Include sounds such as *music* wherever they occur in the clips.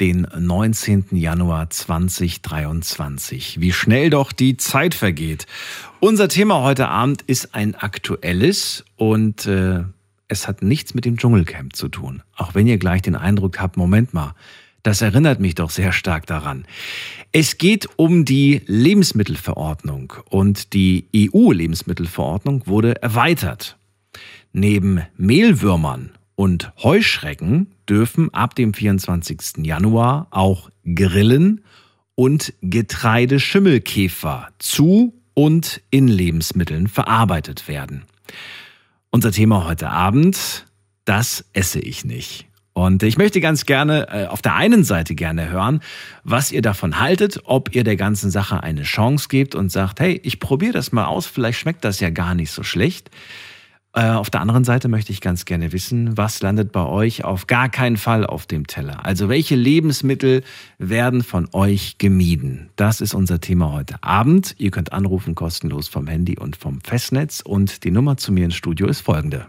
den 19. Januar 2023. Wie schnell doch die Zeit vergeht. Unser Thema heute Abend ist ein aktuelles und äh, es hat nichts mit dem Dschungelcamp zu tun. Auch wenn ihr gleich den Eindruck habt, Moment mal, das erinnert mich doch sehr stark daran. Es geht um die Lebensmittelverordnung und die EU-Lebensmittelverordnung wurde erweitert. Neben Mehlwürmern und Heuschrecken dürfen ab dem 24. Januar auch Grillen und Getreideschimmelkäfer zu und in Lebensmitteln verarbeitet werden. Unser Thema heute Abend, das esse ich nicht. Und ich möchte ganz gerne äh, auf der einen Seite gerne hören, was ihr davon haltet, ob ihr der ganzen Sache eine Chance gebt und sagt, hey, ich probiere das mal aus, vielleicht schmeckt das ja gar nicht so schlecht. Äh, auf der anderen Seite möchte ich ganz gerne wissen, was landet bei euch auf gar keinen Fall auf dem Teller? Also welche Lebensmittel werden von euch gemieden? Das ist unser Thema heute Abend. Ihr könnt anrufen kostenlos vom Handy und vom Festnetz und die Nummer zu mir ins Studio ist folgende.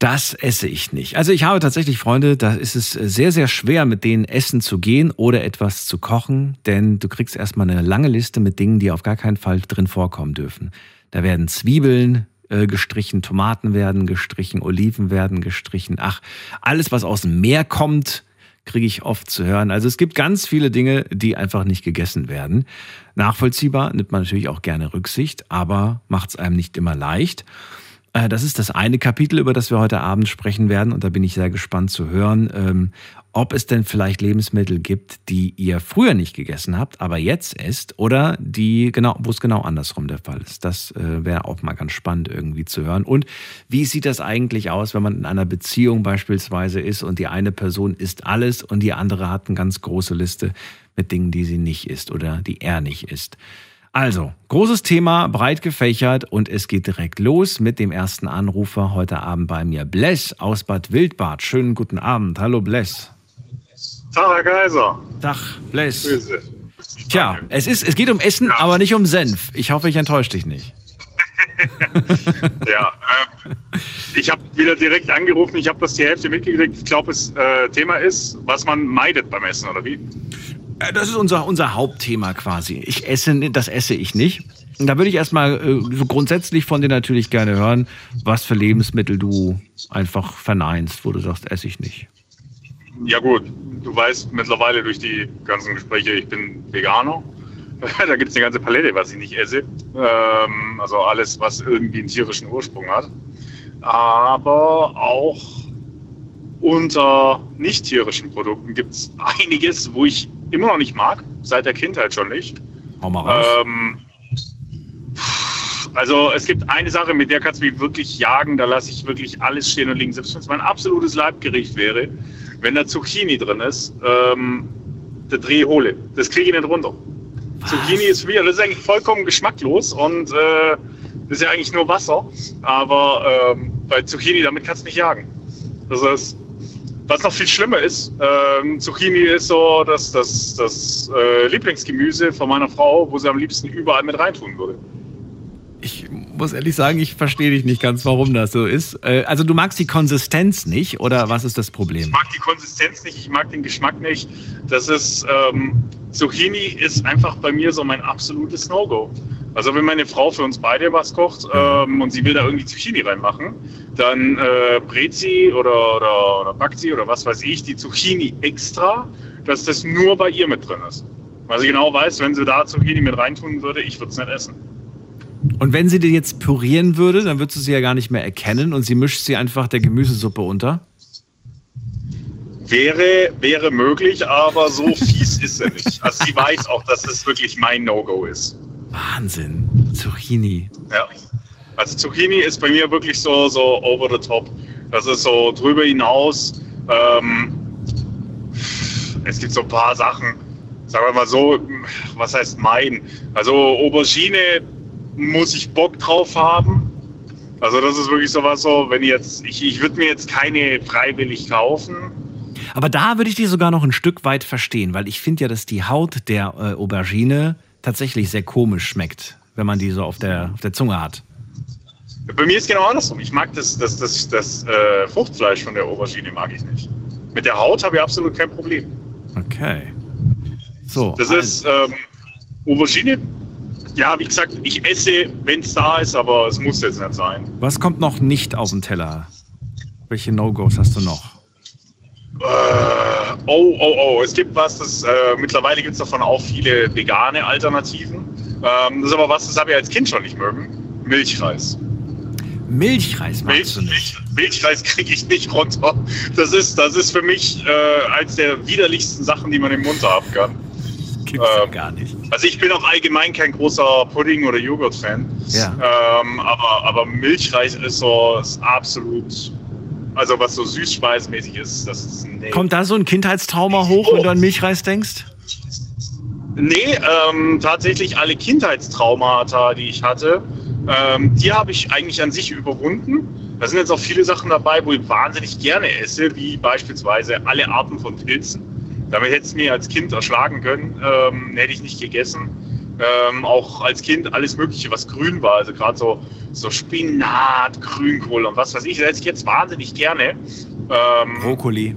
Das esse ich nicht. Also ich habe tatsächlich Freunde, da ist es sehr, sehr schwer, mit denen essen zu gehen oder etwas zu kochen, denn du kriegst erstmal eine lange Liste mit Dingen, die auf gar keinen Fall drin vorkommen dürfen. Da werden Zwiebeln äh, gestrichen, Tomaten werden gestrichen, Oliven werden gestrichen. Ach, alles, was aus dem Meer kommt, kriege ich oft zu hören. Also es gibt ganz viele Dinge, die einfach nicht gegessen werden. Nachvollziehbar, nimmt man natürlich auch gerne Rücksicht, aber macht es einem nicht immer leicht. Äh, das ist das eine Kapitel, über das wir heute Abend sprechen werden. Und da bin ich sehr gespannt zu hören, ähm, ob es denn vielleicht Lebensmittel gibt, die ihr früher nicht gegessen habt, aber jetzt esst, oder die genau, wo es genau andersrum der Fall ist. Das äh, wäre auch mal ganz spannend irgendwie zu hören. Und wie sieht das eigentlich aus, wenn man in einer Beziehung beispielsweise ist und die eine Person isst alles und die andere hat eine ganz große Liste mit Dingen, die sie nicht isst oder die er nicht isst? Also, großes Thema, breit gefächert und es geht direkt los mit dem ersten Anrufer heute Abend bei mir. Bless aus Bad Wildbad. Schönen guten Abend. Hallo Bless. Tag, Herr Kaiser. Tag, Bless. Grüße. Tja, es, ist, es geht um Essen, ja. aber nicht um Senf. Ich hoffe, ich enttäusche dich nicht. *laughs* ja, äh, ich habe wieder direkt angerufen. Ich habe das die Hälfte mitgekriegt. Ich glaube, das äh, Thema ist, was man meidet beim Essen, oder wie? Äh, das ist unser, unser Hauptthema quasi. Ich esse, das esse ich nicht. Da würde ich erstmal äh, so grundsätzlich von dir natürlich gerne hören, was für Lebensmittel du einfach verneinst, wo du sagst, esse ich nicht. Ja gut, du weißt mittlerweile durch die ganzen Gespräche, ich bin Veganer. *laughs* da gibt es eine ganze Palette, was ich nicht esse. Ähm, also alles, was irgendwie einen tierischen Ursprung hat. Aber auch unter nicht tierischen Produkten gibt es *laughs* einiges, wo ich immer noch nicht mag, seit der Kindheit schon nicht. Hau mal raus. Ähm, also es gibt eine Sache, mit der kannst du mich wirklich jagen, da lasse ich wirklich alles stehen und liegen. Selbst wenn es mein absolutes Leibgericht wäre, wenn da Zucchini drin ist, ähm, der Dreh hole. Das kriege ich nicht runter. Was? Zucchini ist wieder, das ist eigentlich vollkommen geschmacklos und äh, das ist ja eigentlich nur Wasser. Aber ähm, bei Zucchini, damit kannst du mich jagen. Das ist was noch viel schlimmer ist, ähm, Zucchini ist so das, das, das äh, Lieblingsgemüse von meiner Frau, wo sie am liebsten überall mit reintun würde. Ich muss ehrlich sagen, ich verstehe dich nicht ganz, warum das so ist. Äh, also du magst die Konsistenz nicht oder was ist das Problem? Ich mag die Konsistenz nicht, ich mag den Geschmack nicht. Das ist ähm, Zucchini ist einfach bei mir so mein absolutes No-Go. Also wenn meine Frau für uns beide was kocht ähm, und sie will da irgendwie Zucchini reinmachen, dann äh, brät sie oder, oder, oder backt sie oder was weiß ich die Zucchini extra, dass das nur bei ihr mit drin ist. Weil sie genau weiß, wenn sie da Zucchini mit reintun würde, ich würde es nicht essen. Und wenn sie dir jetzt pürieren würde, dann würdest du sie ja gar nicht mehr erkennen und sie mischt sie einfach der Gemüsesuppe unter? Wäre, wäre möglich, aber so fies ist sie nicht. Also sie weiß auch, dass das wirklich mein No-Go ist. Wahnsinn. Zucchini. Ja. Also Zucchini ist bei mir wirklich so, so over the top. Das ist so drüber hinaus. Ähm, es gibt so ein paar Sachen. sagen wir mal so, was heißt meiden? Also Aubergine muss ich Bock drauf haben. Also das ist wirklich sowas so, wenn jetzt, ich, ich würde mir jetzt keine freiwillig kaufen. Aber da würde ich die sogar noch ein Stück weit verstehen, weil ich finde ja, dass die Haut der äh, Aubergine tatsächlich sehr komisch schmeckt, wenn man die so auf der, auf der Zunge hat. Bei mir ist genau andersrum. Ich mag das, das, das, das äh, Fruchtfleisch von der Aubergine mag ich nicht. Mit der Haut habe ich absolut kein Problem. Okay. So. Das ist ähm, Aubergine. Ja, wie gesagt, ich esse, wenn es da ist, aber es muss jetzt nicht sein. Was kommt noch nicht auf den Teller? Welche No-Gos hast du noch? Äh, oh, oh, oh. Es gibt was, das äh, mittlerweile gibt es davon auch viele vegane Alternativen. Ähm, das ist aber was, das habe ich als Kind schon nicht mögen. Milchreis. Milchreis magst Milch, du nicht. Milch, Milchreis kriege ich nicht runter. Das ist, das ist für mich äh, eins der widerlichsten Sachen, die man im Mund haben kann. Gibt's ja ähm, gar nicht. Also ich bin auch allgemein kein großer Pudding- oder Joghurt-Fan. Ja. Ähm, aber, aber Milchreis ist so ist absolut, also was so süßspeisenmäßig ist, das ist nee. Kommt da so ein Kindheitstrauma hoch, wenn du an Milchreis denkst? Nee, ähm, tatsächlich alle Kindheitstraumata, die ich hatte, ähm, die habe ich eigentlich an sich überwunden. Da sind jetzt auch viele Sachen dabei, wo ich wahnsinnig gerne esse, wie beispielsweise alle Arten von Pilzen. Damit hätte es mir als Kind erschlagen können, ähm, hätte ich nicht gegessen. Ähm, auch als Kind alles Mögliche, was grün war, also gerade so, so Spinat, Grünkohl und was weiß ich, das esse ich jetzt wahnsinnig gerne. Ähm, Brokkoli.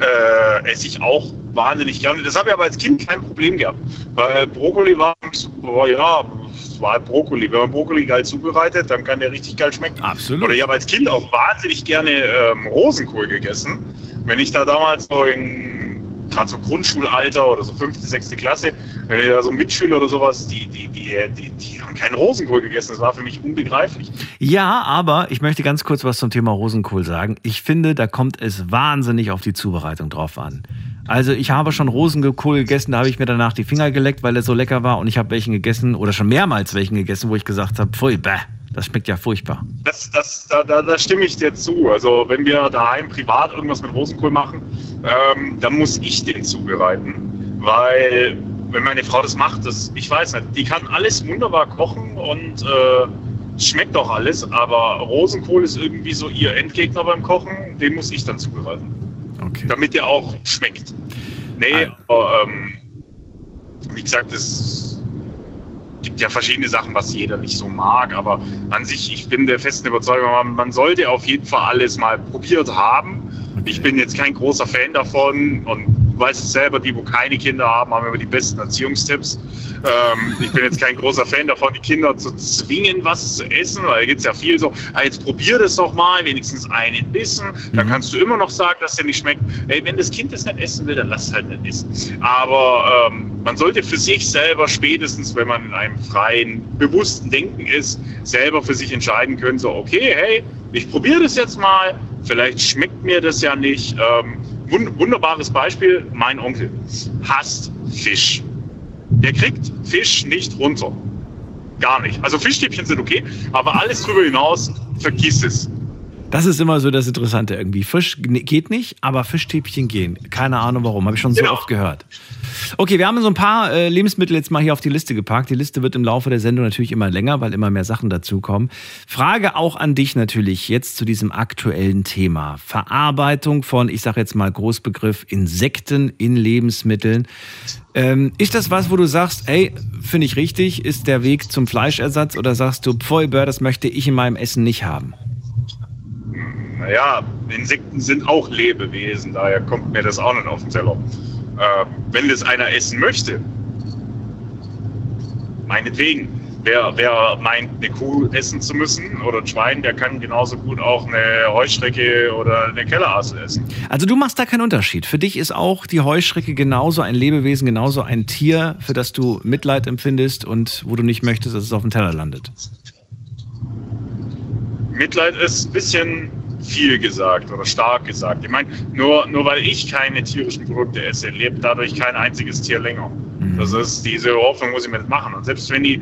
äh, esse ich auch wahnsinnig gerne. Das habe ich aber als Kind kein Problem gehabt. Weil Brokkoli war, oh ja, es war Brokkoli. Wenn man Brokkoli geil zubereitet, dann kann der richtig geil schmecken. Absolut. Oder ich habe als Kind auch wahnsinnig gerne ähm, Rosenkohl gegessen. Wenn ich da damals so in gerade so Grundschulalter oder so fünfte, sechste Klasse, wenn so Mitschüler oder sowas, die, die, die, die haben keinen Rosenkohl gegessen. Das war für mich unbegreiflich. Ja, aber ich möchte ganz kurz was zum Thema Rosenkohl sagen. Ich finde, da kommt es wahnsinnig auf die Zubereitung drauf an. Also ich habe schon Rosenkohl gegessen, da habe ich mir danach die Finger geleckt, weil er so lecker war und ich habe welchen gegessen oder schon mehrmals welchen gegessen, wo ich gesagt habe, pfui, bäh, das schmeckt ja furchtbar. Das, das, da, da, da stimme ich dir zu. Also wenn wir daheim privat irgendwas mit Rosenkohl machen, ähm, dann muss ich den zubereiten. Weil wenn meine Frau das macht, das, ich weiß nicht, die kann alles wunderbar kochen und äh, schmeckt auch alles, aber Rosenkohl ist irgendwie so ihr Endgegner beim Kochen, den muss ich dann zubereiten. Okay. Damit der auch schmeckt. Nee, Ah. aber, ähm, wie gesagt, es gibt ja verschiedene Sachen, was jeder nicht so mag, aber an sich, ich bin der festen Überzeugung, man, man sollte auf jeden Fall alles mal probiert haben. Ich bin jetzt kein großer Fan davon und du weißt es selber, die, wo keine Kinder haben, haben immer die besten Erziehungstipps. Ähm, ich bin jetzt kein großer Fan davon, die Kinder zu zwingen, was zu essen, weil da gibt es ja viel so, ah, jetzt probier das doch mal, wenigstens einen Bissen, dann Mhm. kannst du immer noch sagen, dass der nicht schmeckt. Ey, wenn das Kind das nicht essen will, dann lass es halt nicht essen. Aber ähm, man sollte für sich selber spätestens, wenn man in einem freien, bewussten Denken ist, selber für sich entscheiden können, so, okay, hey, ich probiere das jetzt mal, vielleicht schmeckt mir das ja nicht. Ähm, wund wunderbares Beispiel, mein Onkel hasst Fisch. Der kriegt Fisch nicht runter. Gar nicht. Also Fischstäbchen sind okay, aber alles drüber hinaus, vergiss es. Das ist immer so das Interessante irgendwie. Fisch geht nicht, aber Fischstäbchen gehen. Keine Ahnung warum, habe ich schon so Genau. oft gehört. Okay, wir haben so ein paar äh, Lebensmittel jetzt mal hier auf die Liste gepackt. Die Liste wird im Laufe der Sendung natürlich immer länger, weil immer mehr Sachen dazukommen. Frage auch an dich natürlich jetzt zu diesem aktuellen Thema. Verarbeitung von, ich sage jetzt mal Großbegriff, Insekten in Lebensmitteln. Ähm, ist das was, wo du sagst, ey, finde ich richtig, ist der Weg zum Fleischersatz oder sagst du, pfui, Bör, das möchte ich in meinem Essen nicht haben? Naja, Insekten sind auch Lebewesen, daher kommt mir das auch nicht auf den Teller. Äh, wenn das einer essen möchte, meinetwegen. Wer, wer meint, eine Kuh essen zu müssen oder ein Schwein, der kann genauso gut auch eine Heuschrecke oder eine Kellerassel essen. Also du machst da keinen Unterschied. Für dich ist auch die Heuschrecke genauso ein Lebewesen, genauso ein Tier, für das du Mitleid empfindest und wo du nicht möchtest, dass es auf dem Teller landet. Mitleid ist ein bisschen viel gesagt oder stark gesagt. Ich meine, nur, nur weil ich keine tierischen Produkte esse, lebt dadurch kein einziges Tier länger. Das ist diese Hoffnung, muss ich mir nicht machen. Und selbst wenn die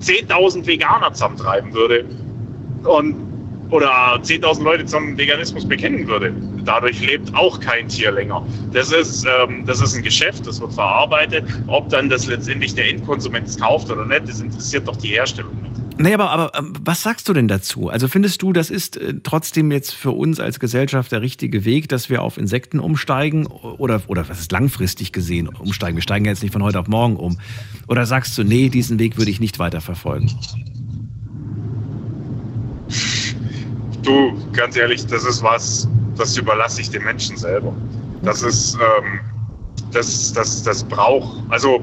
10.000 Veganer zusammentreiben würde und oder 10.000 Leute zum Veganismus bekennen würde, dadurch lebt auch kein Tier länger. Das ist, ähm, das ist ein Geschäft, das wird verarbeitet. Ob dann das letztendlich der Endkonsument es kauft oder nicht, das interessiert doch die Herstellung nicht. Nee, aber, aber ähm, was sagst du denn dazu? Also findest du, das ist äh, trotzdem jetzt für uns als Gesellschaft der richtige Weg, dass wir auf Insekten umsteigen? Oder, oder was ist langfristig gesehen umsteigen? Wir steigen jetzt nicht von heute auf morgen um. Oder sagst du, nee, diesen Weg würde ich nicht weiter verfolgen? Du, ganz ehrlich, das ist was, das überlasse ich den Menschen selber. Das ist, ähm, das, das, das braucht, also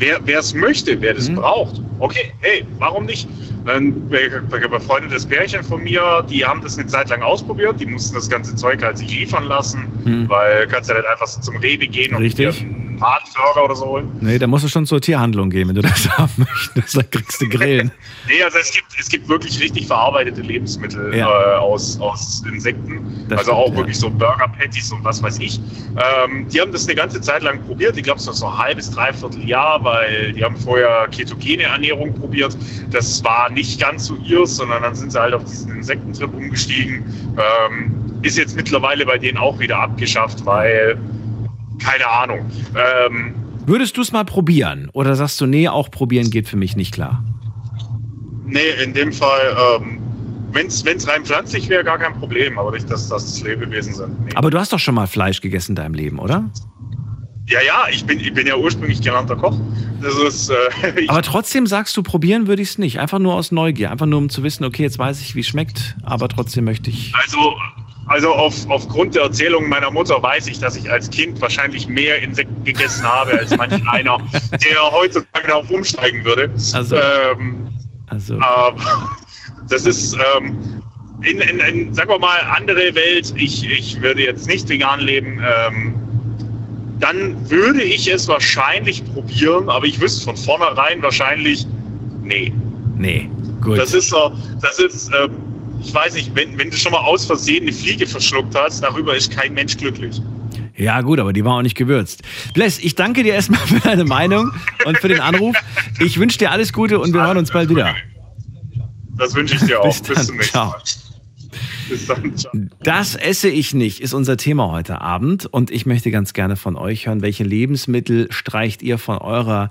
wer es möchte, wer das mhm. braucht, okay, hey, warum nicht? Ein befreundetes Pärchen von mir, die haben das eine Zeit lang ausprobiert, die mussten das ganze Zeug halt sich liefern lassen, mhm. weil kannst ja nicht einfach so zum Rewe gehen Richtig. und Hartburger oder so holen. Nee, da musst du schon zur Tierhandlung gehen, wenn du das *laughs* haben möchtest. Da kriegst du Grillen. *laughs* nee, also es gibt, es gibt wirklich richtig verarbeitete Lebensmittel ja. äh, aus, aus Insekten. Das also stimmt, auch wirklich so Burger-Patties und was weiß ich. Ähm, die haben das eine ganze Zeit lang probiert. Ich glaube, es war so ein halbes, dreiviertel Jahr, weil die haben vorher ketogene Ernährung probiert. Das war nicht ganz so ihr, sondern dann sind sie halt auf diesen Insektentrip umgestiegen. Ähm, ist jetzt mittlerweile bei denen auch wieder abgeschafft, weil keine Ahnung. Ähm, Würdest du es mal probieren? Oder sagst du, nee, auch probieren geht für mich nicht klar? Nee, in dem Fall, ähm, wenn es rein pflanzlich wäre, gar kein Problem, aber nicht, dass das Lebewesen sind. Nee. Aber du hast doch schon mal Fleisch gegessen in deinem Leben, oder? Ja, ja, ich bin, ich bin ja ursprünglich gelernter Koch. Ist, äh, *laughs* aber trotzdem sagst du, probieren würde ich es nicht. Einfach nur aus Neugier. Einfach nur, um zu wissen, okay, jetzt weiß ich, wie es schmeckt, aber trotzdem möchte ich. Also, also auf, aufgrund der Erzählung meiner Mutter weiß ich, dass ich als Kind wahrscheinlich mehr Insekten gegessen habe als manch *laughs* einer, der heutzutage darauf umsteigen würde. Also, ähm, also. Aber das ist ähm, in, in, in, sagen wir mal, andere Welt. Ich, ich würde jetzt nicht vegan leben. Ähm, dann würde ich es wahrscheinlich probieren, aber ich wüsste von vornherein wahrscheinlich, nee. Nee, gut. Das ist so, das ist, ähm, ich weiß nicht, wenn, wenn du schon mal aus Versehen eine Fliege verschluckt hast, darüber ist kein Mensch glücklich. Ja, gut, aber die war auch nicht gewürzt. Bless, ich danke dir erstmal *laughs* für deine Meinung und für den Anruf. Ich wünsche dir alles Gute und wir hören uns bald wieder. Das wünsche ich dir *laughs* auch. Bis, Bis zum nächsten Ciao. Das esse ich nicht, ist unser Thema heute Abend. Und ich möchte ganz gerne von euch hören, welche Lebensmittel streicht ihr von eurer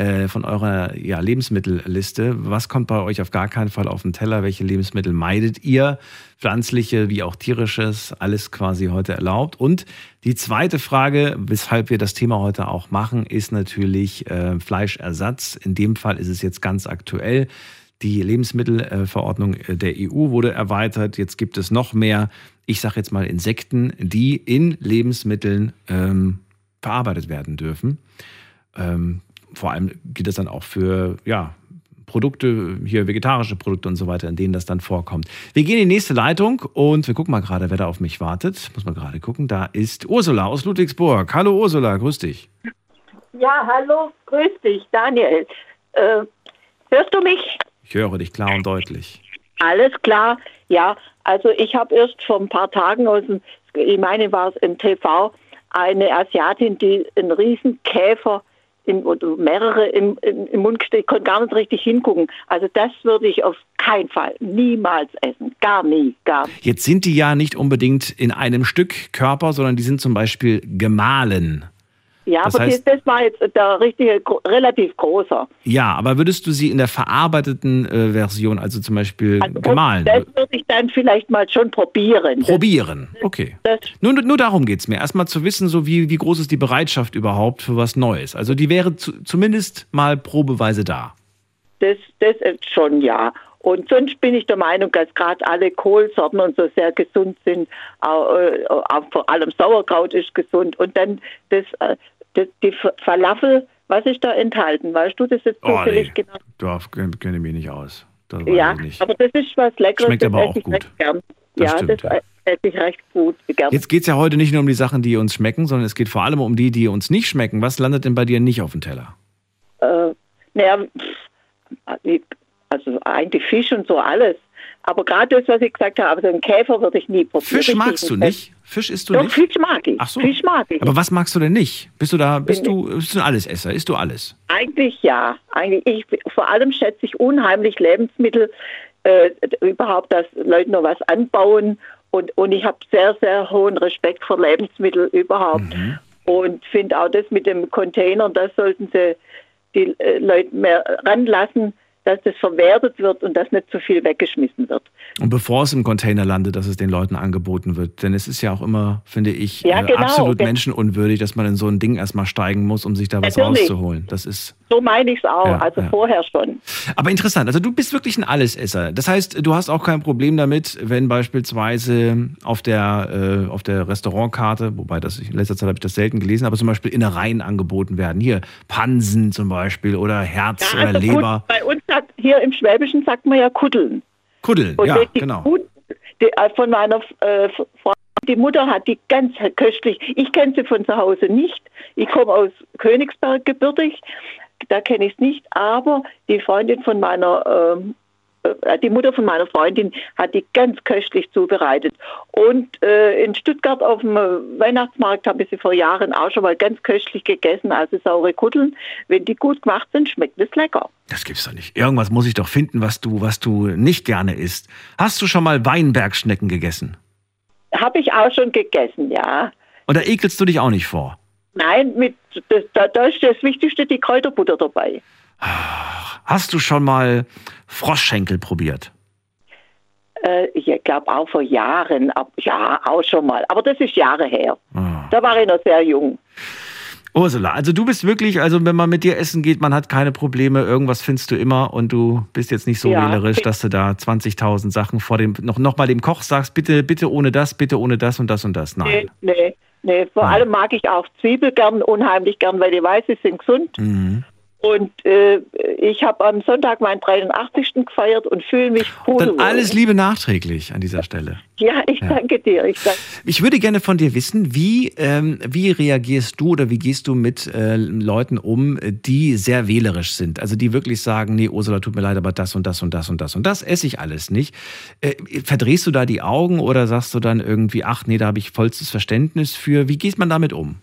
äh, von eurer ja, Lebensmittelliste. Was kommt bei euch auf gar keinen Fall auf den Teller? Welche Lebensmittel meidet ihr? Pflanzliche wie auch tierisches, alles quasi heute erlaubt. Und die zweite Frage, weshalb wir das Thema heute auch machen, ist natürlich äh, Fleischersatz. In dem Fall ist es jetzt ganz aktuell. Die Lebensmittelverordnung der EU wurde erweitert. Jetzt gibt es noch mehr, ich sage jetzt mal Insekten, die in Lebensmitteln ähm, verarbeitet werden dürfen. Ähm, vor allem geht es dann auch für ja, Produkte, hier vegetarische Produkte und so weiter, in denen das dann vorkommt. Wir gehen in die nächste Leitung und wir gucken mal gerade, wer da auf mich wartet. Muss man gerade gucken. Da ist Ursula aus Ludwigsburg. Hallo Ursula, grüß dich. Ja, hallo, grüß dich, Daniel. Äh, hörst du mich? Ich höre dich klar und deutlich. Alles klar, ja. Also ich habe erst vor ein paar Tagen aus dem, ich meine war es im TV, eine Asiatin, die einen riesen Käfer in, oder mehrere im, im, im Mund gesteckt, konnte gar nicht richtig hingucken. Also das würde ich auf keinen Fall niemals essen. Gar nie, gar nicht. Jetzt sind die ja nicht unbedingt in einem Stück Körper, sondern die sind zum Beispiel gemahlen. Ja, das aber heißt, das war jetzt der richtige, relativ großer. Ja, aber würdest du sie in der verarbeiteten äh, Version, also zum Beispiel also gemahlen? Das würde ich dann vielleicht mal schon probieren. Probieren, okay. Das, nur, nur darum geht es mir. Erstmal zu wissen, so wie, wie groß ist die Bereitschaft überhaupt für was Neues. Also die wäre zu, zumindest mal probeweise da. Das, das schon, ja. Und sonst bin ich der Meinung, dass gerade alle Kohlsorten und so sehr gesund sind. Auch, äh, auch vor allem Sauerkraut ist gesund. Und dann das, äh, das, die Falafel, was ist da enthalten? Weißt du das jetzt zufällig oh, nee. genau? Darf, kenne mich nicht aus. ja, aber das ist was Leckeres. Schmeckt aber auch gut. Das ja, stimmt, das ja. esse ich recht gut. Gern. Jetzt geht es ja heute nicht nur um die Sachen, die uns schmecken, sondern es geht vor allem um die, die uns nicht schmecken. Was landet denn bei dir nicht auf dem Teller? Äh, naja, also eigentlich Fisch und so alles. Aber gerade das, was ich gesagt habe, also einen Käfer würde ich nie probieren. Fisch magst du nicht? Fisch isst du Doch, nicht? Fisch mag ich. Ach so. Fisch mag ich. Aber was magst du denn nicht? Bist du da, bist du, bist du ein Allesesser? Isst du alles? Eigentlich ja. Eigentlich, ich, vor allem schätze ich unheimlich Lebensmittel, äh, überhaupt, dass Leute noch was anbauen Und, und ich habe sehr, sehr hohen Respekt vor Lebensmitteln überhaupt. Mhm. Und finde auch das mit dem Container, das sollten sie die äh, Leute mehr ranlassen, dass das verwertet wird und dass nicht zu viel weggeschmissen wird. Und bevor es im Container landet, dass es den Leuten angeboten wird. Denn es ist ja auch immer, finde ich, Ja, äh, genau. absolut menschenunwürdig, dass man in so ein Ding erstmal steigen muss, um sich da was Natürlich. rauszuholen. Das ist. So meine ich es auch, Ja, also ja. vorher schon. Aber interessant, also du bist wirklich ein Allesesser. Das heißt, du hast auch kein Problem damit, wenn beispielsweise auf der, äh, auf der Restaurantkarte, wobei das in letzter Zeit habe ich das selten gelesen, aber zum Beispiel Innereien angeboten werden. Hier Pansen zum Beispiel oder Herz Ja, oder also Leber. Gut, bei uns sagt, hier im Schwäbischen sagt man ja Kuddeln. Kuddeln, Und ja, die, genau. Gut, die, äh, von meiner äh, Freundin, die Mutter hat die ganz köstlich. Ich kenne sie von zu Hause nicht. Ich komme aus Königsberg gebürtig. Da kenne ich es nicht. Aber die Freundin von meiner, äh, die Mutter von meiner Freundin hat die ganz köstlich zubereitet. Und äh, in Stuttgart auf dem äh, Weihnachtsmarkt habe ich sie vor Jahren auch schon mal ganz köstlich gegessen, also saure Kuddeln. Wenn die gut gemacht sind, schmeckt es lecker. Das gibt's doch nicht. Irgendwas muss ich doch finden, was du, was du nicht gerne isst. Hast du schon mal Weinbergschnecken gegessen? Habe ich auch schon gegessen, ja. Oder ekelst du dich auch nicht vor? Nein, mit, das, da, da ist das Wichtigste die Kräuterbutter dabei. Hast du schon mal Froschschenkel probiert? Äh, ich glaube auch vor Jahren, ab, ja, auch schon mal. Aber das ist Jahre her. Ah. Da war ich noch sehr jung. Ursula, also du bist wirklich, also wenn man mit dir essen geht, man hat keine Probleme, irgendwas findest du immer und du bist jetzt nicht so Ja. wählerisch, dass du da 20.000 Sachen vor dem, noch, noch mal dem Koch sagst, bitte, bitte ohne das, bitte ohne das und das und das. Nee, Nein. nee, nee. Vor Nein. allem mag ich auch Zwiebel gern, unheimlich gern, weil ich weiß, sie sind gesund. Mhm. Und äh, ich habe am Sonntag meinen 83. gefeiert und fühle mich Dann pudelwohl. alles Liebe nachträglich an dieser Stelle. Ja, ich Ja. danke dir. Ich danke. Ich würde gerne von dir wissen, wie, ähm, wie reagierst du oder wie gehst du mit äh, Leuten um, die sehr wählerisch sind? Also die wirklich sagen, nee, Ursula, tut mir leid, aber das und das und das und das und das esse ich alles nicht. Äh, verdrehst du da die Augen oder sagst du dann irgendwie, ach nee, da habe ich vollstes Verständnis für. Wie geht man damit um?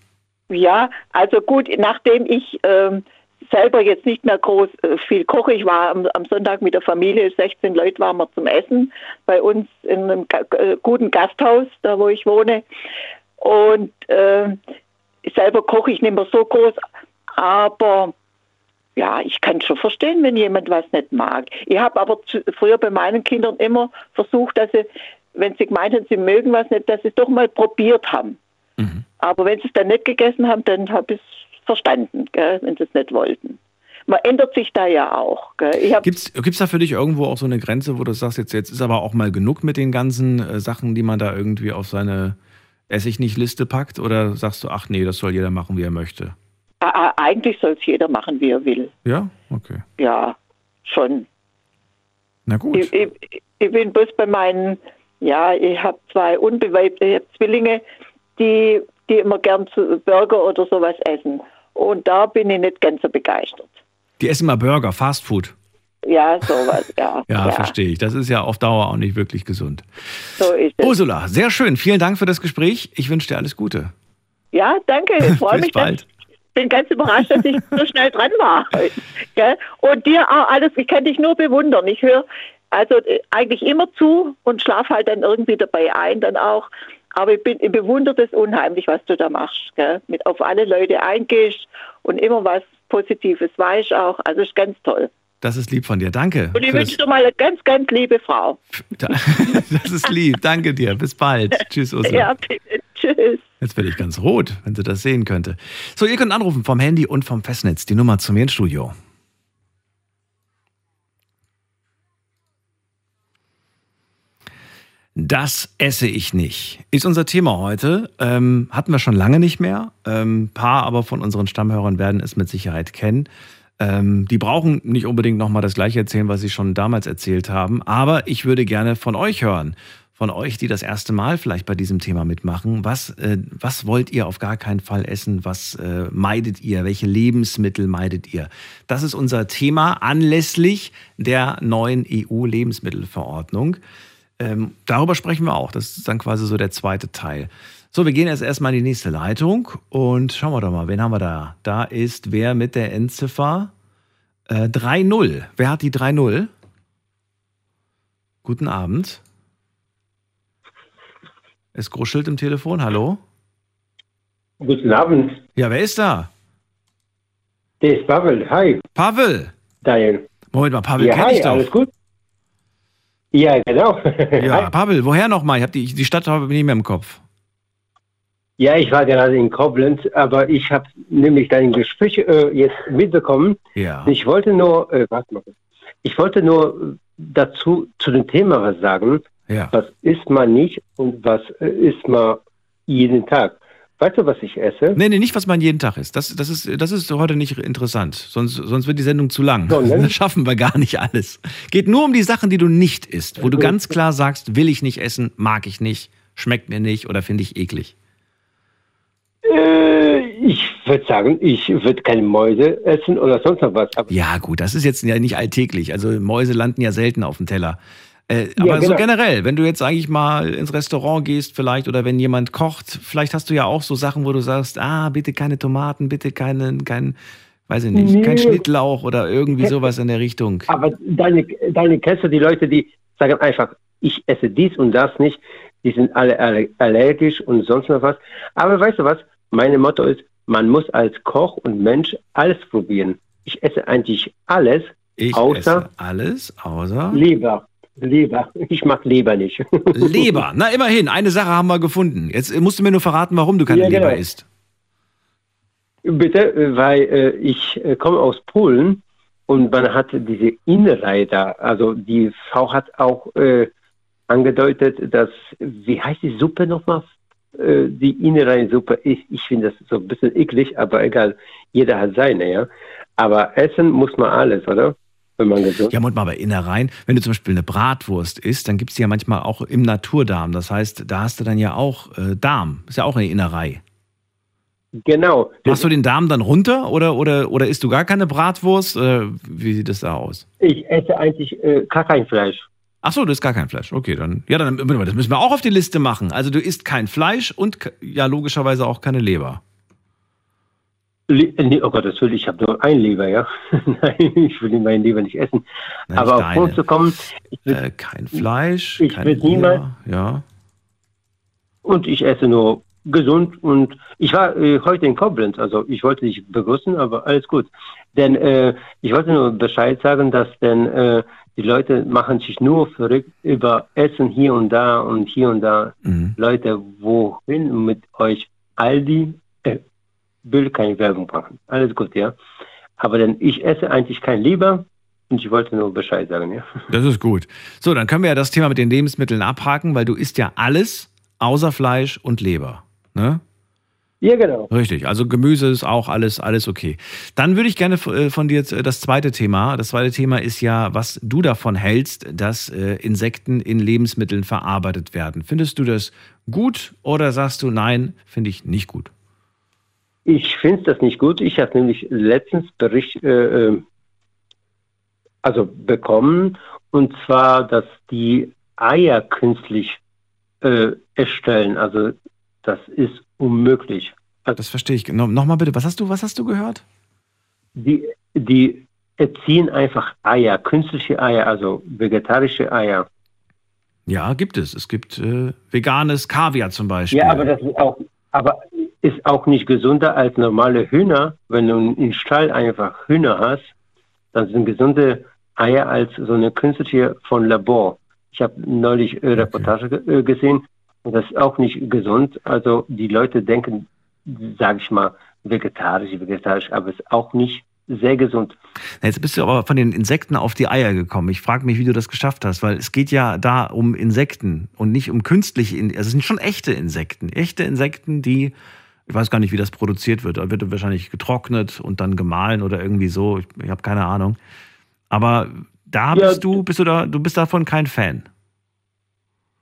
Ja, also gut, nachdem ich ähm, selber jetzt nicht mehr groß äh, viel koche, ich war am, am Sonntag mit der Familie, 16 Leute waren wir zum Essen bei uns in einem äh, guten Gasthaus, da wo ich wohne. Und äh, selber koche ich nicht mehr so groß, aber ja, ich kann schon verstehen, wenn jemand was nicht mag. Ich habe aber zu, früher bei meinen Kindern immer versucht, dass sie, wenn sie gemeint haben, sie mögen was nicht, dass sie es doch mal probiert haben. Mhm. Aber wenn sie es dann nicht gegessen haben, dann habe ich es verstanden, gell, wenn sie es nicht wollten. Man ändert sich da ja auch. Gibt's gibt's da für dich irgendwo auch so eine Grenze, wo du sagst, jetzt, jetzt ist aber auch mal genug mit den ganzen äh, Sachen, die man da irgendwie auf seine Ess-ich-nicht-Liste packt? Oder sagst du, ach nee, das soll jeder machen, wie er möchte? äh, eigentlich soll es jeder machen, wie er will. Ja? Okay. Ja, schon. Na gut. Ich, ich, ich bin bloß bei meinen, ja, ich habe zwei unbeweibte Zwillinge, die, die immer gern zu Burger oder sowas essen. Und da bin ich nicht ganz so begeistert. Die essen mal Burger, Fast Food. Ja, sowas, *laughs* ja. Ja, verstehe ich. Das ist ja auf Dauer auch nicht wirklich gesund. So ist es. Ursula, sehr schön. Vielen Dank für das Gespräch. Ich wünsche dir alles Gute. Ja, danke. Ich *laughs* freue mich. bald. Ich bin ganz überrascht, dass ich so schnell dran war. Gell? Und dir auch alles, ich kann dich nur bewundern. Ich höre also äh, eigentlich immer zu und schlafe halt dann irgendwie dabei ein, dann auch. Aber ich, bin, ich bewundere das unheimlich, was du da machst. Gell? Mit auf alle Leute eingehst und immer was Positives weißt auch. Also ist ganz toll. Das ist lieb von dir. Danke. Und ich wünsche dir mal eine ganz, ganz liebe Frau. das, *laughs* das ist lieb. Danke dir. Bis bald. Tschüss, Ursula. Ja, bitte. Tschüss. Jetzt werde ich ganz rot, wenn sie das sehen könnte. So, ihr könnt anrufen vom Handy und vom Festnetz. Die Nummer zu mir ins Studio. Das esse ich nicht. Ist unser Thema heute. Ähm, hatten wir schon lange nicht mehr. Ähm, paar aber von unseren Stammhörern werden es mit Sicherheit kennen. Ähm, die brauchen nicht unbedingt nochmal das gleiche erzählen, was sie schon damals erzählt haben. Aber ich würde gerne von euch hören. Von euch, die das erste Mal vielleicht bei diesem Thema mitmachen. Was, äh, was wollt ihr auf gar keinen Fall essen? Was äh, meidet ihr? Welche Lebensmittel meidet ihr? Das ist unser Thema anlässlich der neuen EU-Lebensmittelverordnung. Ähm, darüber sprechen wir auch. Das ist dann quasi so der zweite Teil. So, wir gehen jetzt erstmal in die nächste Leitung und schauen wir doch mal, wen haben wir da? Da ist wer mit der Endziffer äh, 3-0. Wer hat die 3-0? Guten Abend. Es gruschelt im Telefon. Hallo? Guten Abend. Ja, wer ist da? Der ist Pavel. Hi, Pavel. Daniel. Moment mal, Pavel ja, kenn hi, ich doch. alles gut? Ja, genau. Ja. *laughs* Pavel, woher nochmal? Ich habe die, die Stadt habe ich nicht mehr im Kopf. ja, ich war gerade in Koblenz, aber ich habe nämlich dein Gespräch äh, jetzt mitbekommen. Ja. Ich wollte nur, äh, warte mal, ich wollte nur dazu zu dem Thema was sagen. Ja. Was isst man nicht und was äh, isst man jeden Tag? Weißt du, was ich esse? Nee, nee, nicht, was man jeden Tag isst. Das, das, ist, das ist heute nicht interessant. Sonst, sonst wird die Sendung zu lang. Sondern? Das *laughs* schaffen wir gar nicht alles. Geht nur um die Sachen, die du nicht isst, wo du ganz klar sagst, will ich nicht essen, mag ich nicht, schmeckt mir nicht oder finde ich eklig. Äh, ich würde sagen, ich würde keine Mäuse essen oder sonst noch was. Ja, gut, das ist jetzt ja nicht alltäglich. Also Mäuse landen ja selten auf dem Teller. Äh, Ja, aber so genau. generell, wenn du jetzt eigentlich mal ins Restaurant gehst vielleicht oder wenn jemand kocht, vielleicht hast du ja auch so Sachen, wo du sagst, ah, bitte keine Tomaten, bitte keinen, kein, weiß ich nicht, kein Nee. Schnittlauch oder irgendwie sowas in der Richtung. Aber deine, deine du die Leute, die sagen einfach, ich esse dies und das nicht, die sind alle aller- allergisch und sonst noch was. Aber weißt du was? Mein Motto ist, man muss als Koch und Mensch alles probieren. Ich esse eigentlich alles, Ich Außer- alles außer Leber. Leber. *laughs* Ich mag Leber nicht. *laughs* Leber. Na, immerhin, eine Sache haben wir gefunden. Jetzt musst du mir nur verraten, warum du keine Ja, genau. Leber isst. Bitte, äh, weil äh, ich äh, komme aus Polen und man hat diese Innerei da. Also die Frau hat auch äh, angedeutet, dass, wie heißt die Suppe nochmal? Äh, die Innerei-Suppe. Ich, ich finde das so ein bisschen eklig, aber egal. Jeder hat seine, ja. Aber essen muss man alles, oder? Wenn man gesund Ja, Moment mal, bei Innereien, wenn du zum Beispiel eine Bratwurst isst, dann gibt es die ja manchmal auch im Naturdarm. Das heißt, da hast du dann ja auch äh, Darm. Ist ja auch eine Innerei. Genau. Machst du den Darm dann runter oder, oder, oder isst du gar keine Bratwurst? Oder wie sieht das da aus? Ich esse eigentlich äh, gar kein Fleisch. Ach so, du isst gar kein Fleisch. Okay, dann, ja, dann, das müssen wir auch auf die Liste machen. Also du isst kein Fleisch und ja, logischerweise auch keine Leber. Nee, oh Gott, das will ich habe nur ein Leber, ja. *laughs* Nein, ich will meinen Leber nicht essen. Nein, Aber auf. Grund zu kommen, ich will, Äh, kein Fleisch, ich keine würd niemals- Leber. Ja. und ich esse nur gesund und ich war äh, heute in Koblenz, also ich wollte dich begrüßen, aber alles gut. Denn äh, ich wollte nur Bescheid sagen, dass denn äh, die Leute machen sich nur verrückt über Essen hier und da und hier und da. Mhm. Leute, wohin mit euch Aldi? Will keine Werbung machen. Alles gut, ja. Aber denn ich esse eigentlich kein Leber und ich wollte nur Bescheid sagen, ja. *laughs* Das ist gut. So, dann können wir ja das Thema mit den Lebensmitteln abhaken, weil du isst ja alles außer Fleisch und Leber. Ne? Ja, genau. Richtig, also Gemüse ist auch alles, alles okay. Dann würde ich gerne äh, von dir jetzt äh, das zweite Thema. Das zweite Thema ist ja, was du davon hältst, dass äh, Insekten in Lebensmitteln verarbeitet werden. Findest du das gut oder sagst du, nein, finde ich nicht gut? Ich finde das nicht gut. Ich habe nämlich letztens Bericht äh, äh, also bekommen, und zwar, dass die Eier künstlich äh, erstellen. Also das ist unmöglich. Also Das verstehe ich. No, Nochmal bitte, was hast du, was hast du gehört? die, die erziehen einfach Eier, künstliche Eier, also vegetarische Eier. Ja, gibt es. Es gibt äh, veganes Kaviar zum Beispiel. Ja, aber das ist auch, aber ist auch nicht gesünder als normale Hühner. Wenn du im Stall einfach Hühner hast, dann sind gesunde Eier als so eine künstliche von Labor. Ich habe neulich äh, Reportage ge- gesehen und das ist auch nicht gesund. Also die Leute denken, sage ich mal, vegetarisch, vegetarisch, aber es ist auch nicht sehr gesund. Jetzt bist du aber von den Insekten auf die Eier gekommen. Ich frage mich, wie du das geschafft hast, weil es geht ja da um Insekten und nicht um künstliche, In- also es sind schon echte Insekten. Echte Insekten, die, ich weiß gar nicht, wie das produziert wird. Da wird wahrscheinlich getrocknet und dann gemahlen oder irgendwie so. Ich, ich habe keine Ahnung. Aber da Ja, bist du, bist du da, du bist davon kein Fan.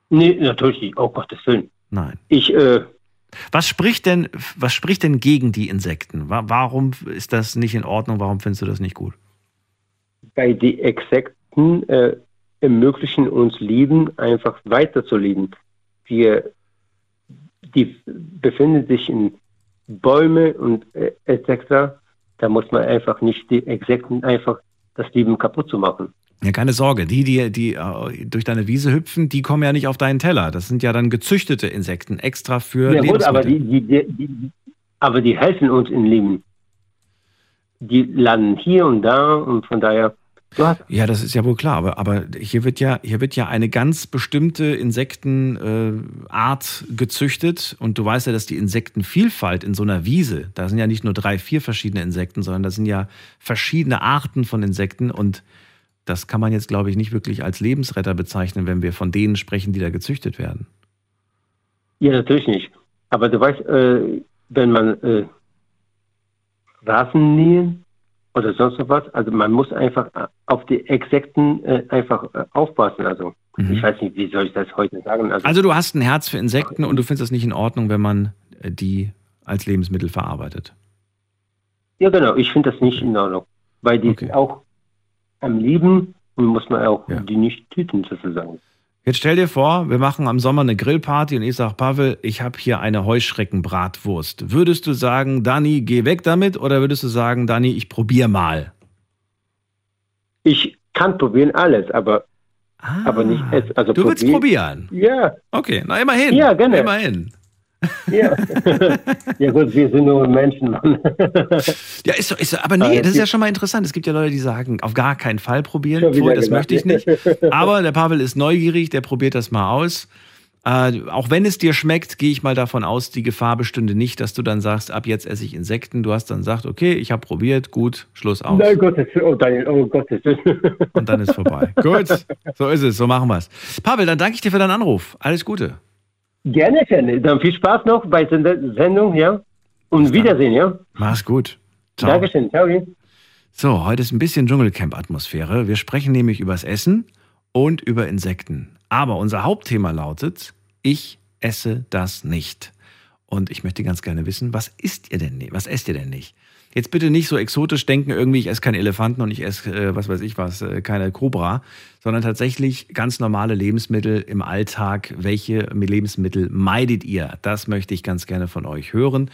Nee, natürlich nicht. Oh Gottes Willen. Nein. Ich, äh, Was spricht denn, was spricht denn gegen die Insekten? Wa- Warum ist das nicht in Ordnung? Warum findest du das nicht gut? bei die Exekten äh, ermöglichen uns Leben einfach weiterzuleben. Wir, die befinden sich in Bäume und äh, etc. Da muss man einfach nicht die Exekten einfach das Leben kaputt zu machen. Ja, keine Sorge. Die, die, die äh, durch deine Wiese hüpfen, die kommen ja nicht auf deinen Teller. Das sind ja dann gezüchtete Insekten, extra für Ja gut, aber Lebensmittel. die, die, die, die, aber die helfen uns im Leben. Die landen hier und da und von daher, hast Ja, das ist ja wohl klar, aber, aber hier, wird ja, hier wird ja eine ganz bestimmte Insektenart äh, gezüchtet und du weißt ja, dass die Insektenvielfalt in so einer Wiese, da sind ja nicht nur drei, vier verschiedene Insekten, sondern das sind ja verschiedene Arten von Insekten und das kann man jetzt, glaube ich, nicht wirklich als Lebensretter bezeichnen, wenn wir von denen sprechen, die da gezüchtet werden. Ja, natürlich nicht. Aber du weißt, äh, wenn man äh, Rasen nähen oder sonst noch was, also man muss einfach auf die Exekten äh, einfach äh, aufpassen. Also ich weiß nicht, wie soll ich das heute sagen. Also, Mhm. Also du hast ein Herz für Insekten und du findest das nicht in Ordnung, wenn man äh, die als Lebensmittel verarbeitet. ja genau, ich finde das nicht in Ordnung, weil die Okay. sind auch am Leben und muss man auch Ja. die nicht töten sozusagen. Jetzt stell dir vor, wir machen am Sommer eine Grillparty und ich sag, Pavel, ich habe hier eine Heuschreckenbratwurst. Würdest du sagen, Dani, geh weg damit oder würdest du sagen, Dani, ich probier mal? Ich kann probieren alles, aber Ah, Aber nicht essen, also du willst probieren. probieren. ja, Okay, na immerhin. Ja, gerne. Immerhin. Ja. *laughs* ja gut, wir sind nur Menschen. Mann. Ja, ist so, ist so, aber nee, Ah, das ist ja schon mal interessant. Es gibt ja Leute, die sagen, auf gar keinen Fall probieren. Pfui, das möchte ich nicht. Aber der Pavel ist neugierig, der probiert das mal aus. Äh, auch wenn es dir schmeckt, gehe ich mal davon aus, die Gefahr bestünde nicht, dass du dann sagst, ab jetzt esse ich Insekten. Du hast dann gesagt, okay, ich habe probiert, gut, Schluss aus. Nein, Gottes oh Daniel, oh Gottes. Und dann ist vorbei. gut, so ist es, so machen wir es. Pavel, dann danke ich dir für deinen Anruf. Alles Gute. Gerne, gerne. Dann viel Spaß noch bei der Sendung, ja. Und Wiedersehen, ja. Mach's gut. Ciao. Dankeschön, ciao. So, heute ist ein bisschen Dschungelcamp-Atmosphäre. Wir sprechen nämlich übers Essen und über Insekten. Aber unser Hauptthema lautet, ich esse das nicht. Und ich möchte ganz gerne wissen, was isst ihr denn nicht? Was esst ihr denn nicht? Jetzt bitte nicht so exotisch denken, irgendwie, ich esse keine Elefanten und ich esse, äh, was weiß ich was, äh, keine Cobra, sondern tatsächlich ganz normale Lebensmittel im Alltag. Welche Lebensmittel meidet ihr? Das möchte ich ganz gerne von euch hören.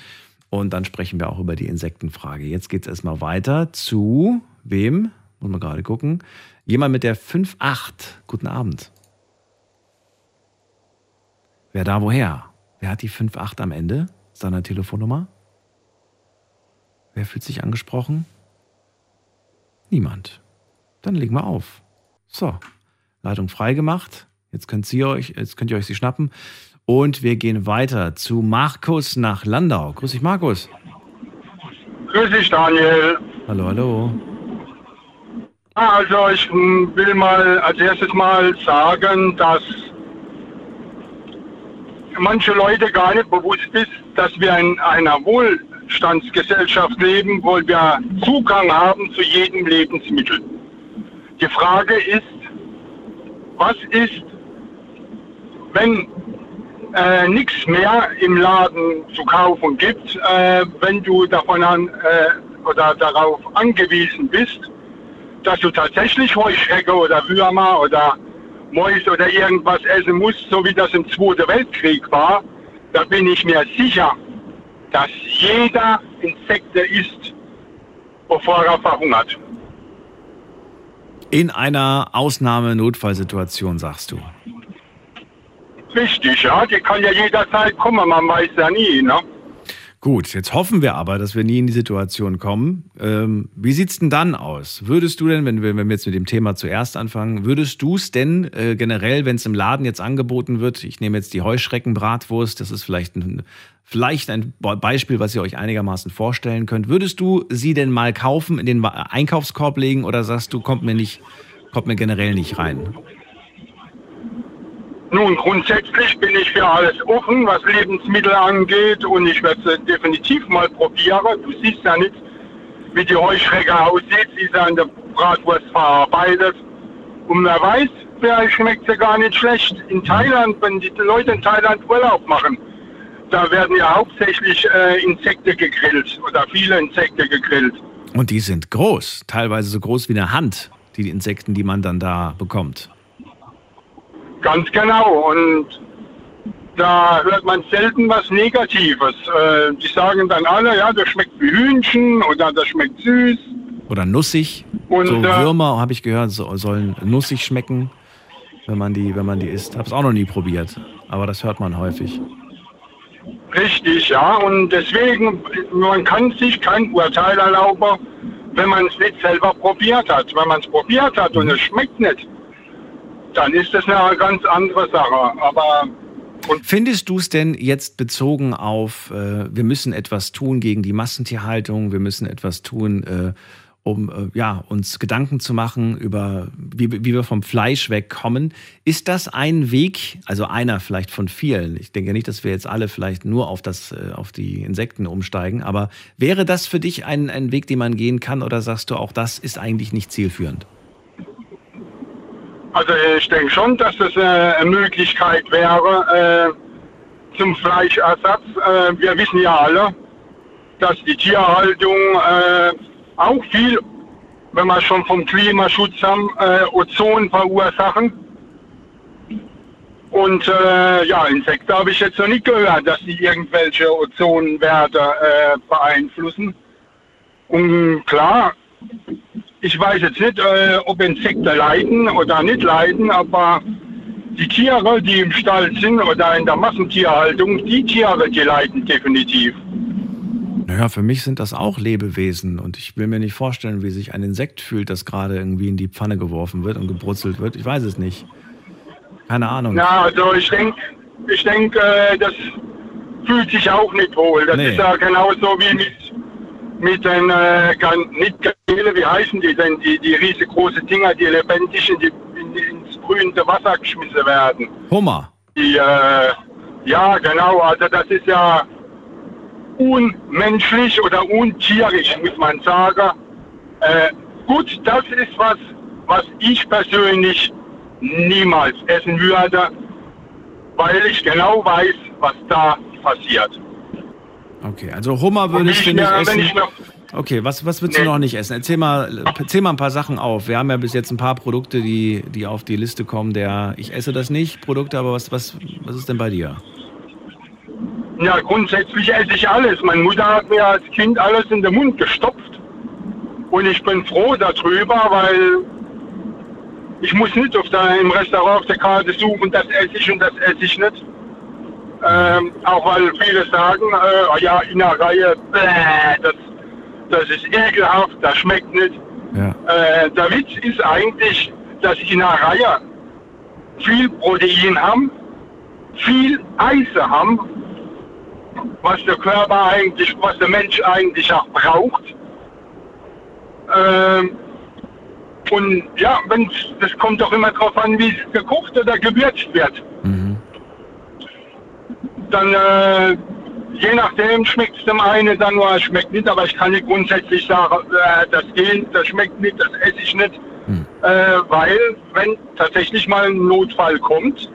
Und dann sprechen wir auch über die Insektenfrage. Jetzt geht es erstmal weiter zu wem? Muss man gerade gucken. Jemand mit der 5-8. Guten Abend. Wer da woher? Wer hat die 5-8 am Ende seiner Telefonnummer? Wer fühlt sich angesprochen? Niemand. Dann legen wir auf. So, Leitung freigemacht. Jetzt könnt ihr euch, jetzt könnt ihr euch sie schnappen. Und wir gehen weiter zu Markus nach Landau. Grüß dich, Markus. Grüß dich, Daniel. Hallo, hallo. Ah, Also ich hm, will mal als erstes mal sagen, dass manche Leute gar nicht bewusst ist, dass wir in einer Wohlstandsgesellschaft leben, wo wir Zugang haben zu jedem Lebensmittel. Die Frage ist, was ist, wenn äh, nichts mehr im Laden zu kaufen gibt, äh, wenn du davon an äh, oder darauf angewiesen bist, dass du tatsächlich Heuschrecke oder Würmer oder Mäuse oder irgendwas essen musst, so wie das im Zweiten Weltkrieg war, da bin ich mir sicher, dass jeder Insekte isst, bevor er verhungert. In einer Ausnahme-Notfallsituation, sagst du. Richtig, ja, die kann ja jederzeit kommen, man weiß ja nie, ne? Gut, jetzt hoffen wir aber, dass wir nie in die Situation kommen. Ähm, wie sieht's denn dann aus? Würdest du denn, wenn wir, wenn wir jetzt mit dem Thema zuerst anfangen, würdest du es denn äh, generell, wenn es im Laden jetzt angeboten wird, ich nehme jetzt die Heuschreckenbratwurst, das ist vielleicht ein, vielleicht ein Be- Beispiel, was ihr euch einigermaßen vorstellen könnt, würdest du sie denn mal kaufen, in den Einkaufskorb legen oder sagst du, kommt mir nicht, kommt mir generell nicht rein? Nun, grundsätzlich bin ich für alles offen, was Lebensmittel angeht und ich werde es definitiv mal probieren. Du siehst ja nicht, wie die Heuschrecke aussieht. Sie ist an der Bratwurst verarbeitet. Und wer weiß, vielleicht schmeckt sie gar nicht schlecht. In Thailand, wenn die Leute in Thailand Urlaub machen, da werden ja hauptsächlich äh, Insekten gegrillt oder viele Insekten gegrillt. Und die sind groß, teilweise so groß wie eine Hand, die Insekten, die man dann da bekommt. Ganz genau. Und da hört man selten was Negatives. Äh, die sagen dann alle, ja, das schmeckt wie Hühnchen oder das schmeckt süß. Oder nussig. Und, so äh, Würmer, habe ich gehört, so, sollen nussig schmecken, wenn man die, wenn man die isst. Habe es auch noch nie probiert, aber das hört man häufig. Richtig, ja. Und deswegen, man kann sich kein Urteil erlauben, wenn man es nicht selber probiert hat. Wenn man es probiert hat und es schmeckt nicht, dann ist das eine ganz andere Sache. Aber Findest du es denn jetzt bezogen auf, äh, wir müssen etwas tun gegen die Massentierhaltung, wir müssen etwas tun, äh, um äh, ja, uns Gedanken zu machen über, wie, wie wir vom Fleisch wegkommen. Ist das ein Weg, also einer vielleicht von vielen? Ich denke nicht, dass wir jetzt alle vielleicht nur auf, das, äh, auf die Insekten umsteigen, aber wäre das für dich ein, ein Weg, den man gehen kann oder sagst du, auch das ist eigentlich nicht zielführend? Also ich denke schon, dass das äh, eine Möglichkeit wäre äh, zum Fleischersatz. Äh, wir wissen ja alle, dass die Tierhaltung äh, auch viel, wenn wir schon vom Klimaschutz haben, äh, Ozon verursachen. Und äh, ja, Insekten habe ich jetzt noch nicht gehört, dass die irgendwelche Ozonwerte äh, beeinflussen. Und klar, ich weiß jetzt nicht, äh, ob Insekten leiden oder nicht leiden, aber die Tiere, die im Stall sind oder in der Massentierhaltung, die Tiere, die leiden definitiv. Naja, für mich sind das auch Lebewesen und ich will mir nicht vorstellen, wie sich ein Insekt fühlt, das gerade irgendwie in die Pfanne geworfen wird und gebrutzelt wird. Ich weiß es nicht. Keine Ahnung. Ja, also ich denke, ich denk, äh, das fühlt sich auch nicht wohl. Das Nee. ist ja genauso wie mit, mit den, äh, nicht Garnele, wie heißen die denn, die, die riesengroßen Dinger, die lebendig in die, in, ins brühende Wasser geschmissen werden. Hummer. Die, äh, ja, genau, also das ist ja unmenschlich oder untierisch, muss man sagen. Äh, gut, das ist was, was ich persönlich niemals essen würde, weil ich genau weiß, was da passiert. Okay, also Hummer Und würdest ich, du essen. ich noch, Okay, was, was du Nee. noch nicht essen? Erzähl mal, erzähl mal ein paar Sachen auf. Wir haben ja bis jetzt ein paar Produkte, die, die auf die Liste kommen, der ich esse das nicht, Produkte, aber was, was, was ist denn bei dir? ja, grundsätzlich esse ich alles. Meine Mutter hat mir als Kind alles in den Mund gestopft. Und ich bin froh darüber, weil ich muss nicht auf der, im Restaurant auf der Karte suchen, das esse ich und das esse ich nicht. Ähm, auch weil viele sagen, äh, ja, in der Reihe, bäh, das, das ist ekelhaft, das schmeckt nicht. Ja. Äh, der Witz ist eigentlich, dass in der Reihe viel Protein haben, viel Eisen haben, was der Körper eigentlich, was der Mensch eigentlich auch braucht. Ähm, und ja, das kommt doch immer darauf an, wie es gekocht oder gewürzt wird. Mhm. Dann, äh, je nachdem schmeckt es dem einen dann nur, es schmeckt nicht, aber ich kann nicht grundsätzlich sagen, äh, das geht, das schmeckt nicht, das esse ich nicht. Hm. Äh, weil, wenn tatsächlich mal ein Notfall kommt,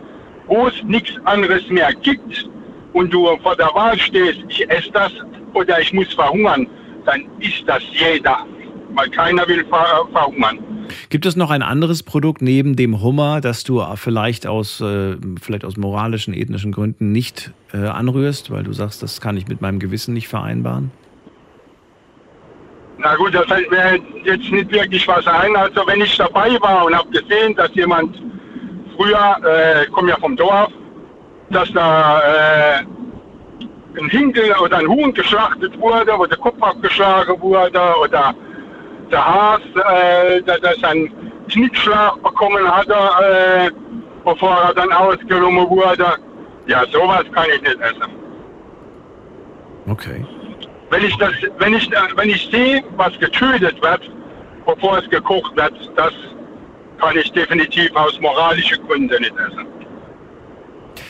wo es nichts anderes mehr gibt und du vor der Wahl stehst, ich esse das oder ich muss verhungern, dann ist das jeder. Weil keiner will ver verhungern. Gibt es noch ein anderes Produkt neben dem Hummer, das du vielleicht aus, äh, vielleicht aus moralischen, ethnischen Gründen nicht äh, anrührst, weil du sagst, das kann ich mit meinem Gewissen nicht vereinbaren? Na gut, da fällt mir jetzt nicht wirklich was ein. Also wenn ich dabei war und habe gesehen, dass jemand früher, äh, komme ja vom Dorf, dass da äh, ein Hinkel oder ein Huhn geschlachtet wurde, wo der Kopf abgeschlagen wurde oder der Has, äh, dass er seinen Knickschlag bekommen hatte, äh, bevor er dann ausgenommen wurde. Ja, sowas kann ich nicht essen. Okay. Wenn ich das, wenn ich, wenn ich sehe, was getötet wird, bevor es gekocht wird, das kann ich definitiv aus moralischen Gründen nicht essen.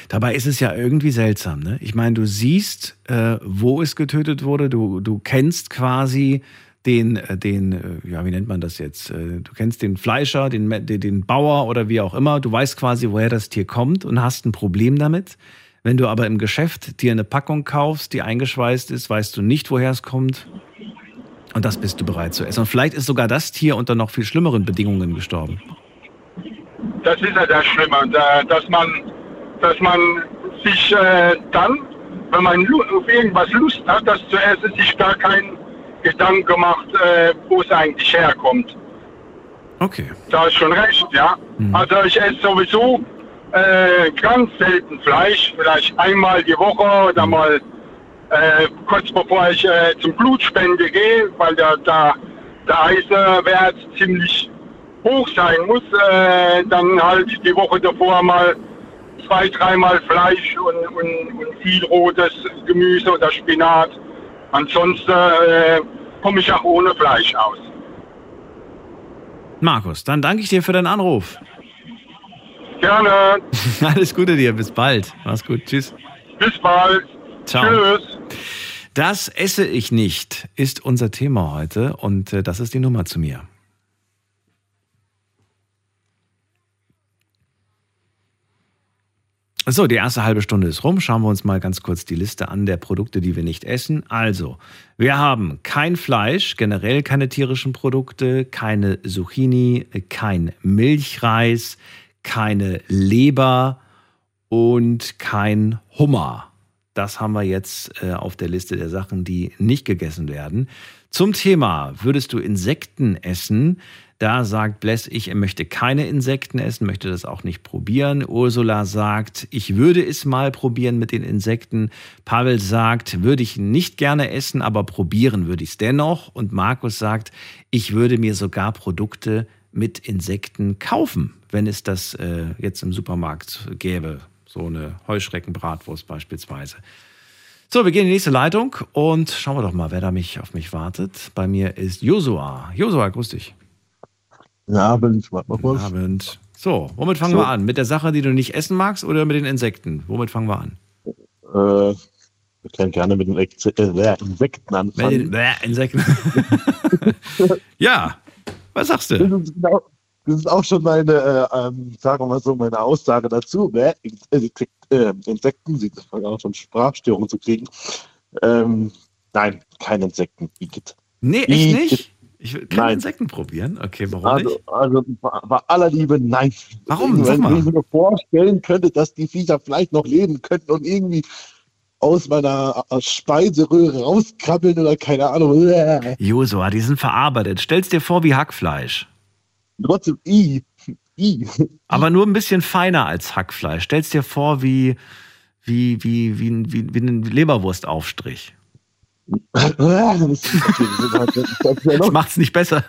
Dabei ist es ja irgendwie seltsam, ne? Ich meine, du siehst, äh, wo es getötet wurde, du, du kennst quasi den, äh, den, äh, ja, wie nennt man das jetzt? Äh, Du kennst den Fleischer, den, den, Bauer oder wie auch immer. Du weißt quasi, woher das Tier kommt und hast ein Problem damit. Wenn du aber im Geschäft dir eine Packung kaufst, die eingeschweißt ist, weißt du nicht, woher es kommt. Und das bist du bereit zu essen. Und vielleicht ist sogar das Tier unter noch viel schlimmeren Bedingungen gestorben. Das ist ja das Schlimme, da- dass man, dass man sich dann, wenn man auf irgendwas Lust hat, das zu essen, sich gar keinen Gedanken macht, äh, wo es eigentlich herkommt. Okay. Da ist schon recht, ja. Mhm. Also ich esse sowieso äh, ganz selten Fleisch, vielleicht einmal die Woche oder mal äh, kurz bevor ich äh, zum Blutspende gehe, weil der, der, der Eisenwert ziemlich hoch sein muss, äh, dann halt die Woche davor mal zwei, dreimal Fleisch und, und, und viel rotes Gemüse oder Spinat. Ansonsten äh, komme ich auch ohne Fleisch aus. Markus, dann danke ich dir für deinen Anruf. Gerne. *laughs* Alles Gute dir, bis bald. Mach's gut. Tschüss. Bis bald. Ciao. Tschüss. Das esse ich nicht, ist unser Thema heute und äh, das ist die Nummer zu mir. So, die erste halbe Stunde ist rum. Schauen wir uns mal ganz kurz die Liste an der Produkte, die wir nicht essen. Also, wir haben kein Fleisch, generell keine tierischen Produkte, keine Zucchini, kein Milchreis, keine Leber und kein Hummer. Das haben wir jetzt äh, auf der Liste der Sachen, die nicht gegessen werden. Zum Thema, würdest du Insekten essen? Da sagt Bless, ich möchte keine Insekten essen, möchte das auch nicht probieren. Ursula sagt, ich würde es mal probieren mit den Insekten. Pavel sagt, würde ich nicht gerne essen, aber probieren würde ich es dennoch. Und Markus sagt, ich würde mir sogar Produkte mit Insekten kaufen, wenn es das äh, jetzt im Supermarkt gäbe. So eine Heuschreckenbratwurst beispielsweise. So, wir gehen in die nächste Leitung und schauen wir doch mal, wer da mich auf mich wartet. Bei mir ist Josua. Josua, grüß dich. Guten Abend, warte mal kurz. Guten Abend. So, womit fangen So. wir an? Mit der Sache, die du nicht essen magst oder mit den Insekten? Womit fangen wir an? Äh, wir können gerne mit den Ex äh, Insekten anfangen. Bäh, Insekten. *laughs* ja, was sagst Das du? ist, genau, das ist auch schon meine, äh, ähm, sagen wir mal so, meine Aussage dazu. Bäh, Insek äh, Insekten, sie fangen auch schon Sprachstörungen zu kriegen. Ähm, nein, keine Insekten. Igitt. Nee, echt nicht? Ich will keine Nein. Insekten probieren. Okay, warum Also, nicht? also bei, aller Liebe, nein. Warum? Sag Wenn mal. ich mir vorstellen könnte, dass die Viecher vielleicht noch leben könnten und irgendwie aus meiner äh, Speiseröhre rauskrabbeln oder keine Ahnung. Josua, die sind verarbeitet. Stell's dir vor wie Hackfleisch. Trotzdem, i, i. Aber nur ein bisschen feiner als Hackfleisch. Stell's dir vor wie, wie, wie, wie, ein- wie, wie ein Leberwurstaufstrich. Das ja macht's nicht besser.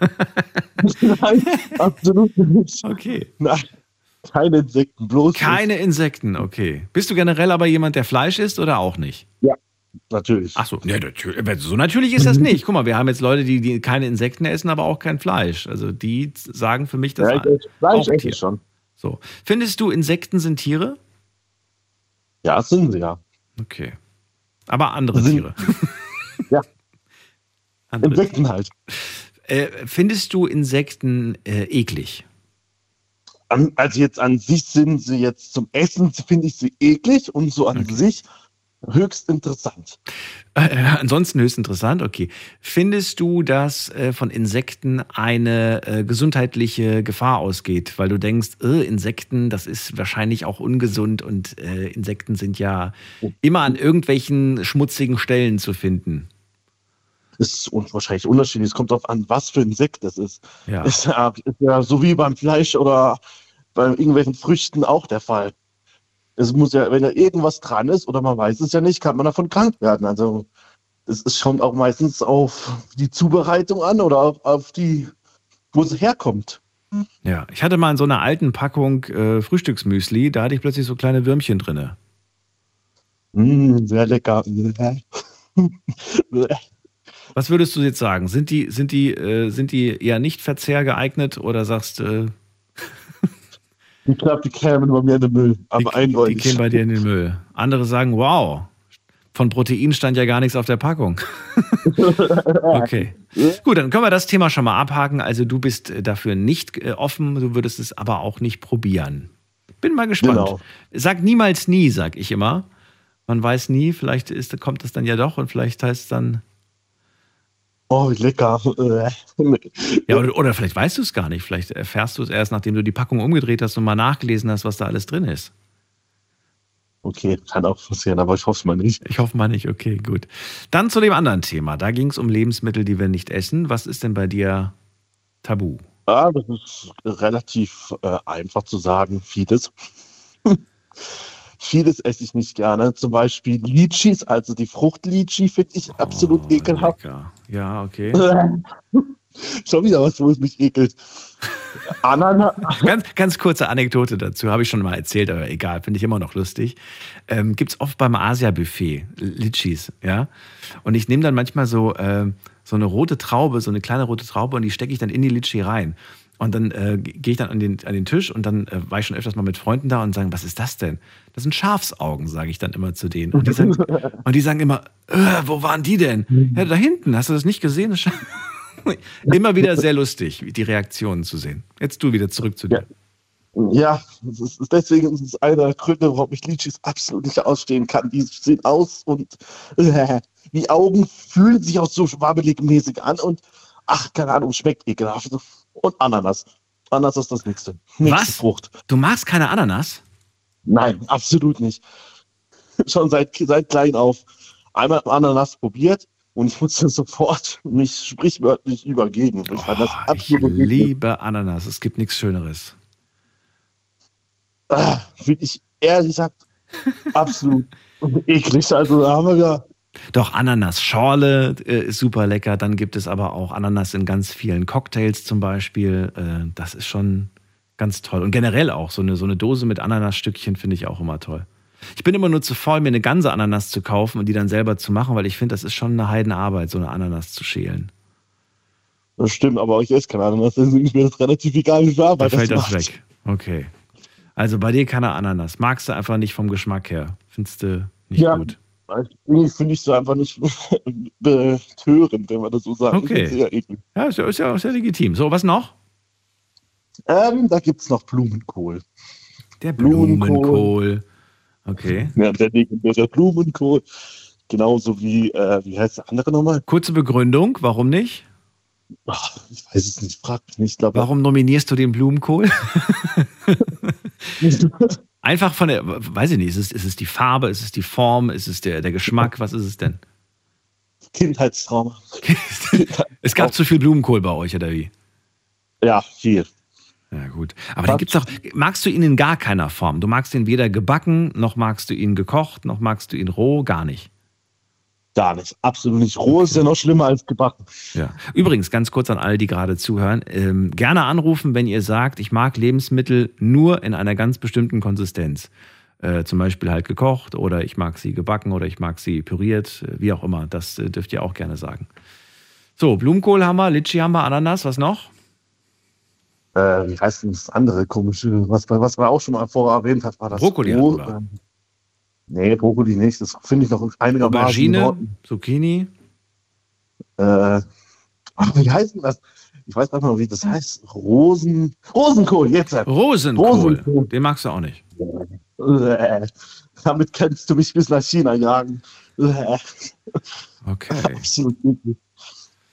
Nein, absolut nicht. Okay. Nein, keine Insekten, bloß nicht. Keine Insekten, okay. Bist du generell aber jemand, der Fleisch isst oder auch nicht? Natürlich. Ach so, nee, natürlich, so natürlich ist das nicht. Guck mal, wir haben jetzt Leute, die, die keine Insekten essen, aber auch kein Fleisch. Also die sagen für mich, das ja, ich Fleisch auch esse ich schon. so. Findest du, Insekten sind Tiere? Ja, sind sie ja. Okay. Aber andere Sind- Tiere. *laughs* *laughs* Ja. Insekten halt. Äh, findest du Insekten äh, eklig? An, also jetzt an sich sind sie jetzt zum Essen, finde ich sie eklig und so an Okay. sich höchst interessant. Äh, ansonsten höchst interessant, okay. Findest du, dass äh, von Insekten eine äh, gesundheitliche Gefahr ausgeht? Weil du denkst, äh, Insekten, das ist wahrscheinlich auch ungesund und äh, Insekten sind ja immer an irgendwelchen schmutzigen Stellen zu finden. Das ist wahrscheinlich unterschiedlich. Es kommt darauf an, was für ein Insekt das ist. Ja. *laughs* Ist ja, ist ja so wie beim Fleisch oder bei irgendwelchen Früchten auch der Fall. Es muss ja, wenn da irgendwas dran ist oder man weiß es ja nicht, kann man davon krank werden. Also es ist schon auch meistens auf die Zubereitung an oder auf, auf die, wo es herkommt. Ja, ich hatte mal in so einer alten Packung äh, Frühstücksmüsli, da hatte ich plötzlich so kleine Würmchen drinne. Mm, sehr lecker. *laughs* Was würdest du jetzt sagen? Sind die, sind die, äh, sind die eher nicht verzehrgeeignet oder sagst äh, Ich glaube, die kämen bei mir in den Müll. Aber die, die eindeutig. gehen bei dir in den Müll? Andere sagen, wow, von Protein stand ja gar nichts auf der Packung. *laughs* okay. Gut, dann können wir das Thema schon mal abhaken. Also du bist äh, dafür nicht äh, offen, du würdest es aber auch nicht probieren. Bin mal gespannt. Genau. Sag niemals nie, sag ich immer. Man weiß nie, vielleicht ist, kommt es dann ja doch und vielleicht heißt es dann, Oh, wie lecker. ja, oder, oder vielleicht weißt du es gar nicht. Vielleicht erfährst du es erst, nachdem du die Packung umgedreht hast und mal nachgelesen hast, was da alles drin ist. Okay, kann auch passieren, aber ich hoffe mal nicht. Ich hoffe mal nicht. Okay, gut. Dann zu dem anderen Thema. Da ging es um Lebensmittel, die wir nicht essen. Was ist denn bei dir tabu? Ah, das ist relativ äh, einfach zu sagen, vieles. Vieles esse ich nicht gerne. Zum Beispiel Litschis, also die Frucht-Litchi finde ich absolut Oh, ekelhaft. lecker. Ja, okay. *laughs* Schon wieder was, wo es mich ekelt. Ananas. *laughs* Ganz, ganz kurze Anekdote dazu, habe ich schon mal erzählt, aber egal, finde ich immer noch lustig. Ähm, Gibt es oft beim Asia-Buffet, Litschis, ja. Und ich nehme dann manchmal so, äh, so eine rote Traube, so eine kleine rote Traube und die stecke ich dann in die Litschi rein. Und dann äh, gehe ich dann an den, an den Tisch und dann äh, war ich schon öfters mal mit Freunden da und sagen, was ist das denn? Das sind Schafsaugen, sage ich dann immer zu denen. Und die sagen, *laughs* und die sagen immer, äh, wo waren die denn? Ja, da hinten, hast du das nicht gesehen? Das *laughs* immer wieder sehr lustig, die Reaktionen zu sehen. Jetzt du wieder zurück zu dir. Ja, das ist, deswegen ist es einer der Gründe, warum ich Litschis absolut nicht ausstehen kann. Die sehen aus und äh, *laughs* die Augen fühlen sich auch so schwabbelig-mäßig an und ach, keine Ahnung, schmeckt ekelhaft. Und Ananas. Ananas ist das nächste. nächste Was? Frucht. Du magst keine Ananas? Nein, absolut nicht. Schon seit, seit klein auf. Einmal Ananas probiert und ich musste sofort mich sprichwörtlich übergeben. Ich Oh, ich liebe Ananas. Es gibt nichts Schöneres. Ah, Finde ich ehrlich gesagt *laughs* absolut eklig. Also da haben wir ja Doch, Ananas-Schorle äh, ist super lecker. Dann gibt es aber auch Ananas in ganz vielen Cocktails zum Beispiel. Äh, das ist schon ganz toll. Und generell auch so eine, so eine Dose mit Ananasstückchen finde ich auch immer toll. Ich bin immer nur zu faul, mir eine ganze Ananas zu kaufen und die dann selber zu machen, weil ich finde, das ist schon eine Heidenarbeit, so eine Ananas zu schälen. Das stimmt, aber ich esse keine Ananas, deswegen ist mir das relativ egal, wie viel Da Arbeit fällt das macht. weg. Okay. Also bei dir keine Ananas. Magst du einfach nicht vom Geschmack her. Findest du nicht Ja. gut. Irgendwie finde ich so einfach nicht *laughs* betörend, wenn man das so sagt. Okay. Ja, ist ja, ist ja, ist ja legitim. So, was noch? Ähm, da gibt es noch Blumenkohl. Der Blumenkohl. Blumenkohl. Okay. Ja, der legendäre Blumenkohl. Genauso wie, äh, wie heißt der andere nochmal? Kurze Begründung, warum nicht? Ach, ich weiß es nicht, frag mich nicht. Warum nominierst du den Blumenkohl? *laughs* *laughs* Einfach von der, weiß ich nicht, ist es, ist es die Farbe, ist es die Form, ist es der, der Geschmack, was ist es denn? Kindheitstrauma. *laughs* Es gab zu viel Blumenkohl bei euch, oder wie? Ja, viel. Ja, gut. Aber dann gibt's doch, magst du ihn in gar keiner Form? Du magst ihn weder gebacken, noch magst du ihn gekocht, noch magst du ihn roh, gar nicht. Gar nicht. Absolut nicht. Roh ist ja noch schlimmer als gebacken. Ja. Übrigens, ganz kurz an alle, die gerade zuhören, ähm, gerne anrufen, wenn ihr sagt, ich mag Lebensmittel nur in einer ganz bestimmten Konsistenz. Äh, zum Beispiel halt gekocht oder ich mag sie gebacken oder ich mag sie püriert, äh, wie auch immer. Das äh, dürft ihr auch gerne sagen. So, Blumenkohl haben wir, Litschi haben wir, Ananas, was noch? Äh, wie heißt denn das andere komische, was, was man auch schon mal vorher erwähnt hat, war das Brokkoli Roh- Nee, Brokkoli nicht. Das finde ich noch einigermaßen in Aubergine. Zucchini, Äh, ach, wie heißt denn das? Ich weiß gar nicht mehr, wie das heißt. Rosen, Rosenkohl, jetzt. Rosenkohl. Rosenkohl. Den magst du auch nicht. Äh, damit kannst du mich bis nach China jagen. Äh, Okay. *laughs* absolut eklig.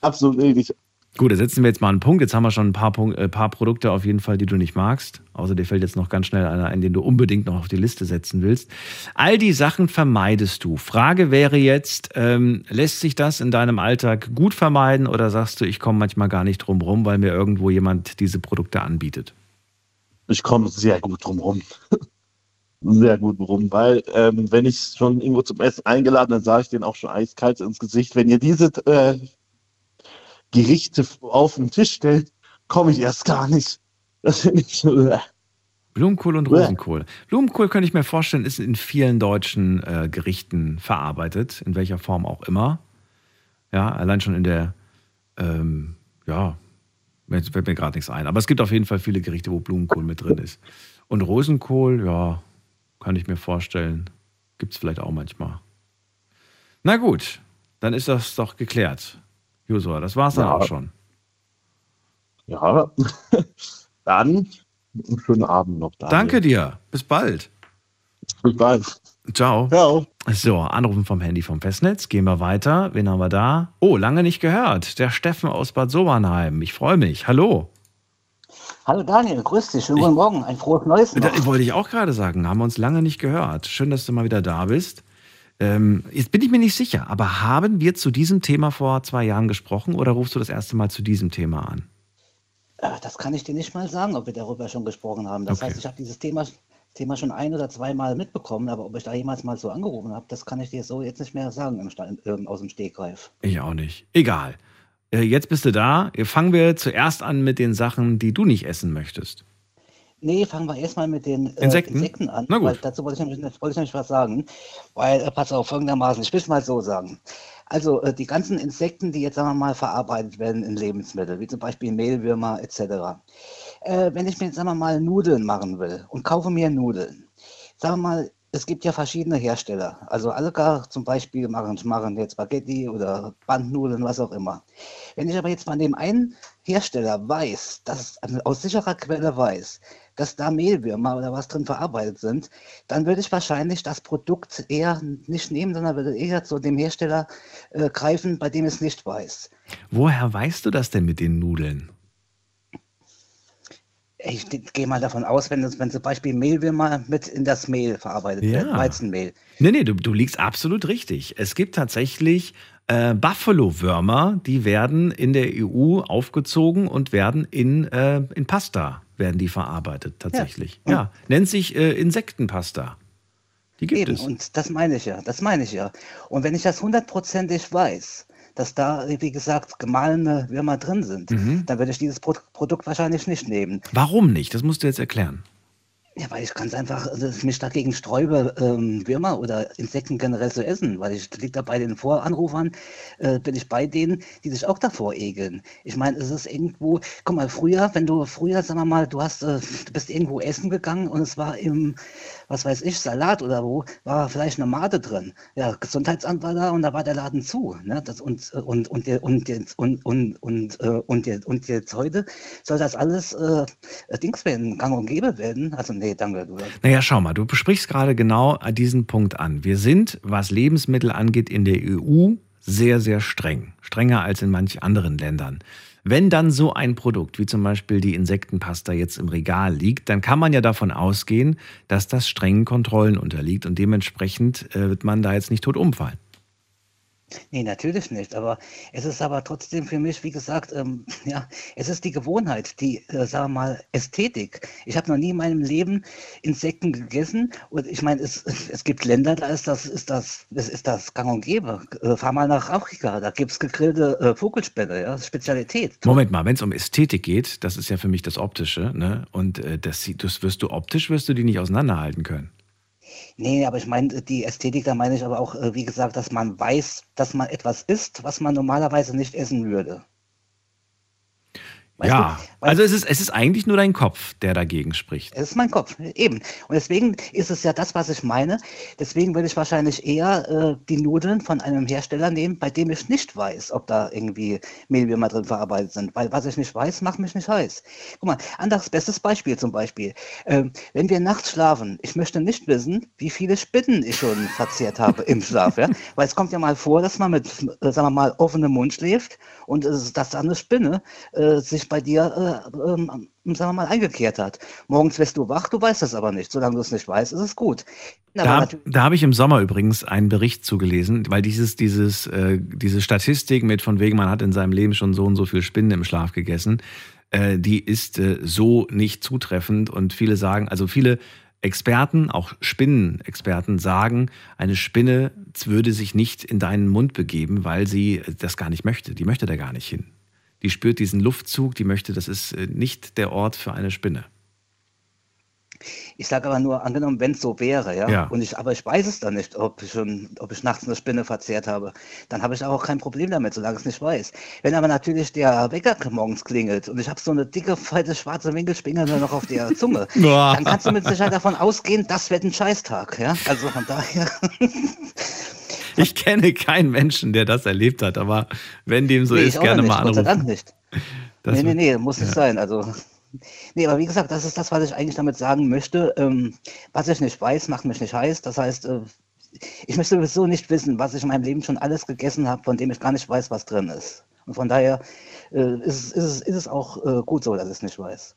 Absolut eklig. Gut, da setzen wir jetzt mal einen Punkt. Jetzt haben wir schon ein paar, Punkt, äh, paar Produkte auf jeden Fall, die du nicht magst. Außer dir fällt jetzt noch ganz schnell einer ein, den du unbedingt noch auf die Liste setzen willst. All die Sachen vermeidest du. Frage wäre jetzt, ähm, lässt sich das in deinem Alltag gut vermeiden oder sagst du, ich komme manchmal gar nicht drum rum, weil mir irgendwo jemand diese Produkte anbietet? Ich komme sehr gut drum rum. *laughs* Sehr gut rum, weil ähm, wenn ich schon irgendwo zum Essen eingeladen, dann sage ich denen auch schon eiskalt ins Gesicht, wenn ihr diese äh, Gerichte auf den Tisch stellt, komme ich erst gar nicht. Das finde ich so, äh, Blumenkohl und. Rosenkohl. Blumenkohl könnte ich mir vorstellen, ist in vielen deutschen äh, Gerichten verarbeitet, in welcher Form auch immer. Ja, allein schon in der, ähm, ja, mir fällt mir gerade nichts ein. Aber es gibt auf jeden Fall viele Gerichte, wo Blumenkohl mit drin ist. Und Rosenkohl, ja, kann ich mir vorstellen, gibt es vielleicht auch manchmal. Na gut, dann ist das doch geklärt. Josua, das war's dann Ja. auch schon. ja, *laughs* dann einen schönen Abend noch. Daniel. Danke dir. Bis bald. Bis bald. Ciao. Ciao. So, Anrufen vom Handy vom Festnetz. Gehen wir weiter. Wen haben wir da? Oh, lange nicht gehört. Der Steffen aus Bad Sobernheim. Ich freue mich. Hallo. Hallo Daniel, grüß dich. Schönen guten Morgen. Ein frohes Neues noch. Da wollte ich auch gerade sagen. Haben wir uns lange nicht gehört. Schön, dass du mal wieder da bist. Ähm, jetzt bin ich mir nicht sicher, aber haben wir zu diesem Thema vor zwei Jahren gesprochen oder rufst du das erste Mal zu diesem Thema an? Das kann ich dir nicht mal sagen, ob wir darüber schon gesprochen haben. Das Okay. heißt, ich habe dieses Thema, Thema schon ein oder zweimal mitbekommen, aber ob ich da jemals mal so angerufen habe, das kann ich dir so jetzt nicht mehr sagen ähm, aus dem Stegreif. Ich auch nicht. Egal. Äh, Jetzt bist du da. Fangen wir zuerst an mit den Sachen, die du nicht essen möchtest. Nee, fangen wir erstmal mit den äh, Insekten? Insekten an. Na gut. Dazu wollte ich, nämlich, wollte ich nämlich was sagen. Weil, äh, pass auf, folgendermaßen, ich will es mal so sagen. Also äh, die ganzen Insekten, die jetzt, sagen wir mal, verarbeitet werden in Lebensmittel, wie zum Beispiel Mehlwürmer etc. Äh, wenn ich mir, jetzt, sagen wir mal, Nudeln machen will und kaufe mir Nudeln, sagen wir mal, es gibt ja verschiedene Hersteller. Also Alga zum Beispiel machen, machen jetzt Spaghetti oder Bandnudeln, was auch immer. Wenn ich aber jetzt von dem einen Hersteller weiß, dass also aus sicherer Quelle weiß, dass da Mehlwürmer oder was drin verarbeitet sind, dann würde ich wahrscheinlich das Produkt eher nicht nehmen, sondern würde eher zu dem Hersteller äh, greifen, bei dem es nicht weiß. Woher weißt du das denn mit den Nudeln? Ich gehe mal davon aus, wenn, wenn zum Beispiel Mehlwürmer mit in das Mehl verarbeitet Ja. werden, Weizenmehl. Nee, nee, du, du liegst absolut richtig. Es gibt tatsächlich äh, Buffalo-Würmer, die werden in der EU aufgezogen und werden in, äh, in Pasta werden die verarbeitet tatsächlich. Ja, Ja. nennt sich äh, Insektenpasta. Die gibt Eben, es. und das meine ich ja, das meine ich ja. Und wenn ich das hundertprozentig weiß, dass da, wie gesagt, gemahlene Würmer drin sind, Mhm. dann würde ich dieses Pro Produkt wahrscheinlich nicht nehmen. Warum nicht? Das musst du jetzt erklären. Ja, weil ich ganz einfach also ich mich dagegen sträube, ähm, Würmer oder Insekten generell zu essen, weil ich liegt da bei den Voranrufern, äh, bin ich bei denen, die sich auch davor ekeln. Ich meine, es ist irgendwo, guck mal, früher, wenn du früher, sagen wir mal, du hast, äh, du bist irgendwo essen gegangen und es war im, was weiß ich, Salat oder wo, war vielleicht eine Made drin. Ja, Gesundheitsamt war da und da war der Laden zu. Ne? Das, und, äh, und, und, und, jetzt- und, und, und, äh, und, der- und jetzt heute soll das alles äh, Dings werden, gang und gäbe werden. Also nee, danke. Naja, schau mal, du sprichst gerade genau diesen Punkt an. Wir sind, was Lebensmittel angeht, in der EU sehr, sehr streng. Strenger als in manch anderen Ländern. Wenn dann so ein Produkt wie zum Beispiel die Insektenpasta jetzt im Regal liegt, dann kann man ja davon ausgehen, dass das strengen Kontrollen unterliegt und dementsprechend äh, wird man da jetzt nicht tot umfallen. Nee, natürlich nicht. Aber es ist aber trotzdem für mich, wie gesagt, ähm, *laughs* ja, es ist die Gewohnheit, die, äh, sagen wir mal, Ästhetik. Ich habe noch nie in meinem Leben Insekten gegessen. Und ich meine, es, *laughs* es gibt Länder, da ist das, ist das, das ist das gang und gäbe. Äh, fahr mal nach Afrika, da gibt es gegrillte äh, Vogelspäne, ja, Spezialität. Moment mal, wenn es um Ästhetik geht, das ist ja für mich das Optische, ne? Und äh, das, das wirst du optisch, wirst du die nicht auseinanderhalten können. Nee, aber ich meine, die Ästhetik, da meine ich aber auch, äh, wie gesagt, dass man weiß, dass man etwas isst, was man normalerweise nicht essen würde. Weißt ja, du? Also es ist, es ist eigentlich nur dein Kopf, der dagegen spricht. Es ist mein Kopf, eben. Und deswegen ist es ja das, was ich meine. Deswegen würde ich wahrscheinlich eher äh, die Nudeln von einem Hersteller nehmen, bei dem ich nicht weiß, ob da irgendwie Mehlwürmer drin verarbeitet sind. Weil was ich nicht weiß, macht mich nicht heiß. Guck mal, anderes bestes Beispiel zum Beispiel. Ähm, wenn wir nachts schlafen, ich möchte nicht wissen, wie viele Spinnen ich schon *laughs* verzehrt habe im Schlaf. Ja? Weil es kommt ja mal vor, dass man mit, äh, sagen wir mal, offenem Mund schläft und es, dass da eine Spinne äh, sich bei dir, äh, ähm, sagen wir mal, eingekehrt hat. Morgens wirst du wach, du weißt es aber nicht. Solange du es nicht weißt, ist es gut. Da, da habe ich im Sommer übrigens einen Bericht zugelesen, weil dieses, dieses, äh, diese Statistik mit von wegen, man hat in seinem Leben schon so und so viel Spinnen im Schlaf gegessen, äh, die ist äh, so nicht zutreffend. Und viele sagen, also viele Experten, auch Spinnenexperten, sagen, eine Spinne würde sich nicht in deinen Mund begeben, weil sie das gar nicht möchte. Die möchte da gar nicht hin. Die spürt diesen Luftzug, die möchte, das ist äh, nicht der Ort für eine Spinne. Ich sage aber nur, angenommen, wenn es so wäre, ja, Ja. und ich, aber ich weiß es dann nicht, ob ich, schon, ob ich nachts eine Spinne verzehrt habe, dann habe ich auch kein Problem damit, solange ich es nicht weiß. Wenn aber natürlich der Wecker morgens klingelt und ich habe so eine dicke, fette, schwarze Winkelspinne noch auf der *laughs* Zunge, dann kannst du mit Sicherheit davon ausgehen, das wird ein Scheißtag, ja. Also von daher, *laughs* *laughs* Ich kenne keinen Menschen, der das erlebt hat, aber wenn dem so nee, ist, gerne nicht, mal Gott sei anrufen. Dank nicht. *laughs* Das nee, nee, nee, muss nicht ja. sein. Also, nee, aber wie gesagt, das ist das, was ich eigentlich damit sagen möchte. Ähm, was ich nicht weiß, macht mich nicht heiß. Das heißt, äh, ich möchte sowieso nicht wissen, was ich in meinem Leben schon alles gegessen habe, von dem ich gar nicht weiß, was drin ist. Und von daher äh, ist, es- ist, ist es auch äh, gut so, dass ich es nicht weiß.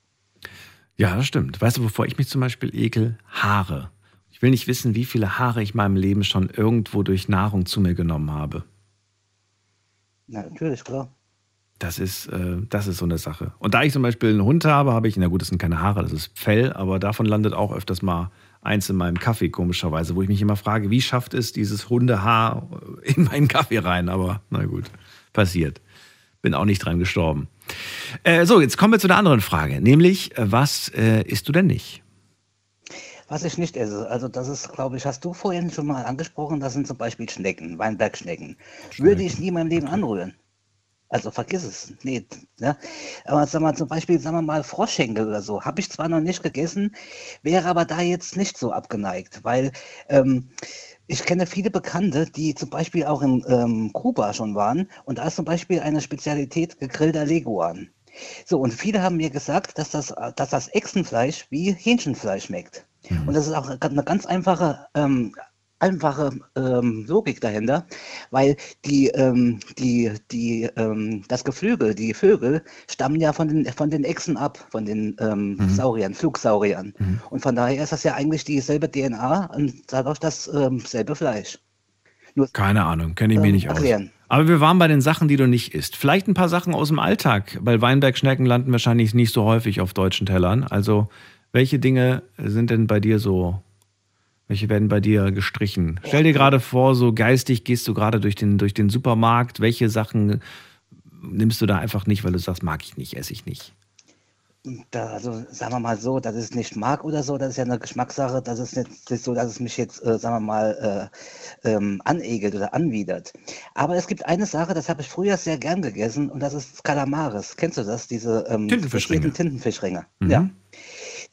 Ja, das stimmt. Weißt du, wovor ich mich zum Beispiel ekel? Haare. Ich will nicht wissen, wie viele Haare ich in meinem Leben schon irgendwo durch Nahrung zu mir genommen habe. Ja, natürlich, klar. Das ist, äh, das ist so eine Sache. Und da ich zum Beispiel einen Hund habe, habe ich, na gut, das sind keine Haare, das ist Fell, aber davon landet auch öfters mal eins in meinem Kaffee, komischerweise, wo ich mich immer frage, wie schafft es dieses Hundehaar in meinen Kaffee rein? Aber na gut, passiert. Bin auch nicht dran gestorben. Äh, so, jetzt kommen wir zu der anderen Frage, nämlich, äh, was äh, isst du denn nicht? Was ich nicht esse, also das ist, glaube ich, hast du vorhin schon mal angesprochen, das sind zum Beispiel Schnecken, Weinbergschnecken. Würde ich nie in meinem Leben anrühren. Also vergiss es. Nee, ne? Aber sag mal, zum Beispiel, sagen wir mal, Froschschenkel oder so, habe ich zwar noch nicht gegessen, wäre aber da jetzt nicht so abgeneigt, weil ähm, ich kenne viele Bekannte, die zum Beispiel auch in ähm, Kuba schon waren und da ist zum Beispiel eine Spezialität gegrillter Leguan. So, und viele haben mir gesagt, dass das, dass das Echsenfleisch wie Hähnchenfleisch schmeckt. Und das ist auch eine ganz einfache ähm, einfache ähm, Logik dahinter, weil die, ähm, die, die, ähm, das Geflügel, die Vögel stammen ja von den, von den Echsen ab, von den ähm, Mhm. Sauriern, Flugsauriern. Und von daher ist das ja eigentlich dieselbe DNA und dadurch dasselbe Fleisch. Nur Keine Ahnung, kenne ich mir ähm, nicht aus. erklären. Aber wir waren bei den Sachen, die du nicht isst. Vielleicht ein paar Sachen aus dem Alltag, weil Weinbergschnecken landen wahrscheinlich nicht so häufig auf deutschen Tellern. Also, welche Dinge sind denn bei dir so, welche werden bei dir gestrichen? Stell dir gerade vor, so geistig gehst du gerade durch den, durch den Supermarkt. Welche Sachen nimmst du da einfach nicht, weil du sagst, mag ich nicht, esse ich nicht? Da, also sagen wir mal so, dass ich es nicht mag oder so, das ist ja eine Geschmackssache, das ist nicht ist so, dass es mich jetzt, äh, sagen wir mal, äh, ähm, anegelt oder anwidert. Aber es gibt eine Sache, das habe ich früher sehr gern gegessen und das ist Calamares. Kennst du das? Diese ähm, Tintenfischringe. Tintenfischringe. Mhm. Ja.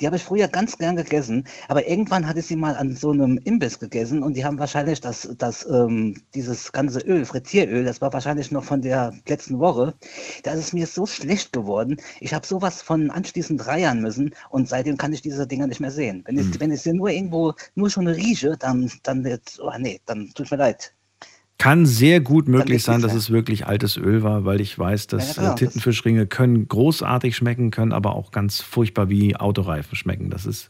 Die habe ich früher ganz gern gegessen, aber irgendwann hatte ich sie mal an so einem Imbiss gegessen und die haben wahrscheinlich das, das, ähm, dieses ganze Öl, Frittieröl, das war wahrscheinlich noch von der letzten Woche. Da ist es mir so schlecht geworden. Ich habe sowas von anschließend reiern müssen und seitdem kann ich diese Dinger nicht mehr sehen. Wenn ich, wenn ich sie nur irgendwo, nur schon rieche, dann, dann, jetzt- oh nee, dann tut mir leid. Kann sehr gut möglich sein, dass es wirklich altes Öl war, weil ich weiß, dass Ja, äh, Tintenfischringe können großartig schmecken, können aber auch ganz furchtbar wie Autoreifen schmecken. Das ist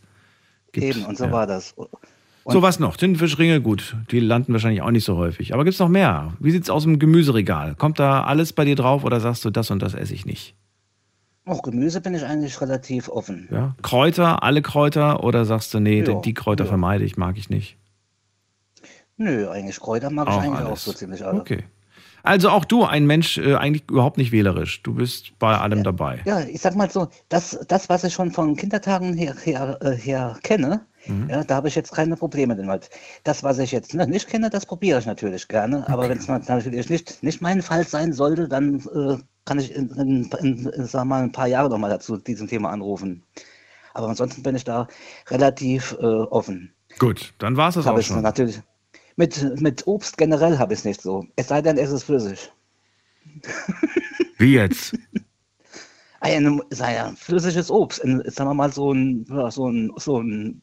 gibt- Eben, und so ja. war das. Und So was noch. Tintenfischringe, gut, die landen wahrscheinlich auch nicht so häufig. Aber gibt es noch mehr? Wie sieht es aus dem Gemüseregal? Kommt da alles bei dir drauf oder sagst du, das und das esse ich nicht? auch Gemüse bin ich eigentlich relativ offen. Ja? Kräuter, alle Kräuter oder sagst du, nee, Ja, die, Kräuter ja. vermeide ich, mag ich nicht? Nö, eigentlich Kräuter mag ich Auch eigentlich auch alles. so ziemlich alle. Okay. Also auch du, ein Mensch, äh, eigentlich überhaupt nicht wählerisch. Du bist bei allem dabei. Ja, ich sag mal so, das, das was ich schon von Kindertagen her, her, äh, her kenne, Mhm. ja, da habe ich jetzt keine Probleme damit. Das, was ich jetzt ne, nicht kenne, das probiere ich natürlich gerne. Aber wenn es natürlich nicht, nicht mein Fall sein sollte, dann äh, kann ich in, in, in, in sag mal, ein paar Jahre nochmal dazu diesem Thema anrufen. Aber ansonsten bin ich da relativ äh, offen. Gut, dann war es das auch ich schon. natürlich. Mit, mit Obst generell habe ich es nicht so. Es sei denn, es ist flüssig. Wie jetzt? Ein, sei ja, flüssiges Obst. In, sagen wir mal so ein, so ein, so ein,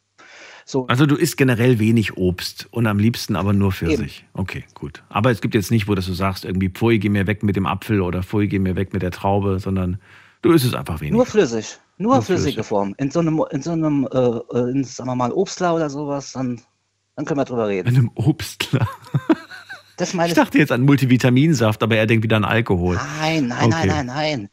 so Also du isst generell wenig Obst und am liebsten aber nur Pfirsich. Okay, gut. Aber es gibt jetzt nicht, wo dass du sagst, irgendwie, pfui, geh mir weg mit dem Apfel oder pfui, geh mir weg mit der Traube, sondern du isst es einfach wenig. nur flüssig. Nur, Nur flüssige flüssig. Form. In so einem, in so einem, äh, äh, in, sagen wir mal, Obstler oder sowas, dann, dann können wir drüber reden. einem Obstler. Das meine Ich dachte jetzt an Multivitaminsaft, aber er denkt wieder an Alkohol. Nein, nein, nein, Okay. nein, nein.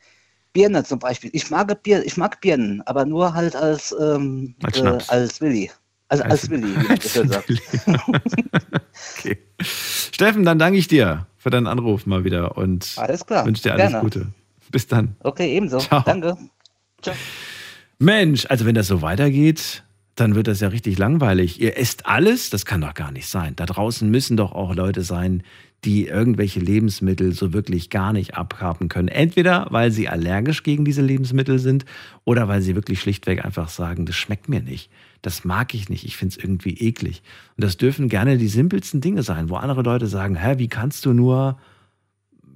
Birne zum Beispiel. Ich mag, Bier, ich mag Birnen, aber nur halt als, ähm, Als äh, als Willi. Also als, Willi, wie schön sagt. *laughs* okay. Steffen, dann danke ich dir für deinen Anruf mal wieder und wünsche dir alles Gerne. Gute. Bis dann. Okay, ebenso. Ciao. Danke. *laughs* Ciao. Mensch, also wenn das so weitergeht, dann wird das ja richtig langweilig. Ihr esst alles? Das kann doch gar nicht sein. Da draußen müssen doch auch Leute sein, die irgendwelche Lebensmittel so wirklich gar nicht abhaben können. Entweder weil sie allergisch gegen diese Lebensmittel sind oder weil sie wirklich schlichtweg einfach sagen, das schmeckt mir nicht. Das mag ich nicht. Ich finde es irgendwie eklig. Und das dürfen gerne die simpelsten Dinge sein, wo andere Leute sagen, hä, wie kannst du nur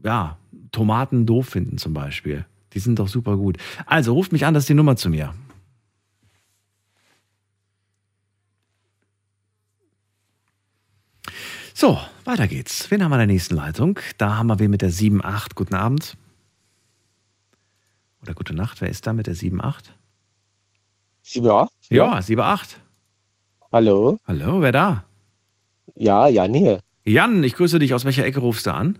ja, Tomaten doof finden zum Beispiel. Die sind doch super gut. Also ruft mich an, das ist die Nummer zu mir. So, weiter geht's. Wen haben wir in der nächsten Leitung? Da haben wir wen mit der 7.8. Guten Abend. Oder gute Nacht. Wer ist da mit der 7.8? Ja, Ja, 7.8. hallo. Hallo, wer da? Ja, Jan hier. Jan, ich grüße dich. Aus welcher Ecke rufst du an?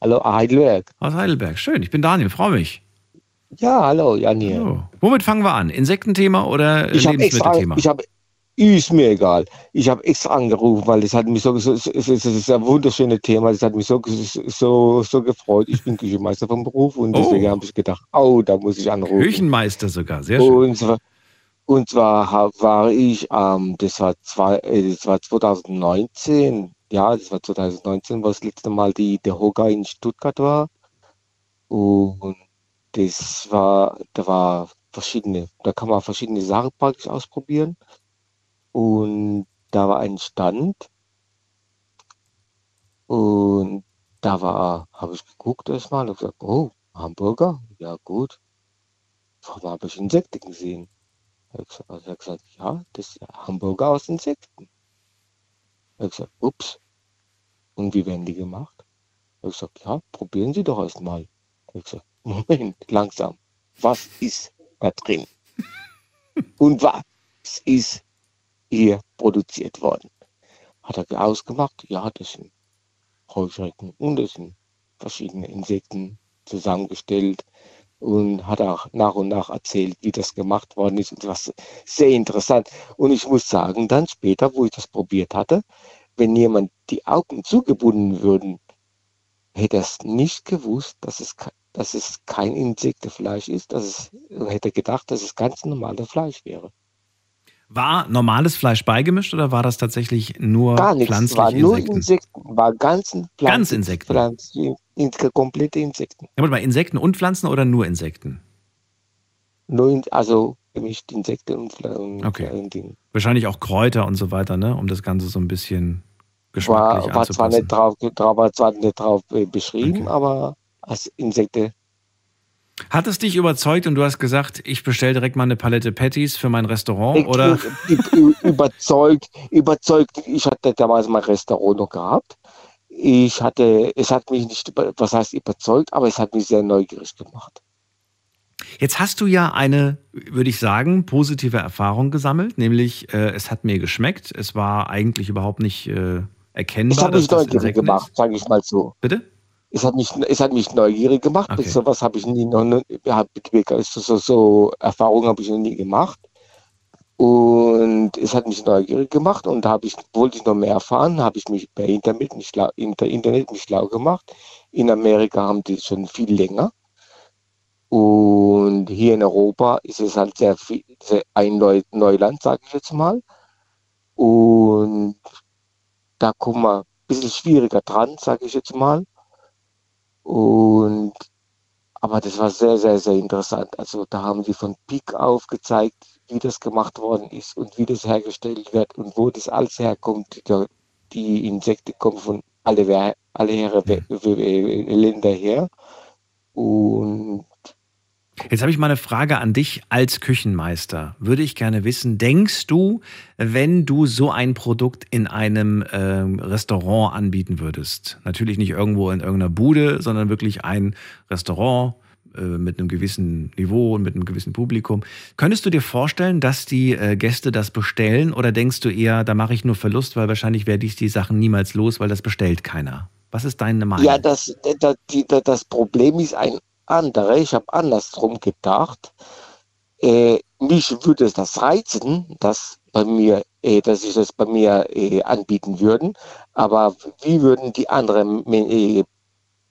Hallo, Heidelberg. Aus Heidelberg. Schön, ich bin Daniel, freue mich. Ja, hallo, Janni. So. Womit fangen wir an? Insektenthema oder Ich habe extra, Lebensmittelthema? ich habe, ist mir egal. Ich habe extra angerufen, weil das hat mich so, so, so es ist ein wunderschönes Thema. Das hat mich so, so, so gefreut. Ich bin Küchenmeister vom Beruf und Oh. deswegen habe ich gedacht, oh, da muss ich anrufen. Küchenmeister sogar, sehr schön. Und zwar, und zwar war ich, ähm, das war zwei, äh, das war 2019, ja, das war 2019, wo das letzte Mal die, der Hoga in Stuttgart war. Und das war, da war verschiedene, da kann man verschiedene Sachen praktisch ausprobieren. Und da war ein Stand. Und da war, habe ich geguckt erstmal und gesagt, oh, Hamburger, ja gut. Warum habe ich Insekten gesehen? Ich Also er hat gesagt, ja, das ist ja Hamburger aus Insekten. Er hat gesagt, ups. Und wie werden die gemacht? Er hat gesagt, ja, probieren Sie doch erst mal. Er hat gesagt, *laughs* Moment, langsam. Was ist da drin? Und was ist hier produziert worden? Hat er ausgemacht? Ja, das sind Heuschrecken und das sind verschiedene Insekten zusammengestellt und hat auch nach und nach erzählt, wie das gemacht worden ist und was sehr interessant. Und ich muss sagen, dann später, wo ich das probiert hatte, wenn jemand die Augen zugebunden würden, hätte er es nicht gewusst, dass es, dass es kein Insektenfleisch ist, dass es, hätte gedacht, dass es ganz normales Fleisch wäre. War normales Fleisch beigemischt oder war das tatsächlich nur Gar nichts, pflanzliche war nur Insekten? Insekten, war ganzen Ganz Insekten. Pflanzen, in, komplette Insekten. Ja, mal, Insekten und Pflanzen oder nur Insekten? Nur in, also gemischt Insekten und, Pfla- und Okay. und. Wahrscheinlich auch Kräuter und so weiter, ne? Um das Ganze so ein bisschen geschmacklich War, war zwar anzupassen. nicht drauf, war zwar nicht drauf äh, beschrieben, aber als Insekte. Hat es dich überzeugt und du hast gesagt, ich bestelle direkt mal eine Palette Patties für mein Restaurant? Ich- oder? überzeugt, überzeugt. Ich hatte damals mein Restaurant noch gehabt. Ich hatte, es hat mich nicht, was heißt überzeugt, aber es hat mich sehr neugierig gemacht. Jetzt hast du ja eine, würde ich sagen, positive Erfahrung gesammelt, nämlich äh, es hat mir geschmeckt. Es war eigentlich überhaupt nicht äh, erkennbar. Es hat mich neugierig gemacht, sage ich mal so. Bitte? Es hat mich, es hat mich neugierig gemacht. Okay. So was habe ich nie noch, nie- hab, so, so, Erfahrungen habe ich noch nie gemacht. Und es hat mich neugierig gemacht und da habe ich, wollte ich noch mehr erfahren, habe ich mich bei Internet mich, schlau- Inter, Internet mich schlau gemacht. In Amerika haben die es schon viel länger. Und hier in Europa ist es halt sehr viel, sehr ein Neu, Neuland, sage ich jetzt mal. Und da kommen wir ein bisschen schwieriger dran, sage ich jetzt mal. Und aber das war sehr, sehr, sehr interessant. Also da haben die von Pik auf gezeigt, wie das gemacht worden ist und wie das hergestellt wird und wo das alles herkommt. Die, die Insekten kommen von alle, alle Herren, Länder her. Und Jetzt habe ich mal eine Frage an dich als Küchenmeister. Würde ich gerne wissen, denkst du, wenn du so ein Produkt in einem ähm, Restaurant anbieten würdest, natürlich nicht irgendwo in irgendeiner Bude, sondern wirklich ein Restaurant äh, mit einem gewissen Niveau und mit einem gewissen Publikum, könntest du dir vorstellen, dass die äh, Gäste das bestellen oder denkst du eher, da mache ich nur Verlust, weil wahrscheinlich werde ich die Sachen niemals los, weil das bestellt keiner? Was ist deine Meinung? Ja, das, das, das Problem ist ein anderes. Ich habe andersrum gedacht. Äh, mich würde das reizen, dass bei mir, äh, dass ich das bei mir äh, anbieten würden. Aber wie würden die anderen, äh,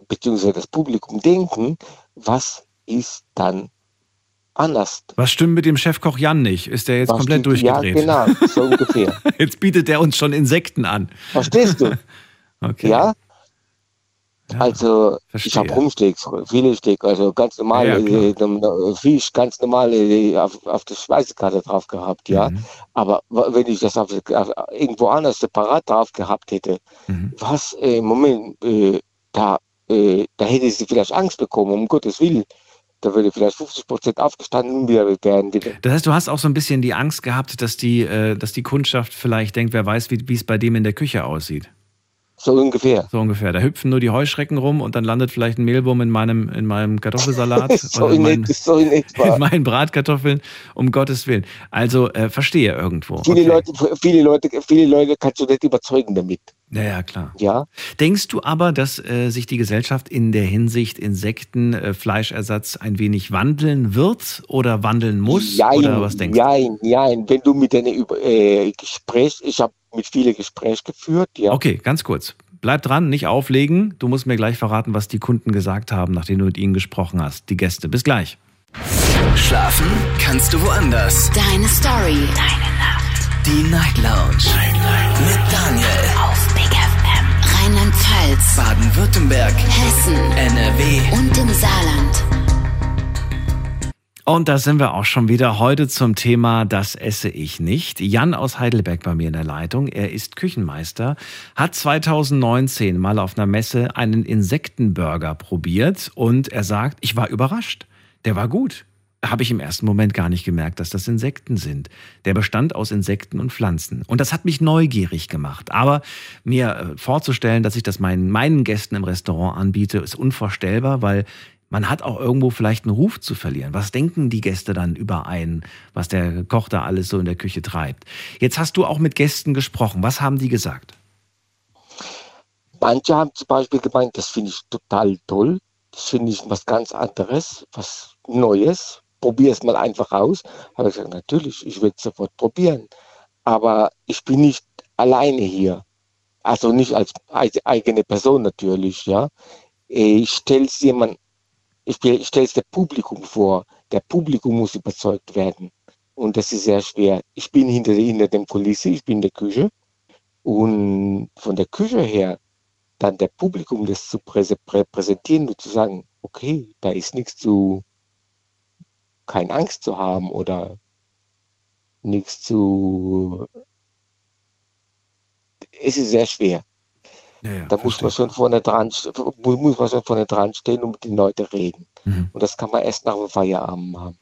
beziehungsweise das Publikum denken, was ist dann anders? Was stimmt mit dem Chefkoch Jan nicht? Ist der jetzt Was komplett stimmt- ja, durchgedreht? genau, so ungefähr. *laughs* Jetzt bietet er uns schon Insekten an. Verstehst du? *laughs* Okay. Ja? Also ich habe Rumsteaks, Filetsteak, also ganz normal Ja, ja, äh, Fisch, ganz normal äh, auf, auf der Speisekarte drauf gehabt, ja. Mhm. Aber wenn ich das auf, auf, irgendwo anders separat drauf gehabt hätte, Mhm. was, äh, Moment, äh, da, äh, da hätte sie vielleicht Angst bekommen, um Gottes Willen. Da würde vielleicht 50 Prozent aufgestanden werden. Das heißt, du hast auch so ein bisschen die Angst gehabt, dass die, äh, dass die Kundschaft vielleicht denkt, wer weiß, wie es bei dem in der Küche aussieht. So ungefähr. So ungefähr. Da hüpfen nur die Heuschrecken rum und dann landet vielleicht ein Mehlwurm in meinem, in meinem Kartoffelsalat *laughs* so oder in, in, mein, so in etwa. *laughs* in meinen Bratkartoffeln, um Gottes Willen. Also äh, verstehe irgendwo. Viele, Okay. Leute, viele, Leute, viele Leute kannst du nicht überzeugen damit. Ja, ja, klar. Ja. Denkst du aber, dass äh, sich die Gesellschaft in der Hinsicht Insekten, äh, Fleischersatz ein wenig wandeln wird oder wandeln muss? Jein, oder was denkst jein, jein. Wenn du mit einer über, äh, Gespräch, ich habe mit vielen Gespräche geführt, ja. Okay, ganz kurz. Bleib dran, nicht auflegen. Du musst mir gleich verraten, was die Kunden gesagt haben, nachdem du mit ihnen gesprochen hast. Die Gäste. Bis gleich. Schlafen kannst du woanders. Deine Story. Deine Nacht. Die Night Lounge. Night, Night. Mit Daniel. Auf Big FM. Rheinland-Pfalz. Baden-Württemberg. Hessen. NRW. Und im Saarland. Und da sind wir auch schon wieder heute zum Thema Das esse ich nicht. Jan aus Heidelberg bei mir in der Leitung. Er ist Küchenmeister, hat 2019 mal auf einer Messe einen Insektenburger probiert und er sagt, ich war überrascht. Der war gut. Habe ich im ersten Moment gar nicht gemerkt, dass das Insekten sind. Der bestand aus Insekten und Pflanzen. Und das hat mich neugierig gemacht. Aber mir äh, vorzustellen, dass ich das meinen, meinen Gästen im Restaurant anbiete, ist unvorstellbar, weil man hat auch irgendwo vielleicht einen Ruf zu verlieren. Was denken die Gäste dann über einen, was der Koch da alles so in der Küche treibt? Jetzt hast du auch mit Gästen gesprochen. Was haben die gesagt? Manche haben zum Beispiel gemeint, das finde ich total toll. Das finde ich was ganz anderes, was Neues. Probier es mal einfach aus. Habe ich gesagt, natürlich, ich werde es sofort probieren. Aber ich bin nicht alleine hier. Also nicht als eig- eigene Person natürlich, ja. Ich stelle es jemand, ich stelle es dem Publikum vor. Der Publikum muss überzeugt werden. Und das ist sehr schwer. Ich bin hinter, hinter dem Kulisse, ich bin in der Küche. Und von der Küche her dann der Publikum das zu prä präsentieren und zu sagen, okay, da ist nichts zu, keine Angst zu haben oder nichts zu, es ist sehr schwer. Ja, ja, Da muss man schon vorne dran, mu- muss man schon vorne dran stehen und mit den Leuten reden. Mhm. Und das kann man erst nach dem Feierabend machen.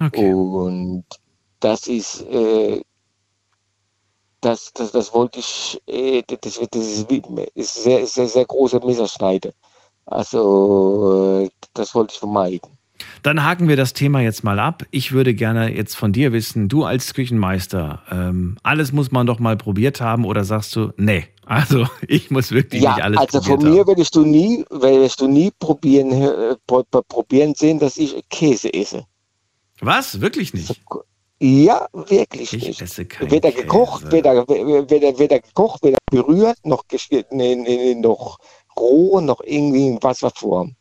Okay. Und das ist, äh, das, das, das wollte ich, äh, das, das ist, ist sehr, sehr, sehr große Messerschneide. Also, äh, das wollte ich vermeiden. Dann haken wir das Thema jetzt mal ab. Ich würde gerne jetzt von dir wissen, du als Küchenmeister, ähm, alles muss man doch mal probiert haben oder sagst du, nee, also *laughs* ich muss wirklich Ja, nicht alles also von mir haben. würdest du nie, würdest du nie probieren, äh, pro- pro- probieren sehen, dass ich Käse esse. Was? Wirklich nicht? Ja, wirklich Ich nicht. esse keinen Weder Käse. gekocht, weder, weder, weder gekocht, weder berührt, noch, nee, nee, noch roh, noch irgendwie in Wasserform.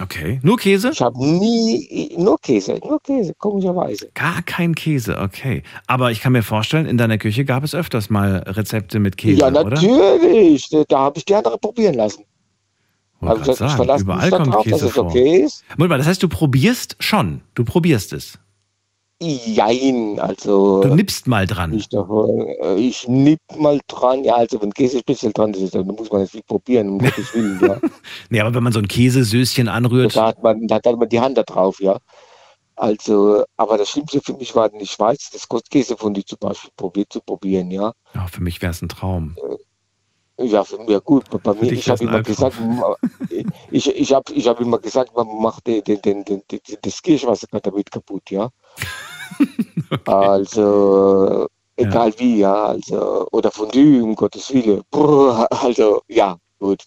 Okay. Nur Käse? Ich habe nie, nur Käse, nur Käse, komischerweise. Gar kein Käse, okay. Aber ich kann mir vorstellen, in deiner Küche gab es öfters mal Rezepte mit Käse, ja, oder? natürlich. Da habe ich die andere probieren lassen. Wollte grad ich ich sagen, verlasse überall kommt darauf, Käse dass es vor. okay ist. Moment mal, das heißt, du probierst schon. Du probierst es. Jein, also. Du nippst mal dran. Ich, äh, ich nipp mal dran, ja, also wenn Käse speziell dran ist, dann muss man das nicht probieren, um Gottes Willen, ja. *laughs* Nee, aber wenn man so ein Käsesößchen anrührt, Da hat man, da hat man die Hand da drauf, ja. Also, aber das Schlimmste für mich war in der Schweiz, das Kostkäse von die zum Beispiel probiert zu probieren, ja. ja, für mich wäre es ein Traum. Ja, für mich gut. Bei bei mir, ich habe immer gesagt, *laughs* ich, ich habe ich hab immer gesagt, man macht den, den, den, den, den, das Kirschwasser damit kaputt, ja. *laughs* Also, egal wie, ja, also, oder Fondue, um Gottes Willen. Brr, Also, ja, gut.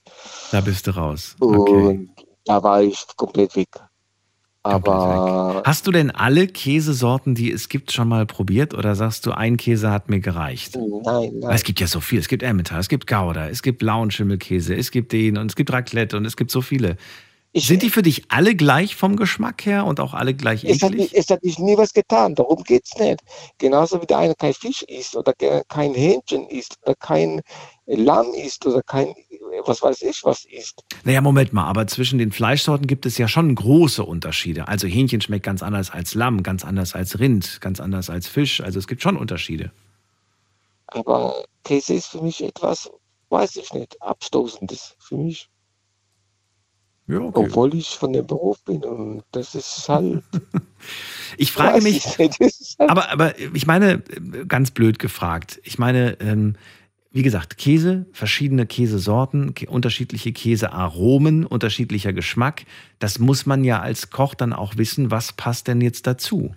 Da bist du raus. Okay. Und da war ich komplett weg. Aber Hast du denn alle Käsesorten, die es gibt, schon mal probiert oder sagst du, ein Käse hat mir gereicht? nein, nein. Es gibt ja so viel. Es gibt Emmental, es gibt Gouda, es gibt blauen Schimmelkäse, es gibt den und es gibt Raclette und es gibt so viele. Ich, Sind die für dich alle gleich vom Geschmack her und auch alle gleich es, hat, eklig? es hat nicht nie was getan, darum geht es nicht. Genauso wie der eine kein Fisch isst oder ke- kein Hähnchen isst oder kein Lamm isst oder kein, was weiß ich, was isst. Naja, Moment mal, aber zwischen den Fleischsorten gibt es ja schon große Unterschiede. Also Hähnchen schmeckt ganz anders als Lamm, ganz anders als Rind, ganz anders als Fisch. Also es gibt schon Unterschiede. Aber Käse ist für mich etwas, weiß ich nicht, Abstoßendes für mich. Ja, okay. Obwohl ich von dem Beruf bin und das ist halt. *laughs* Ich frage mich, *laughs* das halt aber, aber ich meine, ganz blöd gefragt, ich meine, ähm, wie gesagt, Käse, verschiedene Käsesorten, kä- unterschiedliche Käsearomen, unterschiedlicher Geschmack. Das muss man ja als Koch dann auch wissen, was passt denn jetzt dazu.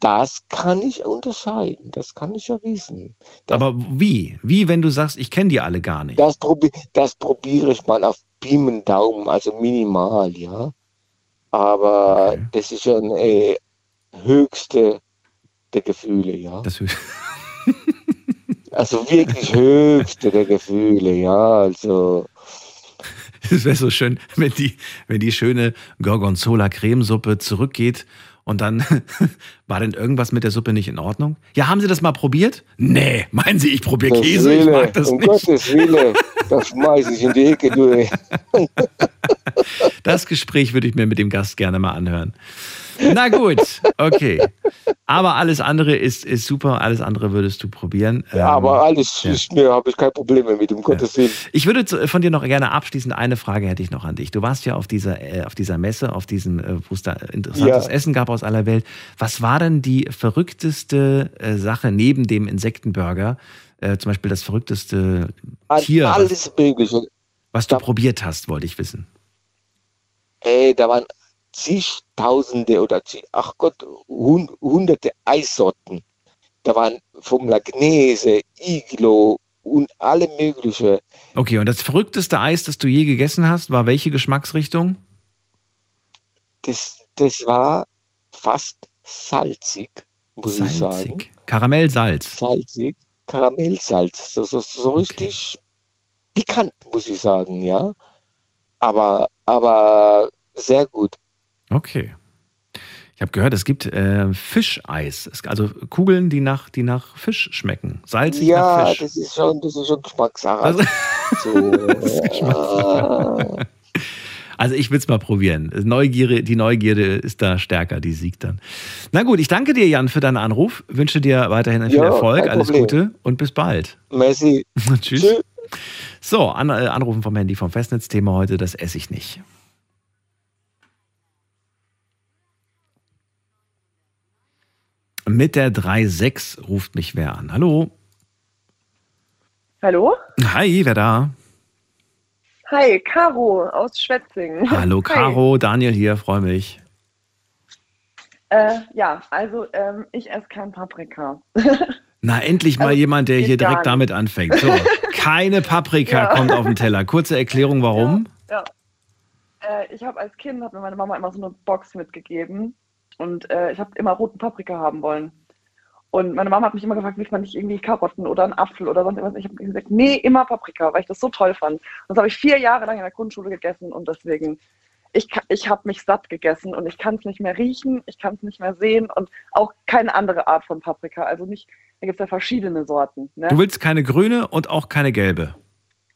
Das kann ich unterscheiden, das kann ich ja wissen. Aber wie? Wie, wenn du sagst, ich kenne die alle gar nicht? Das, probi das probiere ich mal auf Piemen Daumen, also minimal, ja. Aber Okay. das ist schon äh, höchste der Gefühle, ja. *laughs* Also wirklich höchste der Gefühle, ja. Also das wäre so schön, wenn die, wenn die schöne Gorgonzola-Cremesuppe zurückgeht und dann *laughs* war denn irgendwas mit der Suppe nicht in Ordnung? Ja, haben Sie das mal probiert? Nee, meinen Sie, ich probiere Käse, ich Wille, mag das um nicht. Gottes Willen, das schmeiß ich in die Ecke, du. *laughs* Das Gespräch würde ich mir mit dem Gast gerne mal anhören. Na gut, okay. Aber alles andere ist, ist super, alles andere würdest du probieren. Ja, Ähm, aber alles ja. ist mir, habe ich kein Problem mit, um Gottes Willen. Ich würde zu- von dir noch gerne abschließend eine Frage hätte ich noch an dich. Du warst ja auf dieser, äh, auf dieser Messe, auf diesem, äh, wo es da interessantes Ja. Essen gab aus aller Welt. Was war denn die verrückteste äh, Sache neben dem Insektenburger? Äh, zum Beispiel das verrückteste Tier, was, Alles Mögliche. was du probiert hast, wollte ich wissen. Ey, da waren zigtausende oder zig, ach Gott, hun, hunderte Eissorten. Da waren vom Lagnese, Iglo und alle mögliche. Okay, und das verrückteste Eis, das du je gegessen hast, war welche Geschmacksrichtung? Das, das war fast salzig, muss ich sagen. Salzig. Karamellsalz. Salzig, Karamellsalz, so, so, so richtig pikant, muss ich sagen, ja. Aber, aber sehr gut. Okay. Ich habe gehört, es gibt äh, Fischeis. Es, also Kugeln, die nach, die nach Fisch schmecken. Salzig nach Ja, Fisch. das ist schon, das ist schon Geschmackssache. Also- so, *laughs* ist äh, Also ich will es mal probieren. Neugierde, die Neugierde ist da stärker, die siegt dann. Na gut, ich danke dir, Jan, für deinen Anruf. Wünsche dir weiterhin viel Ja, Erfolg, alles Problem. Gute und bis bald. Messi. *laughs* Tschüss. Tschüss. So, an, äh, Anrufen vom Handy vom Festnetzthema heute, das esse ich nicht. Mit der 3.6 ruft mich wer an. Hallo. Hallo? Hi, wer da? Hi, Caro aus Schwetzingen. Hallo, Hi. Caro, Daniel hier, freue mich. Äh, ja, also ähm, ich esse kein Paprika. *laughs* Na, endlich mal Also, jemand, der hier direkt damit anfängt. So, *laughs* keine Paprika Ja. kommt auf den Teller. Kurze Erklärung, warum? Ja. Äh, ich habe als Kind, hat mir meine Mama immer so eine Box mitgegeben und äh, ich habe immer roten Paprika haben wollen. Und meine Mama hat mich immer gefragt, will man nicht irgendwie Karotten oder einen Apfel oder sonst irgendwas. Ich habe gesagt, nee, immer Paprika, weil ich das so toll fand. Das habe ich vier Jahre lang in der Grundschule gegessen und deswegen, ich, ich habe mich satt gegessen und ich kann es nicht mehr riechen, ich kann es nicht mehr sehen und auch keine andere Art von Paprika. Also nicht, da gibt es ja verschiedene Sorten. Ne? Du willst keine grüne und auch keine gelbe.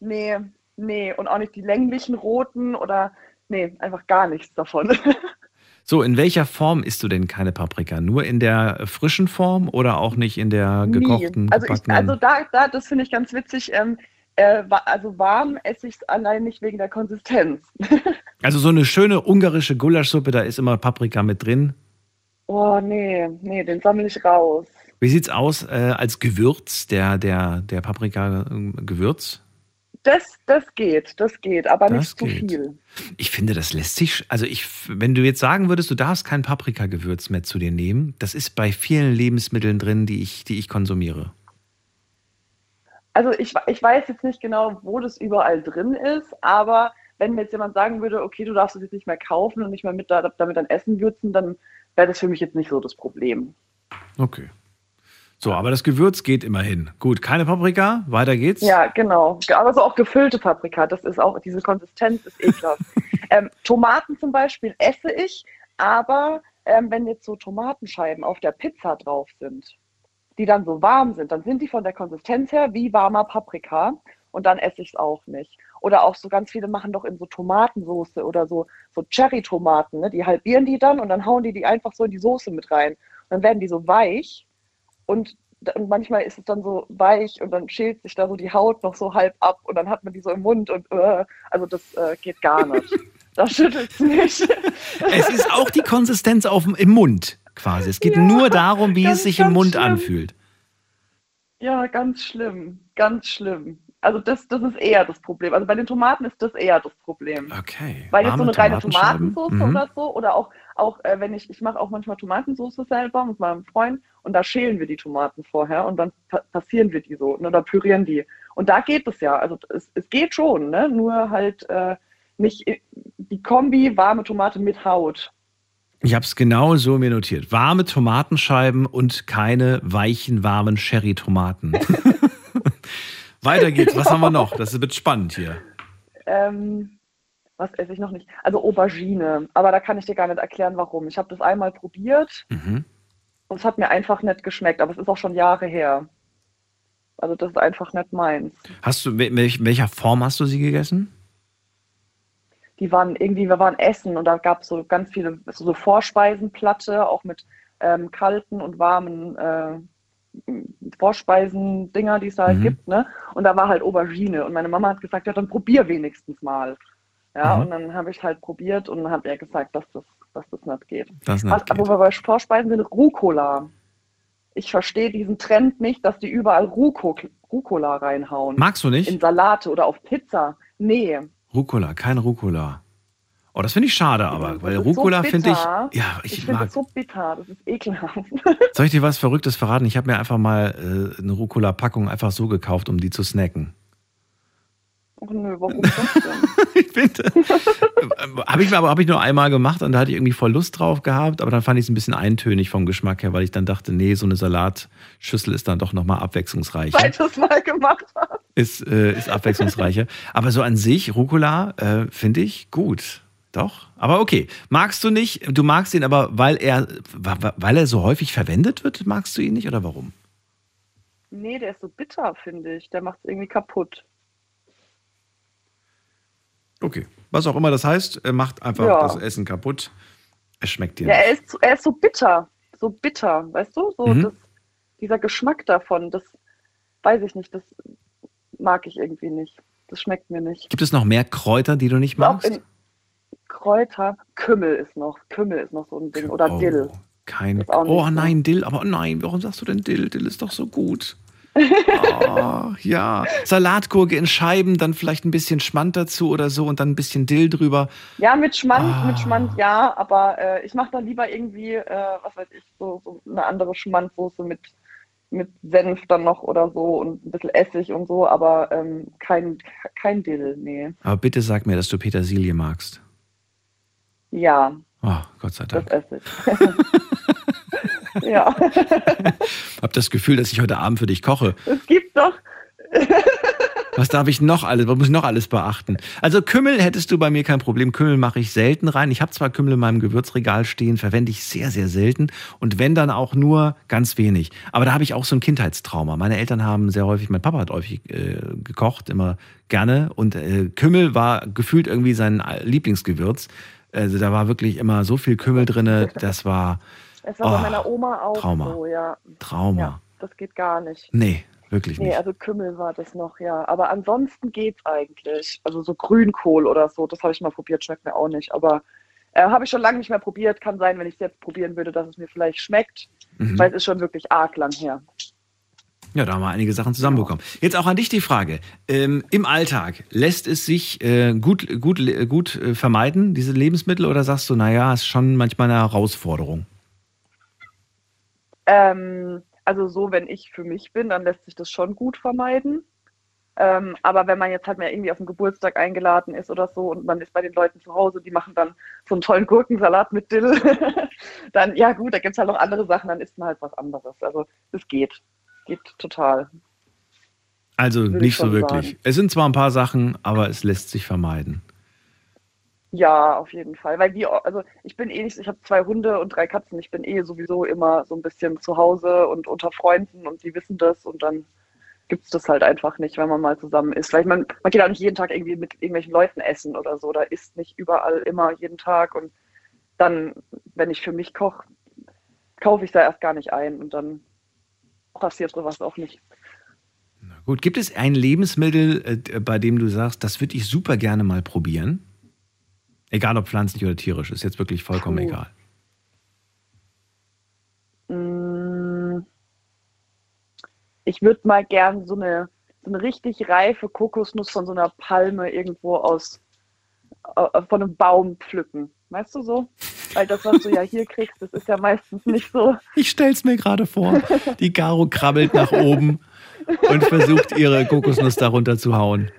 Nee, nee, und auch nicht die länglichen roten oder nee, einfach gar nichts davon. *laughs* So, in welcher Form isst du denn keine Paprika? Nur in der frischen Form oder auch nicht in der gekochten, Nie. Also, ich, also da, da, das finde ich ganz witzig. Ähm, äh, also warm esse ich es allein nicht wegen der Konsistenz. *laughs* Also so eine schöne ungarische Gulaschsuppe, da ist immer Paprika mit drin. Oh nee, nee, den sammle ich raus. Wie sieht's aus äh, als Gewürz, der, der, der Paprika-Gewürz? Das, das geht, das geht, aber Das nicht zu geht. viel. Ich finde, das lässt sich, also ich, wenn du jetzt sagen würdest, du darfst kein Paprikagewürz mehr zu dir nehmen, das ist bei vielen Lebensmitteln drin, die ich, die ich konsumiere. Also ich, ich weiß jetzt nicht genau, wo das überall drin ist, aber wenn mir jetzt jemand sagen würde, okay, du darfst es jetzt nicht mehr kaufen und nicht mehr mit, da- damit dein Essen würzen, dann wäre das für mich jetzt nicht so das Problem. Okay. So, aber das Gewürz geht immerhin. Gut, keine Paprika, weiter geht's. Ja, genau. Aber so auch gefüllte Paprika, das ist auch, diese Konsistenz ist ekelhaft. *laughs* ähm, Tomaten zum Beispiel esse ich, aber ähm, wenn jetzt so Tomatenscheiben auf der Pizza drauf sind, die dann so warm sind, dann sind die von der Konsistenz her wie warmer Paprika und dann esse ich es auch nicht. Oder auch so ganz viele machen doch in so Tomatensoße oder so, so Cherry-Tomaten, ne? die halbieren die dann und dann hauen die die einfach so in die Soße mit rein. Und dann werden die so weich und, und manchmal ist es dann so weich und dann schält sich da so die Haut noch so halb ab und dann hat man die so im Mund und äh, also das äh, geht gar nicht. Das schüttelt nicht. *laughs* Es ist auch die Konsistenz auf, im Mund quasi. Es geht Ja, nur darum, wie ganz, es sich im Mund schlimm. anfühlt. Ja, ganz schlimm, ganz schlimm. Also das, das ist eher das Problem. Also bei den Tomaten ist das eher das Problem. Okay. Weil jetzt so eine reine? Tomatensauce Mhm. oder so, oder auch, auch äh, wenn ich, ich mache auch manchmal Tomatensauce selber mit meinem Freund und da schälen wir die Tomaten vorher und dann pa passieren wir die so ne, oder pürieren die. Und da geht es ja, also es, es geht schon, ne? nur halt äh, nicht die Kombi warme Tomate mit Haut. Ich habe es genau so mir notiert. Warme Tomatenscheiben und keine weichen, warmen Sherry-Tomaten. *laughs* Weiter geht's. Was haben wir noch? Das wird spannend hier. Ähm, was esse ich noch nicht? Also Aubergine, aber da kann ich dir gar nicht erklären, warum. Ich habe das einmal probiert Mhm. Und es hat mir einfach nicht geschmeckt, aber es ist auch schon Jahre her. Also das ist einfach nicht meins. Hast du, in welch- welcher Form hast du sie gegessen? Die waren irgendwie, wir waren essen und da gab es so ganz viele so so Vorspeisenplatte, auch mit ähm, kalten und warmen äh, Vorspeisen-Dinger, die es da halt Mhm. gibt, ne? Und da war halt Aubergine und meine Mama hat gesagt, ja, dann probier wenigstens mal. Ja, Mhm. und dann habe ich halt probiert und dann hat er gesagt, dass das, dass das nicht geht. Das nicht Was, wo wir bei Vorspeisen sind, Rucola. Ich verstehe diesen Trend nicht, dass die überall Ruco, Rucola reinhauen. Magst du nicht? In Salate oder auf Pizza. Nee. Rucola, kein Rucola. Oh, das finde ich schade, aber, weil Das so Rucola finde ich. Ja, ich, Ich finde mag. das so bitter, das ist ekelhaft. *laughs* Soll ich dir was Verrücktes verraten? Ich habe mir einfach mal äh, eine Rucola-Packung einfach so gekauft, um die zu snacken. Och nö, warum das denn? Habe ich mir aber hab ich nur einmal gemacht und da hatte ich irgendwie voll Lust drauf gehabt, aber dann fand ich es ein bisschen eintönig vom Geschmack her, weil ich dann dachte, nee, so eine Salatschüssel ist dann doch nochmal abwechslungsreicher. Zweites Mal gemacht hast. Ist, äh, ist abwechslungsreicher. Aber so an sich, Rucola, äh, finde ich gut. Doch. Aber okay. Magst du nicht, du magst ihn aber, weil er, weil er so häufig verwendet wird, magst du ihn nicht oder warum? Nee, der ist so bitter, finde ich. Der macht es irgendwie kaputt. Okay. Was auch immer das heißt, er macht einfach Ja. das Essen kaputt. Es schmeckt dir Ja, nicht. er ist, er ist so bitter. So bitter, weißt du? So Mhm. das, dieser Geschmack davon, das weiß ich nicht, das mag ich irgendwie nicht. Das schmeckt mir nicht. Gibt es noch mehr Kräuter, die du nicht magst? Kräuter, Kümmel ist noch, Kümmel ist noch so ein Ding. Oder Oh. Dill. Kein. Oh nein, Dill, aber nein, warum sagst du denn Dill? Dill ist doch so gut. Oh, ja. Salatgurke in Scheiben, dann vielleicht ein bisschen Schmand dazu oder so und dann ein bisschen Dill drüber. Ja, mit Schmand, Ah. mit Schmand ja, aber äh, ich mache dann lieber irgendwie, äh, was weiß ich, so, so eine andere Schmandsoße mit, mit Senf dann noch oder so und ein bisschen Essig und so, aber ähm, kein, kein Dill, nee. Aber bitte sag mir, dass du Petersilie magst. Ja, Oh, Gott sei das Dank. esse ich. *laughs* ja, *laughs* Hab das Gefühl, dass ich heute Abend für dich koche. es gibt doch. *laughs* Was darf ich noch alles, was muss ich noch alles beachten? Also Kümmel hättest du bei mir kein Problem. Kümmel mache ich selten rein. Ich habe zwar Kümmel in meinem Gewürzregal stehen, verwende ich sehr, sehr selten. Und wenn dann auch nur ganz wenig. Aber da habe ich auch so ein Kindheitstrauma. Meine Eltern haben sehr häufig, mein Papa hat häufig äh, gekocht, immer gerne. Und äh, Kümmel war gefühlt irgendwie sein Lieblingsgewürz. Also da war wirklich immer so viel Kümmel drinne. Das war Es war Oh, bei meiner Oma auch Trauma. so, ja. Trauma. Ja, das geht gar nicht. Nee, wirklich Nee, nicht. also Kümmel war das noch, ja. Aber ansonsten geht's eigentlich. Also so Grünkohl oder so, das habe ich mal probiert, schmeckt mir auch nicht. Aber äh, habe ich schon lange nicht mehr probiert. Kann sein, wenn ich es jetzt probieren würde, dass es mir vielleicht schmeckt. Mhm. Weil es ist schon wirklich arg lang her. Ja, da haben wir einige Sachen zusammenbekommen. Jetzt auch an dich die Frage. Ähm, Im Alltag, lässt es sich äh, gut, gut, gut äh, vermeiden, diese Lebensmittel, oder sagst du, naja, ist schon manchmal eine Herausforderung? Ähm, also so, wenn ich für mich bin, dann lässt sich das schon gut vermeiden. Ähm, aber wenn man jetzt halt mal irgendwie auf den Geburtstag eingeladen ist oder so und man ist bei den Leuten zu Hause, die machen dann so einen tollen Gurkensalat mit Dill, *laughs* dann ja gut, da gibt es halt noch andere Sachen, dann isst man halt was anderes. Also es geht. Geht total. Also Würde ich nicht so wirklich. sagen. Es sind zwar ein paar Sachen, aber es lässt sich vermeiden. Ja, auf jeden Fall. Weil wie, also ich bin eh nicht, ich habe zwei Hunde und drei Katzen. Ich bin eh sowieso immer so ein bisschen zu Hause und unter Freunden und die wissen das und dann gibt es das halt einfach nicht, wenn man mal zusammen ist. Ich mein, man geht auch nicht jeden Tag irgendwie mit irgendwelchen Leuten essen oder so. Da isst nicht überall immer jeden Tag und dann, wenn ich für mich koche, kaufe ich da erst gar nicht ein und dann passiert sowas auch nicht. Gut, gibt es ein Lebensmittel, äh, bei dem du sagst, das würde ich super gerne mal probieren? Egal ob pflanzlich oder tierisch, ist jetzt wirklich vollkommen Puh. egal. Mm. ich würde mal gern so eine, so eine richtig reife Kokosnuss von so einer Palme irgendwo aus äh, von einem Baum pflücken. Weißt du so? Weil das, was du ja hier kriegst, das ist ja meistens nicht so. Ich stell's mir gerade vor. Die Garo krabbelt nach oben *laughs* und versucht, ihre Kokosnuss darunter zu hauen.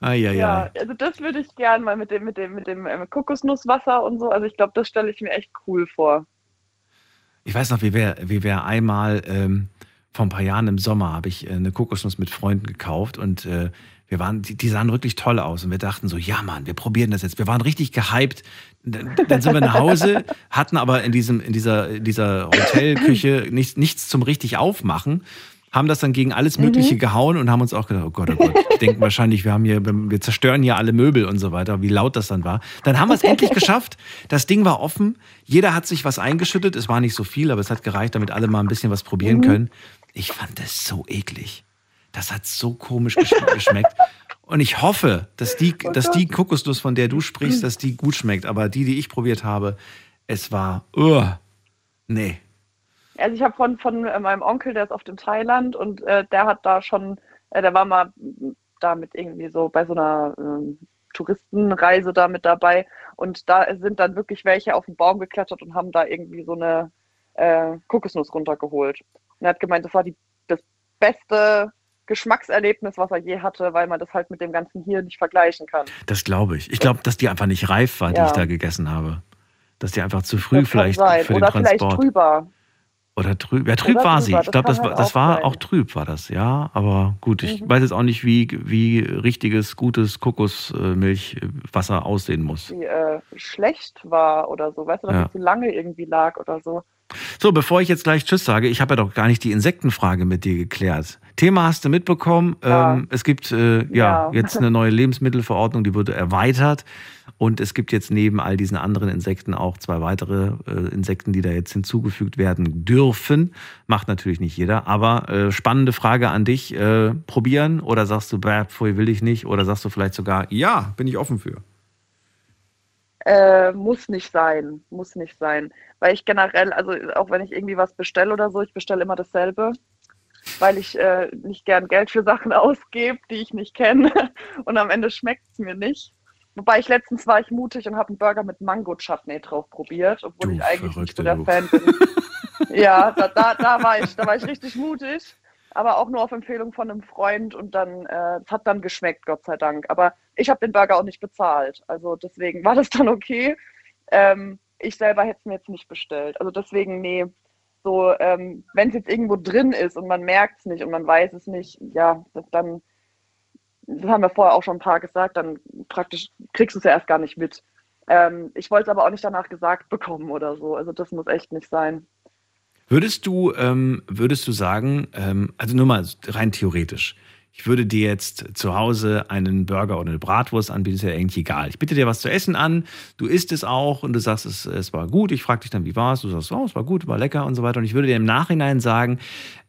Eieiei. Ja, also das würde ich gern mal mit dem, mit dem, mit dem ähm, Kokosnusswasser und so. Also ich glaube, das stelle ich mir echt cool vor. Ich weiß noch, wie wir, wie wir einmal ähm, vor ein paar Jahren im Sommer habe ich äh, eine Kokosnuss mit Freunden gekauft und äh, wir waren, die, die, sahen wirklich toll aus und wir dachten so, ja Mann, wir probieren das jetzt. Wir waren richtig gehypt. Dann, dann sind wir nach Hause, hatten aber in diesem, in dieser, in dieser Hotelküche *laughs* nichts, nichts zum richtig aufmachen haben das dann gegen alles Mögliche mhm. gehauen und haben uns auch gedacht, oh Gott, oh Gott, *laughs* denken wahrscheinlich, wir haben hier, wir zerstören hier alle Möbel und so weiter, wie laut das dann war. Dann haben wir es endlich *laughs* geschafft. Das Ding war offen. Jeder hat sich was eingeschüttet. Es war nicht so viel, aber es hat gereicht, damit alle mal ein bisschen was probieren mhm. können. Ich fand das so eklig. Das hat so komisch *laughs* geschmeckt. Und ich hoffe, dass die, oh dass die Kokosnuss, von der du sprichst, dass die gut schmeckt. Aber die, die ich probiert habe, es war, uh, nee. Also ich habe von, von äh, meinem Onkel, der ist auf dem Thailand und äh, der hat da schon, äh, der war mal da mit irgendwie so bei so einer äh, Touristenreise da mit dabei und da sind dann wirklich welche auf den Baum geklettert und haben da irgendwie so eine äh, Kokosnuss runtergeholt. Und er hat gemeint, das war die, das beste Geschmackserlebnis, was er je hatte, weil man das halt mit dem ganzen hier nicht vergleichen kann. Das glaube ich. Ich glaube, dass die einfach nicht reif war, ja. die ich da gegessen habe. Dass die einfach zu früh vielleicht für Oder den Transport. Vielleicht drüber. Oder trüb. Ja, trüb Oder war sie. Ich glaube, das, war, halt das war auch trüb, war das, ja. Aber gut, ich mhm. weiß jetzt auch nicht, wie, wie richtiges, gutes Kokosmilchwasser aussehen muss. Wie äh, schlecht war oder so. Weißt du, dass ja. es zu lange irgendwie lag oder so. So, bevor ich jetzt gleich Tschüss sage, ich habe ja doch gar nicht die Insektenfrage mit dir geklärt. Thema hast du mitbekommen. Ja. Ähm, es gibt äh, ja, ja, *laughs* jetzt eine neue Lebensmittelverordnung, die wurde erweitert. Und es gibt jetzt neben all diesen anderen Insekten auch zwei weitere äh, Insekten, die da jetzt hinzugefügt werden dürfen. Macht natürlich nicht jeder. Aber äh, spannende Frage an dich. Äh, probieren oder sagst du, bäh, pfui, will ich nicht? Oder sagst du vielleicht sogar, ja, bin ich offen für? Äh, muss nicht sein, muss nicht sein. Weil ich generell, also auch wenn ich irgendwie was bestelle oder so, ich bestelle immer dasselbe weil ich äh, nicht gern Geld für Sachen *laughs* ausgebe, die ich nicht kenne. *laughs* Und am Ende schmeckt es mir nicht. Wobei ich letztens war ich mutig und habe einen Burger mit Mango-Chutney drauf probiert, obwohl du ich eigentlich nicht so der du. Fan bin. *laughs* ja, da, da, da, war ich, da war ich richtig mutig, aber auch nur auf Empfehlung von einem Freund und dann äh, es hat dann geschmeckt, Gott sei Dank. Aber ich habe den Burger auch nicht bezahlt, also deswegen war das dann okay. Ähm, ich selber hätte es mir jetzt nicht bestellt. Also deswegen, nee, so, ähm, wenn es jetzt irgendwo drin ist und man merkt es nicht und man weiß es nicht, ja, dann, das haben wir vorher auch schon ein paar gesagt, dann praktisch kriegst du es ja erst gar nicht mit. Ähm, ich wollte es aber auch nicht danach gesagt bekommen oder so. Also das muss echt nicht sein. Würdest du, ähm, würdest du sagen, ähm, also nur mal rein theoretisch, ich würde dir jetzt zu Hause einen Burger oder eine Bratwurst anbieten, ist ja eigentlich egal. Ich bitte dir was zu essen an, du isst es auch und du sagst, es, es war gut. Ich frage dich dann, wie war es? Du sagst, oh, es war gut, war lecker und so weiter. Und ich würde dir im Nachhinein sagen,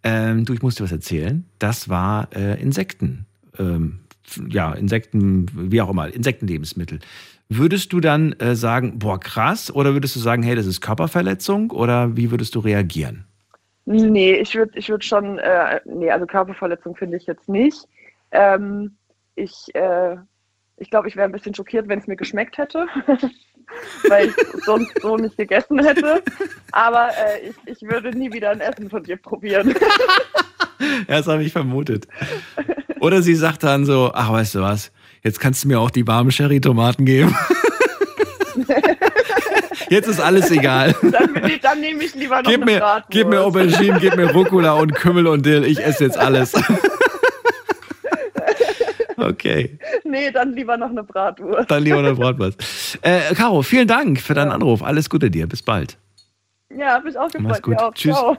ähm, du, ich muss dir was erzählen. Das war äh, Insekten. Ähm, ja, Insekten, wie auch immer, Insektenlebensmittel. Würdest du dann äh, sagen, boah, krass? Oder würdest du sagen, hey, das ist Körperverletzung? Oder wie würdest du reagieren? Nee, ich würde ich würd schon, äh, nee, also Körperverletzung finde ich jetzt nicht. Ähm, ich äh, ich glaube, ich wäre ein bisschen schockiert, wenn es mir geschmeckt hätte, *laughs* weil ich sonst so nicht gegessen hätte. Aber äh, ich, ich würde nie wieder ein Essen von dir probieren. *laughs* ja, das habe ich vermutet. Oder sie sagt dann so, ach, weißt du was, jetzt kannst du mir auch die warmen Sherry-Tomaten geben. Jetzt ist alles egal. *laughs* Dann, dann nehme ich lieber noch gib eine mir, Bratwurst. Gib mir Aubergine, gib mir Rucola und Kümmel und Dill. Ich esse jetzt alles. *laughs* Okay. Nee, dann lieber noch eine Bratwurst. Dann lieber eine Bratwurst. Äh, Caro, vielen Dank für deinen Anruf. Alles Gute dir. Bis bald. Ja, ich auch gefreut. Mach's gut. Tschüss. Ciao.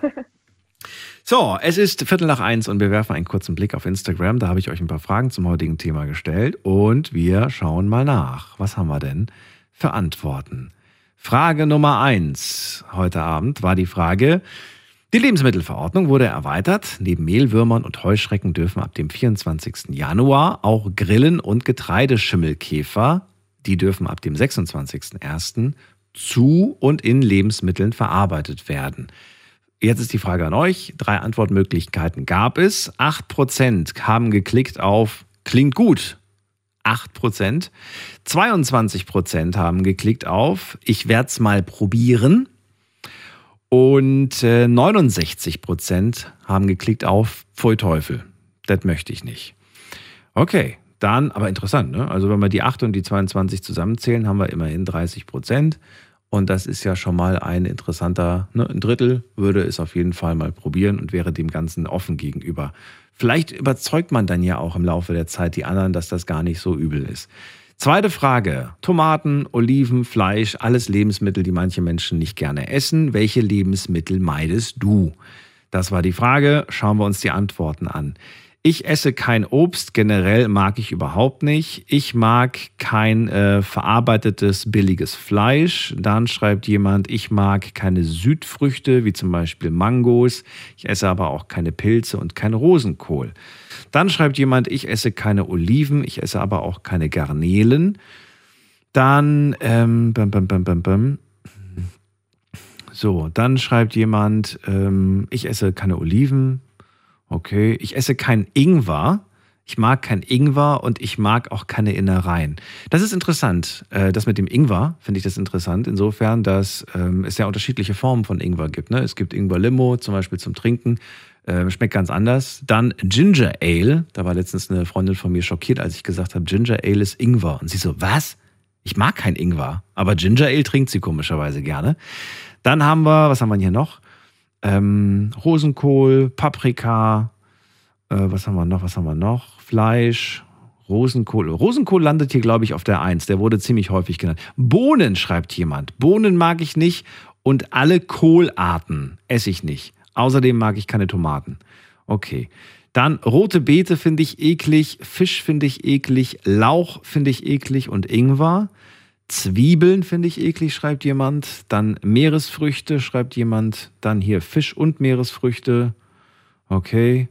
So, es ist Viertel nach eins und wir werfen einen kurzen Blick auf Instagram. Da habe ich euch ein paar Fragen zum heutigen Thema gestellt und wir schauen mal nach. Was haben wir denn für Antworten? Frage Nummer eins heute Abend war die Frage, die Lebensmittelverordnung wurde erweitert. Neben Mehlwürmern und Heuschrecken dürfen ab dem 24. Januar auch Grillen und Getreideschimmelkäfer, die dürfen ab dem 26.01. zu und in Lebensmitteln verarbeitet werden. Jetzt ist die Frage an euch. Drei Antwortmöglichkeiten gab es. 8% haben geklickt auf klingt gut. 8%. 22% haben geklickt auf ich werde es mal probieren. Und äh, 69% haben geklickt auf Pfui Teufel. Das möchte ich nicht. Okay, dann, aber interessant, ne? Also wenn wir die 8 und die 22 zusammenzählen, haben wir immerhin 30 Prozent. Und das ist ja schon mal ein interessanter, ne? ein Drittel würde es auf jeden Fall mal probieren und wäre dem Ganzen offen gegenüber. Vielleicht überzeugt man dann ja auch im Laufe der Zeit die anderen, dass das gar nicht so übel ist. Zweite Frage. Tomaten, Oliven, Fleisch, alles Lebensmittel, die manche Menschen nicht gerne essen. Welche Lebensmittel meidest du? Das war die Frage. Schauen wir uns die Antworten an. Ich esse kein Obst, generell mag ich überhaupt nicht. Ich mag kein äh, verarbeitetes billiges Fleisch. Dann schreibt jemand, ich mag keine Südfrüchte, wie zum Beispiel Mangos. Ich esse aber auch keine Pilze und kein Rosenkohl. Dann schreibt jemand, ich esse keine Oliven, ich esse aber auch keine Garnelen. Dann, ähm, bam, bam, bam, bam, bam. So, dann schreibt jemand, ähm, ich esse keine Oliven, Okay, ich esse kein Ingwer. Ich mag kein Ingwer und ich mag auch keine Innereien. Das ist interessant. Äh, das mit dem Ingwer finde ich das interessant. Insofern, dass ähm, es ja unterschiedliche Formen von Ingwer gibt. Ne? Es gibt Ingwer-Limo zum Beispiel zum Trinken. Ähm, schmeckt ganz anders. Dann Ginger Ale. Da war letztens eine Freundin von mir schockiert, als ich gesagt habe, Ginger Ale ist Ingwer. Und sie so, was? Ich mag kein Ingwer. Aber Ginger Ale trinkt sie komischerweise gerne. Dann haben wir, was haben wir hier noch? Ähm, Rosenkohl, Paprika, äh, was haben wir noch, was haben wir noch? Fleisch, Rosenkohl. Rosenkohl landet hier, glaube ich, auf der Eins. Der wurde ziemlich häufig genannt. Bohnen, schreibt jemand. Bohnen mag ich nicht und alle Kohlarten esse ich nicht. Außerdem mag ich keine Tomaten. Okay. Dann rote Beete finde ich eklig, Fisch finde ich eklig, Lauch finde ich eklig und Ingwer. Zwiebeln finde ich eklig, schreibt jemand. Dann Meeresfrüchte, schreibt jemand. Dann hier Fisch und Meeresfrüchte. Okay.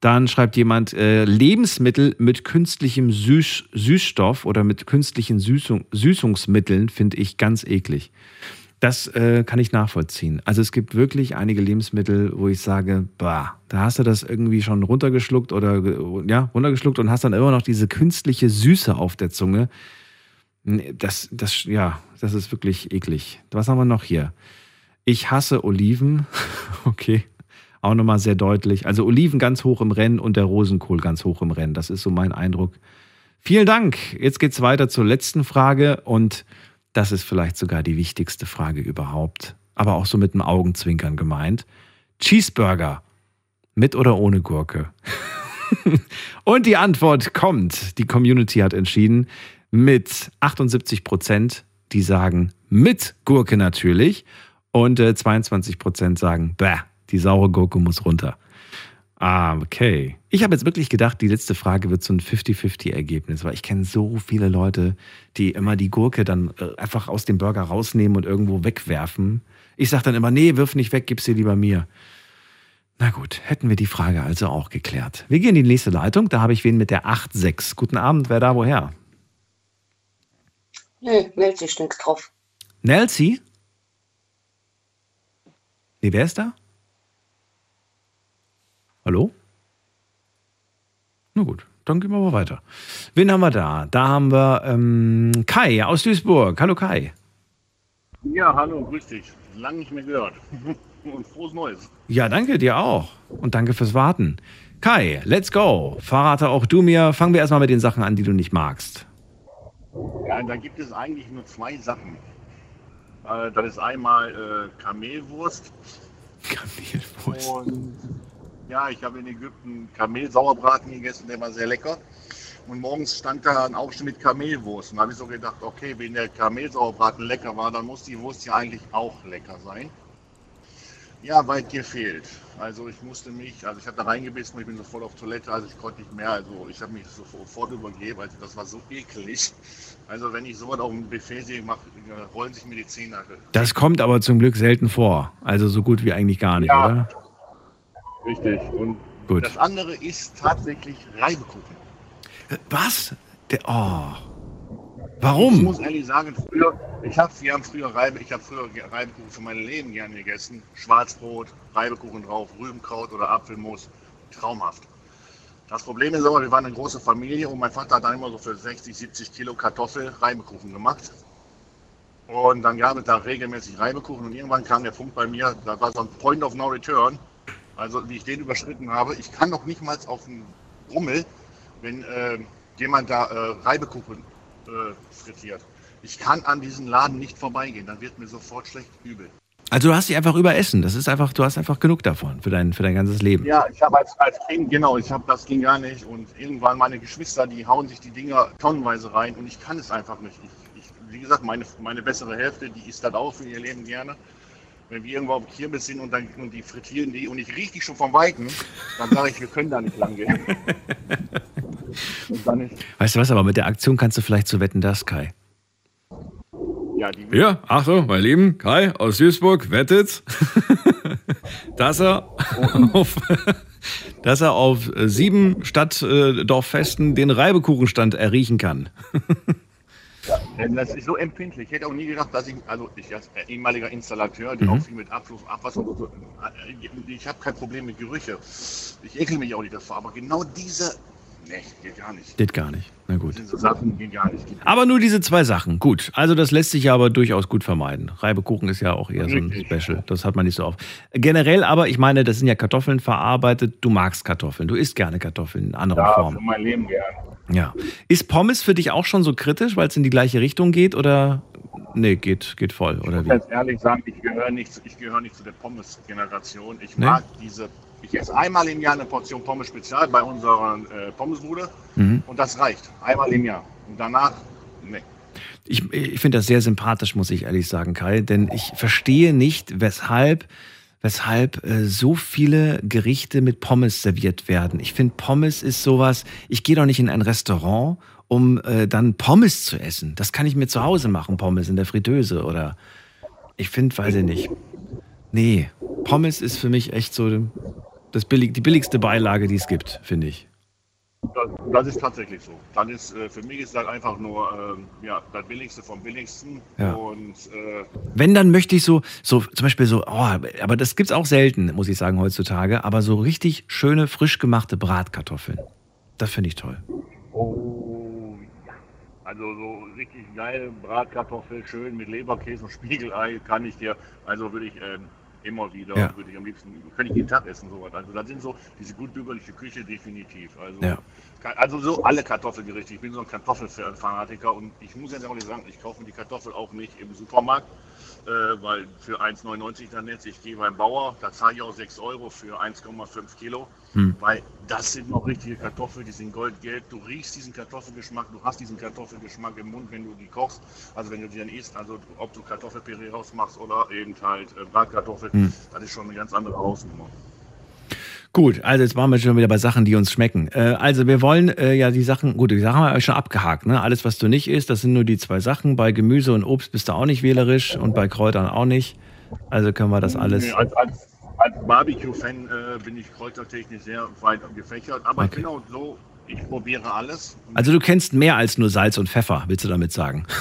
Dann schreibt jemand äh, Lebensmittel mit künstlichem Süß Süßstoff oder mit künstlichen Süßung Süßungsmitteln finde ich ganz eklig. Das äh, kann ich nachvollziehen. Also es gibt wirklich einige Lebensmittel, wo ich sage, bah, da hast du das irgendwie schon runtergeschluckt oder ja, runtergeschluckt und hast dann immer noch diese künstliche Süße auf der Zunge. Das, das, ja, das ist wirklich eklig. Was haben wir noch hier? Ich hasse Oliven. *laughs* okay. Auch nochmal sehr deutlich. Also Oliven ganz hoch im Rennen und der Rosenkohl ganz hoch im Rennen. Das ist so mein Eindruck. Vielen Dank. Jetzt geht es weiter zur letzten Frage und das ist vielleicht sogar die wichtigste Frage überhaupt. Aber auch so mit einem Augenzwinkern gemeint. Cheeseburger. Mit oder ohne Gurke? *laughs* und die Antwort kommt. Die Community hat entschieden mit 78 Prozent, die sagen mit Gurke natürlich. Und äh, 22 Prozent sagen, bäh, die saure Gurke muss runter. Ah, okay. Ich habe jetzt wirklich gedacht, die letzte Frage wird so ein 50-50-Ergebnis, weil ich kenne so viele Leute, die immer die Gurke dann äh, einfach aus dem Burger rausnehmen und irgendwo wegwerfen. Ich sage dann immer, nee, wirf nicht weg, gib sie lieber mir. Na gut, hätten wir die Frage also auch geklärt. Wir gehen in die nächste Leitung, da habe ich wen mit der 8-6. Guten Abend, wer da woher? Nee, Nelsi ist nichts drauf. Nelsi? Nee, wer ist da? Hallo? Na gut, dann gehen wir mal weiter. Wen haben wir da? Da haben wir ähm, Kai aus Duisburg. Hallo Kai. Ja, hallo, grüß dich. Lang nicht mehr gehört. *laughs* Und frohes Neues. Ja, danke dir auch. Und danke fürs Warten. Kai, let's go. Verrate auch du mir. Fangen wir erstmal mit den Sachen an, die du nicht magst. Ja, da gibt es eigentlich nur zwei Sachen. Äh, das ist einmal äh, Kamelwurst. Kamelwurst. Und ja, ich habe in Ägypten Kamelsauerbraten gegessen, der war sehr lecker. Und morgens stand da ein Aufschnitt mit Kamelwurst. Und da habe ich so gedacht, okay, wenn der Kamelsauerbraten lecker war, dann muss die Wurst ja eigentlich auch lecker sein. Ja, weit gefehlt. Also ich musste mich, also ich hatte reingebissen und ich bin sofort auf Toilette, also ich konnte nicht mehr. Also ich habe mich sofort übergeben, also das war so eklig. Also wenn ich sowas auf dem Buffet sehe, mach, rollen sich mir die Zähne. Das kommt aber zum Glück selten vor. Also so gut wie eigentlich gar nicht, ja, oder? Richtig. Und gut. das andere ist tatsächlich Reibekuchen. Was? Der, oh. Warum? Ich muss ehrlich sagen, früher, ich habe, wir haben früher Reibe, ich habe früher Reibekuchen für mein Leben gerne gegessen. Schwarzbrot, Reibekuchen drauf, Rübenkraut oder Apfelmus. Traumhaft. Das Problem ist aber, wir waren eine große Familie und mein Vater hat dann immer so für 60, 70 Kilo Kartoffel Reibekuchen gemacht. Und dann gab es da regelmäßig Reibekuchen und irgendwann kam der Punkt bei mir, da war so ein Point of No Return. Also wie ich den überschritten habe, ich kann noch nicht mal auf den Rummel, wenn äh, jemand da äh, Reibekuchen äh, frittiert. Ich kann an diesen Laden nicht vorbeigehen, dann wird mir sofort schlecht übel. Also du hast dich einfach überessen. Das ist einfach, du hast einfach genug davon für dein, für dein ganzes Leben. Ja, ich habe als, als Kind, genau, ich habe das ging gar nicht. Und irgendwann meine Geschwister, die hauen sich die Dinger tonnenweise rein und ich kann es einfach nicht. Ich, ich, wie gesagt, meine, meine bessere Hälfte, die isst das auch für ihr Leben gerne. Wenn wir irgendwo auf dem Kirmes sind und, dann, und die frittieren die und ich rieche die schon vom Weiten, dann sage ich, wir können da nicht lang gehen. und dann ist, Weißt du was, aber mit der Aktion kannst du vielleicht zu wetten, das, Kai. ja, die Ja, Achtung, mein Lieben, Kai aus Duisburg wettet, *laughs* dass er auf, *laughs* dass er auf sieben Stadtdorffesten den Reibekuchenstand erriechen kann. *laughs* Denn das ist so empfindlich. Ich hätte auch nie gedacht, dass ich, also ich als ehemaliger Installateur, der Mhm. auch viel mit Abfluss, Abwasser und so, äh, ich habe kein Problem mit Gerüche. Ich ekel mich auch nicht davor. Aber genau diese, nee, geht gar nicht. Geht gar nicht. Na gut. So Sachen, gehen gar nicht. Aber nur diese zwei Sachen. Gut. Also das lässt sich ja aber durchaus gut vermeiden. Reibekuchen ist ja auch eher so ein Richtig. Special. Das hat man nicht so oft. Generell aber, ich meine, das sind ja Kartoffeln verarbeitet. Du magst Kartoffeln. Du isst gerne Kartoffeln in anderen Ja, Formen. für mein Leben gern. Ja. Ist Pommes für dich auch schon so kritisch, weil es in die gleiche Richtung geht oder nee, geht, geht voll oder Ich muss wie? jetzt ehrlich sagen, ich gehöre nicht, zu- ich gehöre nicht zu der Pommes-Generation. Ich Nee? mag diese, ich esse einmal im Jahr eine Portion Pommes Spezial bei unserer äh, Pommesbude Mhm. und das reicht. Einmal im Jahr. Und danach, nee. Ich, ich finde das sehr sympathisch, muss ich ehrlich sagen, Kai, denn ich verstehe nicht, weshalb, weshalb äh, so viele Gerichte mit Pommes serviert werden. Ich finde, Pommes ist sowas, ich gehe doch nicht in ein Restaurant, um äh, dann Pommes zu essen. Das kann ich mir zu Hause machen, Pommes in der Fritteuse oder ich finde, weiß ich nicht. Nee, Pommes ist für mich echt so das billig, die billigste Beilage, die es gibt, finde ich. Das, das ist tatsächlich so. Dann ist, äh, für mich ist das einfach nur ähm, ja, das Billigste vom Billigsten. Ja. Und äh, Wenn, dann möchte ich so, so zum Beispiel so, oh, aber das gibt's auch selten, muss ich sagen, heutzutage, aber so richtig schöne, frisch gemachte Bratkartoffeln. Das finde ich toll. oh, ja. also so richtig geil Bratkartoffel, schön mit Leberkäse und Spiegelei kann ich dir, also würde ich ähm, immer wieder, Ja. würde ich am liebsten, könnte ich jeden Tag essen, sowas. Also das sind so diese gut bürgerliche Küche definitiv. Also, Ja. also so alle Kartoffelgerichte. Ich bin so ein Kartoffelfanatiker und ich muss jetzt auch nicht sagen, ich kaufe mir die Kartoffel auch nicht im Supermarkt, äh, weil für 1,99 dann jetzt, ich gehe beim Bauer, da zahle ich auch 6 Euro für 1,5 Kilo, Hm. weil das sind noch richtige Kartoffeln, die sind goldgelb. Du riechst diesen Kartoffelgeschmack, du hast diesen Kartoffelgeschmack im Mund, wenn du die kochst, also wenn du die dann isst, also ob du Kartoffelpüree rausmachst oder eben halt äh, Bratkartoffeln, Hm. das ist schon eine ganz andere Hausnummer. Gut, also jetzt waren wir schon wieder bei Sachen, die uns schmecken. Äh, also wir wollen äh, ja die Sachen, gut, die Sachen haben wir schon abgehakt. Ne? Alles, was du nicht isst, das sind nur die zwei Sachen. Bei Gemüse und Obst bist du auch nicht wählerisch und bei Kräutern auch nicht. Also können wir das alles. Nee, als, als, als Barbecue-Fan äh, bin ich kräutertechnisch sehr weit gefächert, aber Okay. genau so, ich probiere alles. Also du kennst mehr als nur Salz und Pfeffer, willst du damit sagen? *laughs*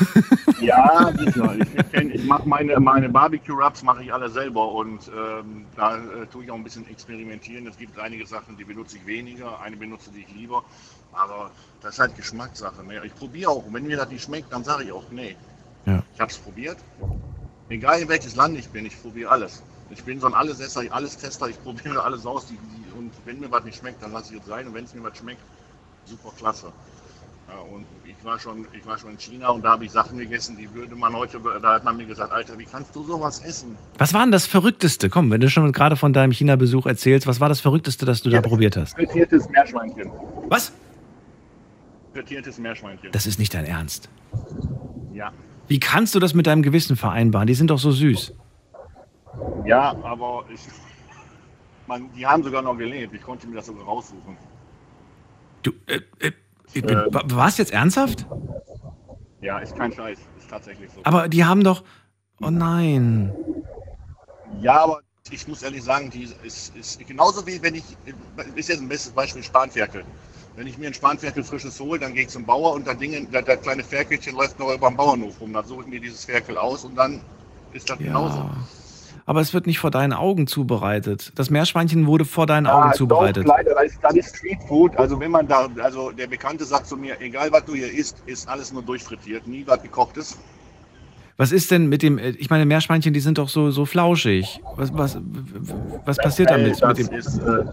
Ja, sicher. Ich, *laughs* ich, kenn- ich mache meine, meine Barbecue-Rubs mache ich alle selber und ähm, da äh, tue ich auch ein bisschen experimentieren. Es gibt einige Sachen, die benutze ich weniger, eine benutze ich lieber. Aber das ist halt Geschmackssache. Ne? Ich probiere auch. Und wenn mir das nicht schmeckt, dann sage ich auch, nee. Ja. Ich habe es probiert. Egal in welches Land ich bin, ich probiere alles. Ich bin so ein Allesesser, ich alles Tester, ich probiere alles aus. Die, die, und wenn mir was nicht schmeckt, dann lasse ich es sein. Und wenn es mir was schmeckt, super klasse. Ja, und ich war schon, ich war schon in China und da habe ich Sachen gegessen, die würde man heute, da hat man mir gesagt, Alter, wie kannst du sowas essen? Was war denn das Verrückteste? Komm, wenn du schon gerade von deinem China-Besuch erzählst, was war das Verrückteste, das du da probiert hast? Frittiertes Meerschweinchen. Was? Frittiertes Meerschweinchen. Das ist nicht dein Ernst. Ja. Wie kannst du das mit deinem Gewissen vereinbaren? Die sind doch so süß. Ja, aber ich, man, die haben sogar noch gelebt. Ich konnte mir das sogar raussuchen. Du, äh, äh, Äh. wa- war's jetzt ernsthaft? Ja, ist kein Scheiß. Ist tatsächlich so. Aber die haben doch. Oh nein. Ja, aber ich muss ehrlich sagen, die ist, ist genauso wie wenn ich, ist jetzt ein bestes Beispiel Spanferkel. Wenn ich mir ein Spanferkel frisches hole, dann gehe ich zum Bauer und das, Ding, das, das kleine Ferkelchen läuft noch über den Bauernhof rum. Dann suche ich mir dieses Ferkel aus und dann ist das genauso. Ja. Aber es wird nicht vor deinen Augen zubereitet. Das Meerschweinchen wurde vor deinen Augen doch, zubereitet. Leider, das ist, das ist Streetfood. Also wenn man da, also der Bekannte sagt zu mir, egal was du hier isst, ist alles nur durchfrittiert, nie was gekochtes. Was ist denn mit dem, äh, ich meine, Meerschweinchen, die sind doch so, so flauschig. Was, was, was passiert damit? Das Mit dem, ist, äh,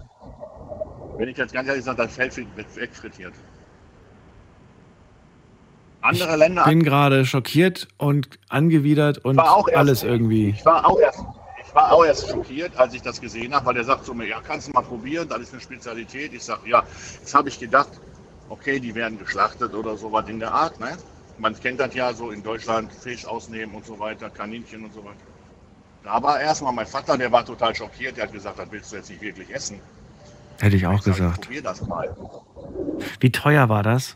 wenn ich jetzt ganz ehrlich sage, das Fell wird wegfrittiert. Andere Länder. ich bin gerade schockiert und angewidert und auch erst- alles irgendwie. Ich war auch erst, ich war auch erst schockiert, als ich das gesehen habe, weil der sagt zu mir, ja, kannst du mal probieren, das ist eine Spezialität. Ich sage, ja, jetzt habe ich gedacht, okay, die werden geschlachtet oder sowas in der Art. Ne? Man kennt das ja so in Deutschland, Fisch ausnehmen und so weiter, Kaninchen und so weiter. Da war erstmal mein Vater, der war total schockiert, der hat gesagt, das willst du jetzt nicht wirklich essen. Hätte ich auch Ich sag, gesagt. Probier das mal. Wie teuer war das?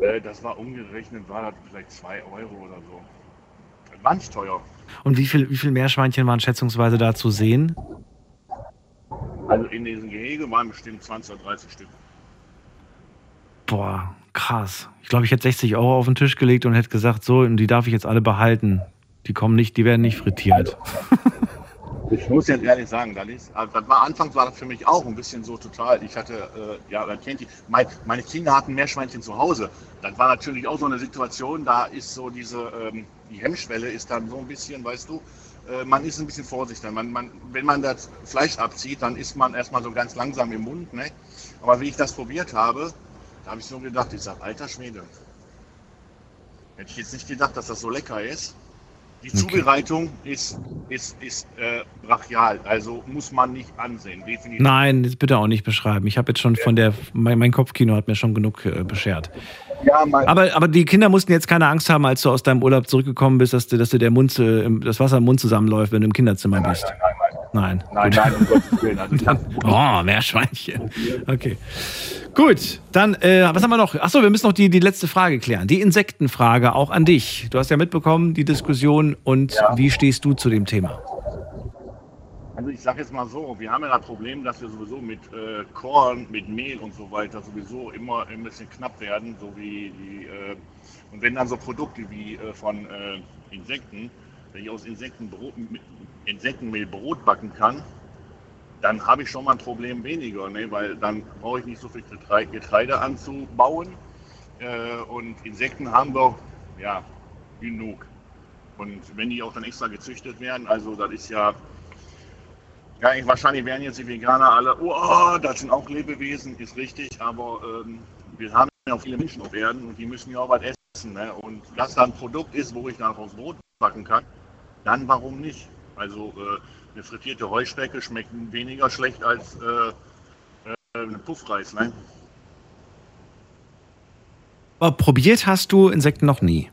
Äh, Das war umgerechnet, war das vielleicht 2 Euro oder so. Nicht teuer. Und wie viel, wie viel Meerschweinchen waren schätzungsweise da zu sehen? Also in diesem Gehege waren bestimmt 20 oder 30 Stück. Boah, krass. Ich glaube, ich hätte 60 Euro auf den Tisch gelegt und hätte gesagt, so, und die darf ich jetzt alle behalten. Die kommen nicht, die werden nicht frittiert. *laughs* Ich muss jetzt ehrlich sagen, das, ist, also das war anfangs war das für mich auch ein bisschen so total. Ich hatte, äh, ja, kennt die, mein, meine Kinder hatten Meerschweinchen zu Hause. Das war natürlich auch so eine Situation, da ist so diese, ähm, die Hemmschwelle ist dann so ein bisschen, weißt du, äh, man ist ein bisschen vorsichtig. Man, man, wenn man das Fleisch abzieht, dann ist man erstmal so ganz langsam im Mund. Ne? Aber wie ich das probiert habe, da habe ich so gedacht, ich sage, alter Schwede. Hätte ich jetzt nicht gedacht, dass das so lecker ist. Die Zubereitung ist, ist, ist äh, brachial, also muss man nicht ansehen, definitiv. Nein, das bitte auch nicht beschreiben. Ich habe jetzt schon von der, mein, mein Kopfkino hat mir schon genug äh, beschert. Ja, Aber, aber die Kinder mussten jetzt keine Angst haben, als du aus deinem Urlaub zurückgekommen bist, dass, dir- dass dir der Mund, das Wasser im Mund zusammenläuft, wenn du im Kinderzimmer bist. Nein. nein, nein, um Gottes Willen. Also, *laughs* oh, Meerschweinchen. Okay. Gut, dann, äh, was haben wir noch? Achso, wir müssen noch die, die letzte Frage klären. Die Insektenfrage auch an dich. Du hast ja mitbekommen, die Diskussion und wie stehst du zu dem Thema? Also ich sage jetzt mal so, wir haben ja das Problem, dass wir sowieso mit äh, Korn, mit Mehl und so weiter sowieso immer ein bisschen knapp werden, so wie die, äh, und wenn dann so Produkte wie äh, von äh, Insekten, wenn ich aus Insektenbrot, Insektenmehl Brot backen kann, dann habe ich schon mal ein Problem weniger, ne? weil dann brauche ich nicht so viel Getre- Getreide anzubauen äh, und Insekten haben wir ja genug. Und wenn die auch dann extra gezüchtet werden, also das ist ja ja, ich, wahrscheinlich werden jetzt die Veganer alle, oh, das sind auch Lebewesen, ist richtig, aber ähm, wir haben ja auch viele Menschen auf Erden und die müssen ja auch was essen. Ne? Und das dann ein Produkt ist, wo ich dann aus Brot backen kann, dann warum nicht? Also äh, eine frittierte Heuschrecke schmeckt weniger schlecht als äh, äh, eine Puffreis. Ne? Aber probiert hast du Insekten noch nie?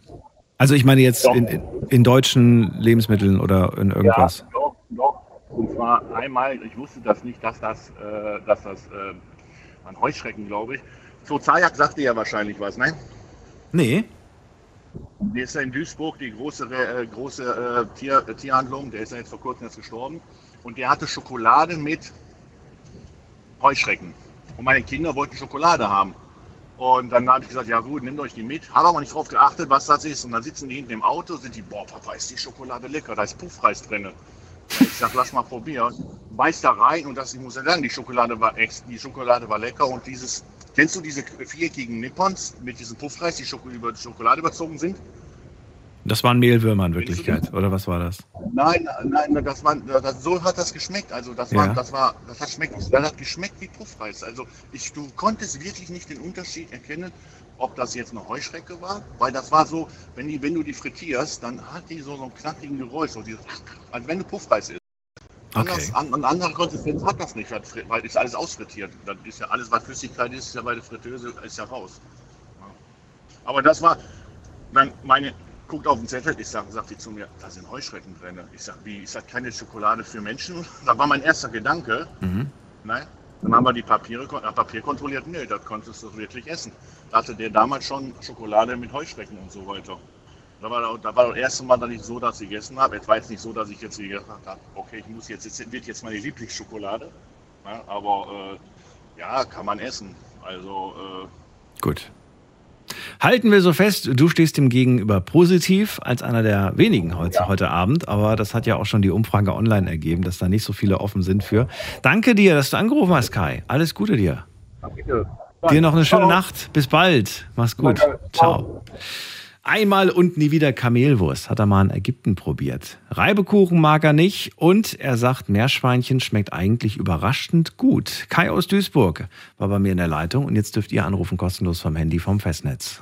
Also ich meine jetzt in, in, in deutschen Lebensmitteln oder in irgendwas. Ja, doch, doch. Und zwar einmal, ich wusste das nicht, dass das, äh, dass das äh, an Heuschrecken, glaube ich. So, Zajak sagte ja wahrscheinlich was, ne? Nee. Der ist ja in Duisburg, die große, äh, große äh, Tier, äh, Tierhandlung, der ist ja jetzt vor kurzem erst gestorben. Und der hatte Schokolade mit Heuschrecken. Und meine Kinder wollten Schokolade haben. Und dann habe ich gesagt, ja gut, nehmt euch die mit. Habe aber nicht drauf geachtet, was das ist. Und dann sitzen die hinten im Auto, sind die, boah, Papa, ist die Schokolade lecker, da ist Puffreis drin. Ich sag, lass mal probieren. Beiß da rein und das, ich muss ja sagen, die Schokolade war ex, die Schokolade war lecker und dieses, kennst du diese viereckigen Nippons mit diesem Puffreis, die Schoko über Schokolade überzogen sind? Das waren Mehlwürmer in Wirklichkeit, oder was war das? Nein, nein, das war, das, so hat das geschmeckt. Also das war, Ja. das war, das hat schmeckt, das hat geschmeckt wie Puffreis. Also ich, du konntest wirklich nicht den Unterschied erkennen, ob das jetzt eine Heuschrecke war, weil das war so, wenn die, wenn du die frittierst, dann hat die so, so einen knackigen Geräusch, so dieses, als wenn du Puffreis isst. Anders, an, an andere Konsistenz hat das nicht, weil ist alles ausfrittiert. Das ist ja alles, was Flüssigkeit ist, ist ja bei der Fritteuse, ist ja raus. Aber das war, dann meine, guckt auf den Zettel, ich sag, sagt die zu mir, da sind Heuschrecken drin. Ich sag, wie, ist das keine Schokolade für Menschen? *laughs* Das war mein erster Gedanke. Mhm. Nein. Dann haben wir die Papiere, äh, Papier kontrolliert, nee, das konntest du wirklich essen. Da hatte der damals schon Schokolade mit Heuschrecken und so weiter. Da war, da war das erste Mal, dass ich so das gegessen habe. Jetzt war jetzt nicht so, dass ich jetzt gedacht habe, okay, ich muss jetzt, jetzt wird jetzt meine Lieblingsschokolade. Ja, aber äh, Ja, kann man essen. Also, äh, Gut. Halten wir so fest, du stehst dem gegenüber positiv als einer der wenigen heute, heute Abend, aber das hat ja auch schon die Umfrage online ergeben, dass da nicht so viele offen sind für. Danke dir, dass du angerufen hast, Kai. Alles Gute dir. Dir noch eine schöne Nacht. Bis bald. Mach's gut. Ciao. Einmal und nie wieder Kamelwurst hat er mal in Ägypten probiert. Reibekuchen mag er nicht und er sagt, Meerschweinchen schmeckt eigentlich überraschend gut. Kai aus Duisburg war bei mir in der Leitung und jetzt dürft ihr anrufen kostenlos vom Handy vom Festnetz.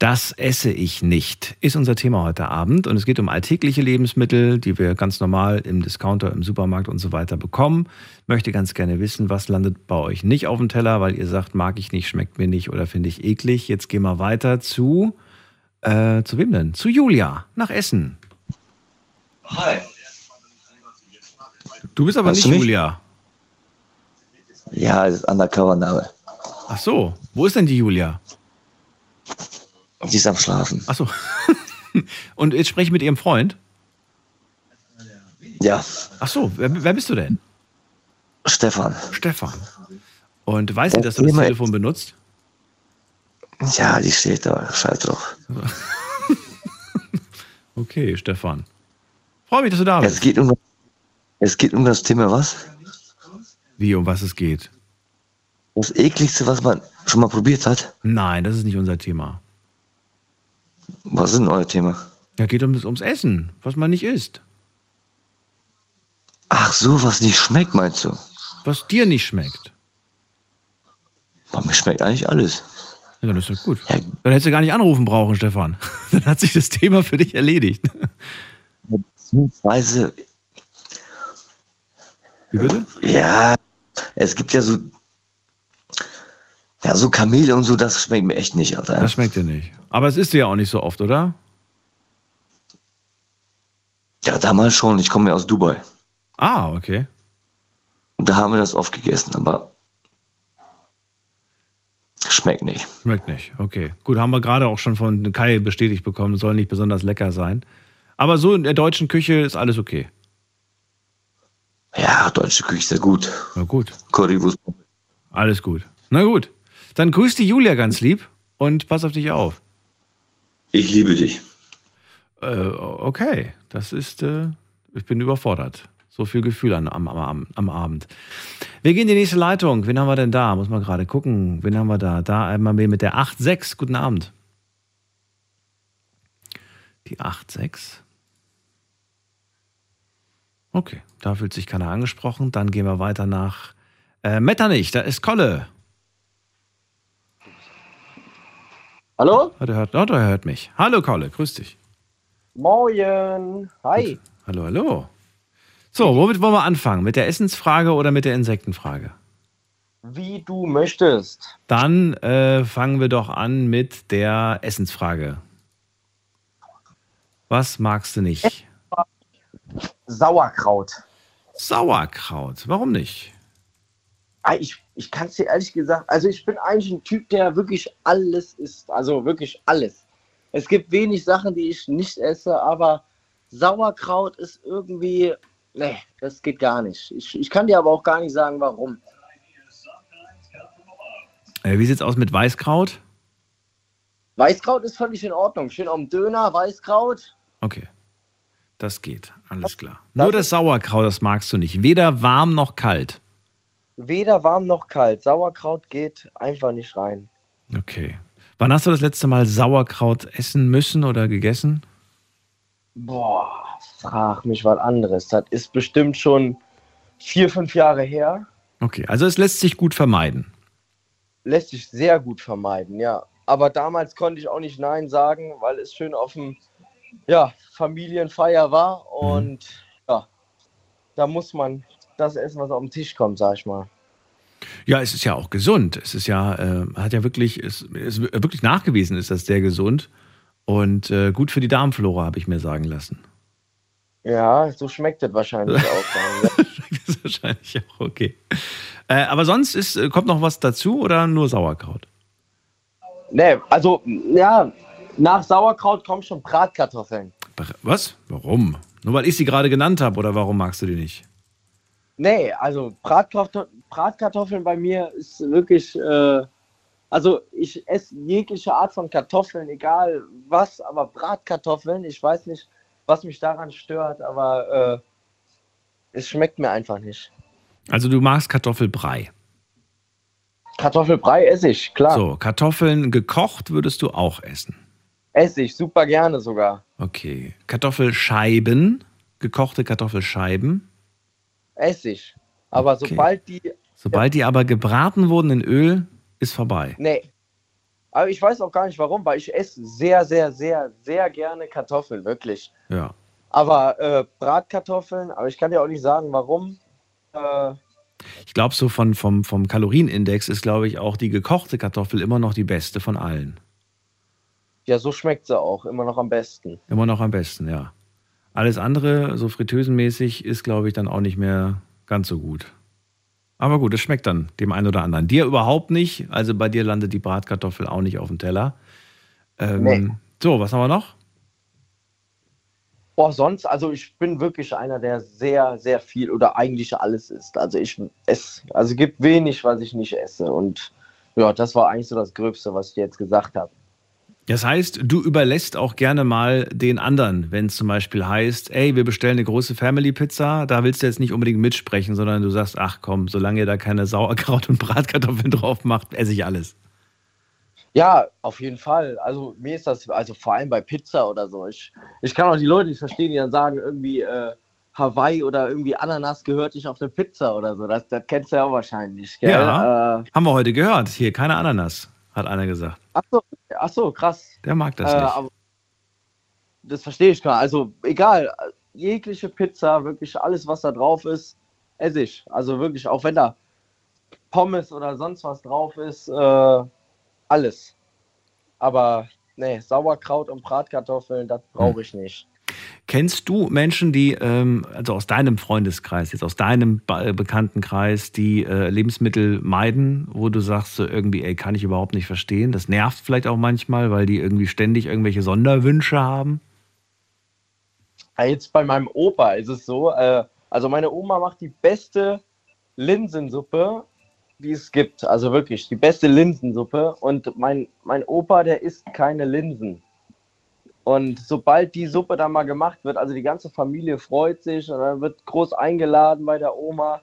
Das esse ich nicht, ist unser Thema heute Abend. Und es geht um alltägliche Lebensmittel, die wir ganz normal im Discounter, im Supermarkt und so weiter bekommen. Möchte ganz gerne wissen, was landet bei euch nicht auf dem Teller, weil ihr sagt, mag ich nicht, schmeckt mir nicht oder finde ich eklig. Jetzt gehen wir weiter zu, äh, zu wem denn? Zu Julia, nach Essen. Hi. Du bist aber Hörst nicht? Julia. Ja, das ist Undercover-Name. Ach so, wo ist denn die Julia? Die ist am Schlafen. Ach so. *laughs* und jetzt spreche ich mit ihrem Freund? Ja. Ach so, wer, wer bist du denn? Stefan. Stefan. Und weiß sie, Das dass du das Telefon benutzt? Ja, die steht da. Scheiß drauf. *laughs* Okay, Stefan. Freue mich, dass du da bist. Es geht um, es geht um das Thema was? Wie, um was es geht? Das ekligste, was man schon mal probiert hat. Nein, das ist nicht unser Thema. Was ist denn euer Thema? Ja, geht ums, ums Essen, was man nicht isst. Ach so, was nicht schmeckt, meinst du? Was dir nicht schmeckt. Boah, mir schmeckt eigentlich alles. Ja, dann ist doch gut. Dann hättest du gar nicht anrufen brauchen, Stefan. *laughs* Dann hat sich das Thema für dich erledigt. Beziehungsweise, Wie bitte? ja, es gibt ja so, ja, so Kamele und so, das schmeckt mir echt nicht, Alter. Das schmeckt dir nicht. Aber es isst du ja auch nicht so oft, oder? Ja, damals schon. Ich komme ja aus Dubai. Ah, okay. Und da haben wir das oft gegessen, aber schmeckt nicht. Schmeckt nicht. Okay. Gut, haben wir gerade auch schon von Kai bestätigt bekommen, soll nicht besonders lecker sein. Aber so in der deutschen Küche ist alles okay. Ja, deutsche Küche ist sehr gut. Na gut. Currywurst. Alles gut. Na gut. Dann grüß die Julia ganz lieb und pass auf dich auf. Ich liebe dich. Äh, okay, das ist, äh, ich bin überfordert. So viel Gefühl an, am, am, am Abend. Wir gehen in die nächste Leitung. Wen haben wir denn da? Muss man gerade gucken. Wen haben wir da? Da einmal mit der 8.6. Guten Abend. Die 8.6. Okay, da fühlt sich keiner angesprochen. Dann gehen wir weiter nach äh, Metternich. Da ist Kolle. Hallo? Oh, der, hört, oh, der hört mich. Hallo Kolle, grüß dich. Moin. Hi. Hallo, hallo. So, womit wollen wir anfangen? Mit der Essensfrage oder mit der Insektenfrage? Wie du möchtest. Dann äh, fangen wir doch an mit der Essensfrage. Was magst du nicht? Sauerkraut. Sauerkraut. Warum nicht? Ah, Ich, ich kann es dir ehrlich gesagt, also ich bin eigentlich ein Typ, der wirklich alles isst. Also wirklich alles. Es gibt wenig Sachen, die ich nicht esse, aber Sauerkraut ist irgendwie, nee, das geht gar nicht. Ich, ich kann dir aber auch gar nicht sagen, warum. Äh, wie sieht's aus mit Weißkraut? Weißkraut ist völlig in Ordnung. Schön am Döner, Weißkraut. Okay. Das geht. Alles klar. Nur das Sauerkraut, das magst du nicht. Weder warm noch kalt. Weder warm noch kalt. Sauerkraut geht einfach nicht rein. Okay. Wann hast du das letzte Mal Sauerkraut essen müssen oder gegessen? Boah, frag mich was anderes. Das ist bestimmt schon vier, fünf Jahre her. Okay, also es lässt sich gut vermeiden. Lässt sich sehr gut vermeiden, ja. Aber damals konnte ich auch nicht Nein sagen, weil es schön auf dem ja, Familienfeier war. Und ja, da muss man das essen, was auf den Tisch kommt, sag ich mal. Ja, es ist ja auch gesund. Es ist ja, äh, hat ja wirklich, es ist wirklich nachgewiesen, ist das sehr gesund und äh, gut für die Darmflora, habe ich mir sagen lassen. Ja, so schmeckt es wahrscheinlich auch. Dann, *laughs* Das ist wahrscheinlich auch okay. Äh, aber sonst ist, äh, kommt noch was dazu oder nur Sauerkraut? Nee, also, ja, nach Sauerkraut kommen schon Bratkartoffeln. Br- Was? Warum? Nur weil ich sie gerade genannt habe, oder warum magst du die nicht? Nee, also Bratkartoff Bratkartoffeln bei mir ist wirklich, äh, also ich esse jegliche Art von Kartoffeln, egal was, aber Bratkartoffeln, ich weiß nicht, was mich daran stört, aber äh, es schmeckt mir einfach nicht. Also du magst Kartoffelbrei. Kartoffelbrei esse ich, klar. So, Kartoffeln gekocht würdest du auch essen. Esse ich, super gerne sogar. Okay. Kartoffelscheiben, gekochte Kartoffelscheiben. Esse ich. Aber Okay. sobald die. Sobald die aber gebraten wurden in Öl, ist vorbei. Nee. Aber ich weiß auch gar nicht warum, weil ich esse sehr, sehr, sehr, sehr gerne Kartoffeln, wirklich. Ja. Aber äh, Bratkartoffeln, aber ich kann dir auch nicht sagen, warum. Äh, Ich glaube, so von, vom, vom Kalorienindex ist, glaube ich, auch die gekochte Kartoffel immer noch die beste von allen. ja, so schmeckt sie auch, immer noch am besten. Immer noch am besten, ja. Alles andere, so fritteusenmäßig, ist, glaube ich, dann auch nicht mehr ganz so gut. Aber gut, es schmeckt dann dem einen oder anderen. Dir überhaupt nicht. Also bei dir landet die Bratkartoffel auch nicht auf dem Teller. Ähm, Nee. So, was haben wir noch? Boah, sonst, also ich bin wirklich einer, der sehr, sehr viel oder eigentlich alles isst. Also ich esse, also es gibt wenig, was ich nicht esse. Und ja, das war eigentlich so das Gröbste, was ich jetzt gesagt habe. Das heißt, du überlässt auch gerne mal den anderen, wenn es zum Beispiel heißt, ey, wir bestellen eine große Family-Pizza, da willst du jetzt nicht unbedingt mitsprechen, sondern du sagst, ach komm, solange ihr da keine Sauerkraut und Bratkartoffeln *laughs* drauf macht, esse ich alles. Ja, auf jeden Fall. Also mir ist das, also vor allem bei Pizza oder so. Ich, ich kann auch die Leute nicht verstehen, die dann sagen, irgendwie äh, Hawaii oder irgendwie Ananas gehört nicht auf eine Pizza oder so. Das, das kennst du ja auch wahrscheinlich, gell? Ja, Äh, haben wir heute gehört. Hier, keine Ananas, hat einer gesagt. ach, so, ach so, krass. Der mag das Äh, nicht. das verstehe ich gar nicht. Also egal, jegliche Pizza, wirklich alles, was da drauf ist, esse ich. Also wirklich, auch wenn da Pommes oder sonst was drauf ist, äh, alles. Aber nee, Sauerkraut und Bratkartoffeln, das brauche ich nicht. Kennst du Menschen, die, ähm, also aus deinem Freundeskreis, jetzt aus deinem Be Bekanntenkreis, die äh, Lebensmittel meiden, wo du sagst, so irgendwie, ey, kann ich überhaupt nicht verstehen? Das nervt vielleicht auch manchmal, weil die irgendwie ständig irgendwelche Sonderwünsche haben. Jetzt bei meinem Opa ist es so, äh, also meine Oma macht die beste Linsensuppe, die es gibt. Also wirklich, die beste Linsensuppe. Und mein, mein Opa, der isst keine Linsen. Und sobald die Suppe dann mal gemacht wird, also die ganze Familie freut sich und dann wird groß eingeladen bei der Oma.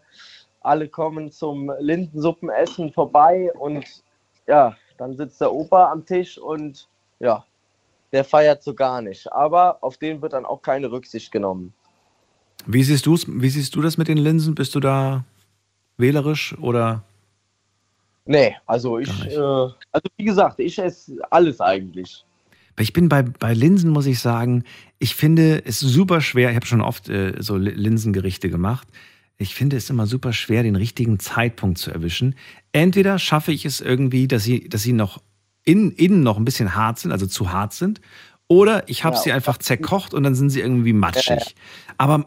Alle kommen zum Linsensuppenessen vorbei und ja, dann sitzt der Opa am Tisch und ja, der feiert so gar nicht. Aber auf den wird dann auch keine Rücksicht genommen. Wie siehst, du's, wie siehst du das mit den Linsen? Bist du da wählerisch oder? Nee, also ich, äh, also wie gesagt, ich esse alles eigentlich. Ich bin bei, bei Linsen, muss ich sagen, ich finde es super schwer. Ich habe schon oft äh, so Li- Linsengerichte gemacht. Ich finde es immer super schwer, den richtigen Zeitpunkt zu erwischen. Entweder schaffe ich es irgendwie, dass sie, dass sie noch in, innen noch ein bisschen hart sind, also zu hart sind, oder ich habe Ja. sie einfach zerkocht und dann sind sie irgendwie matschig. Aber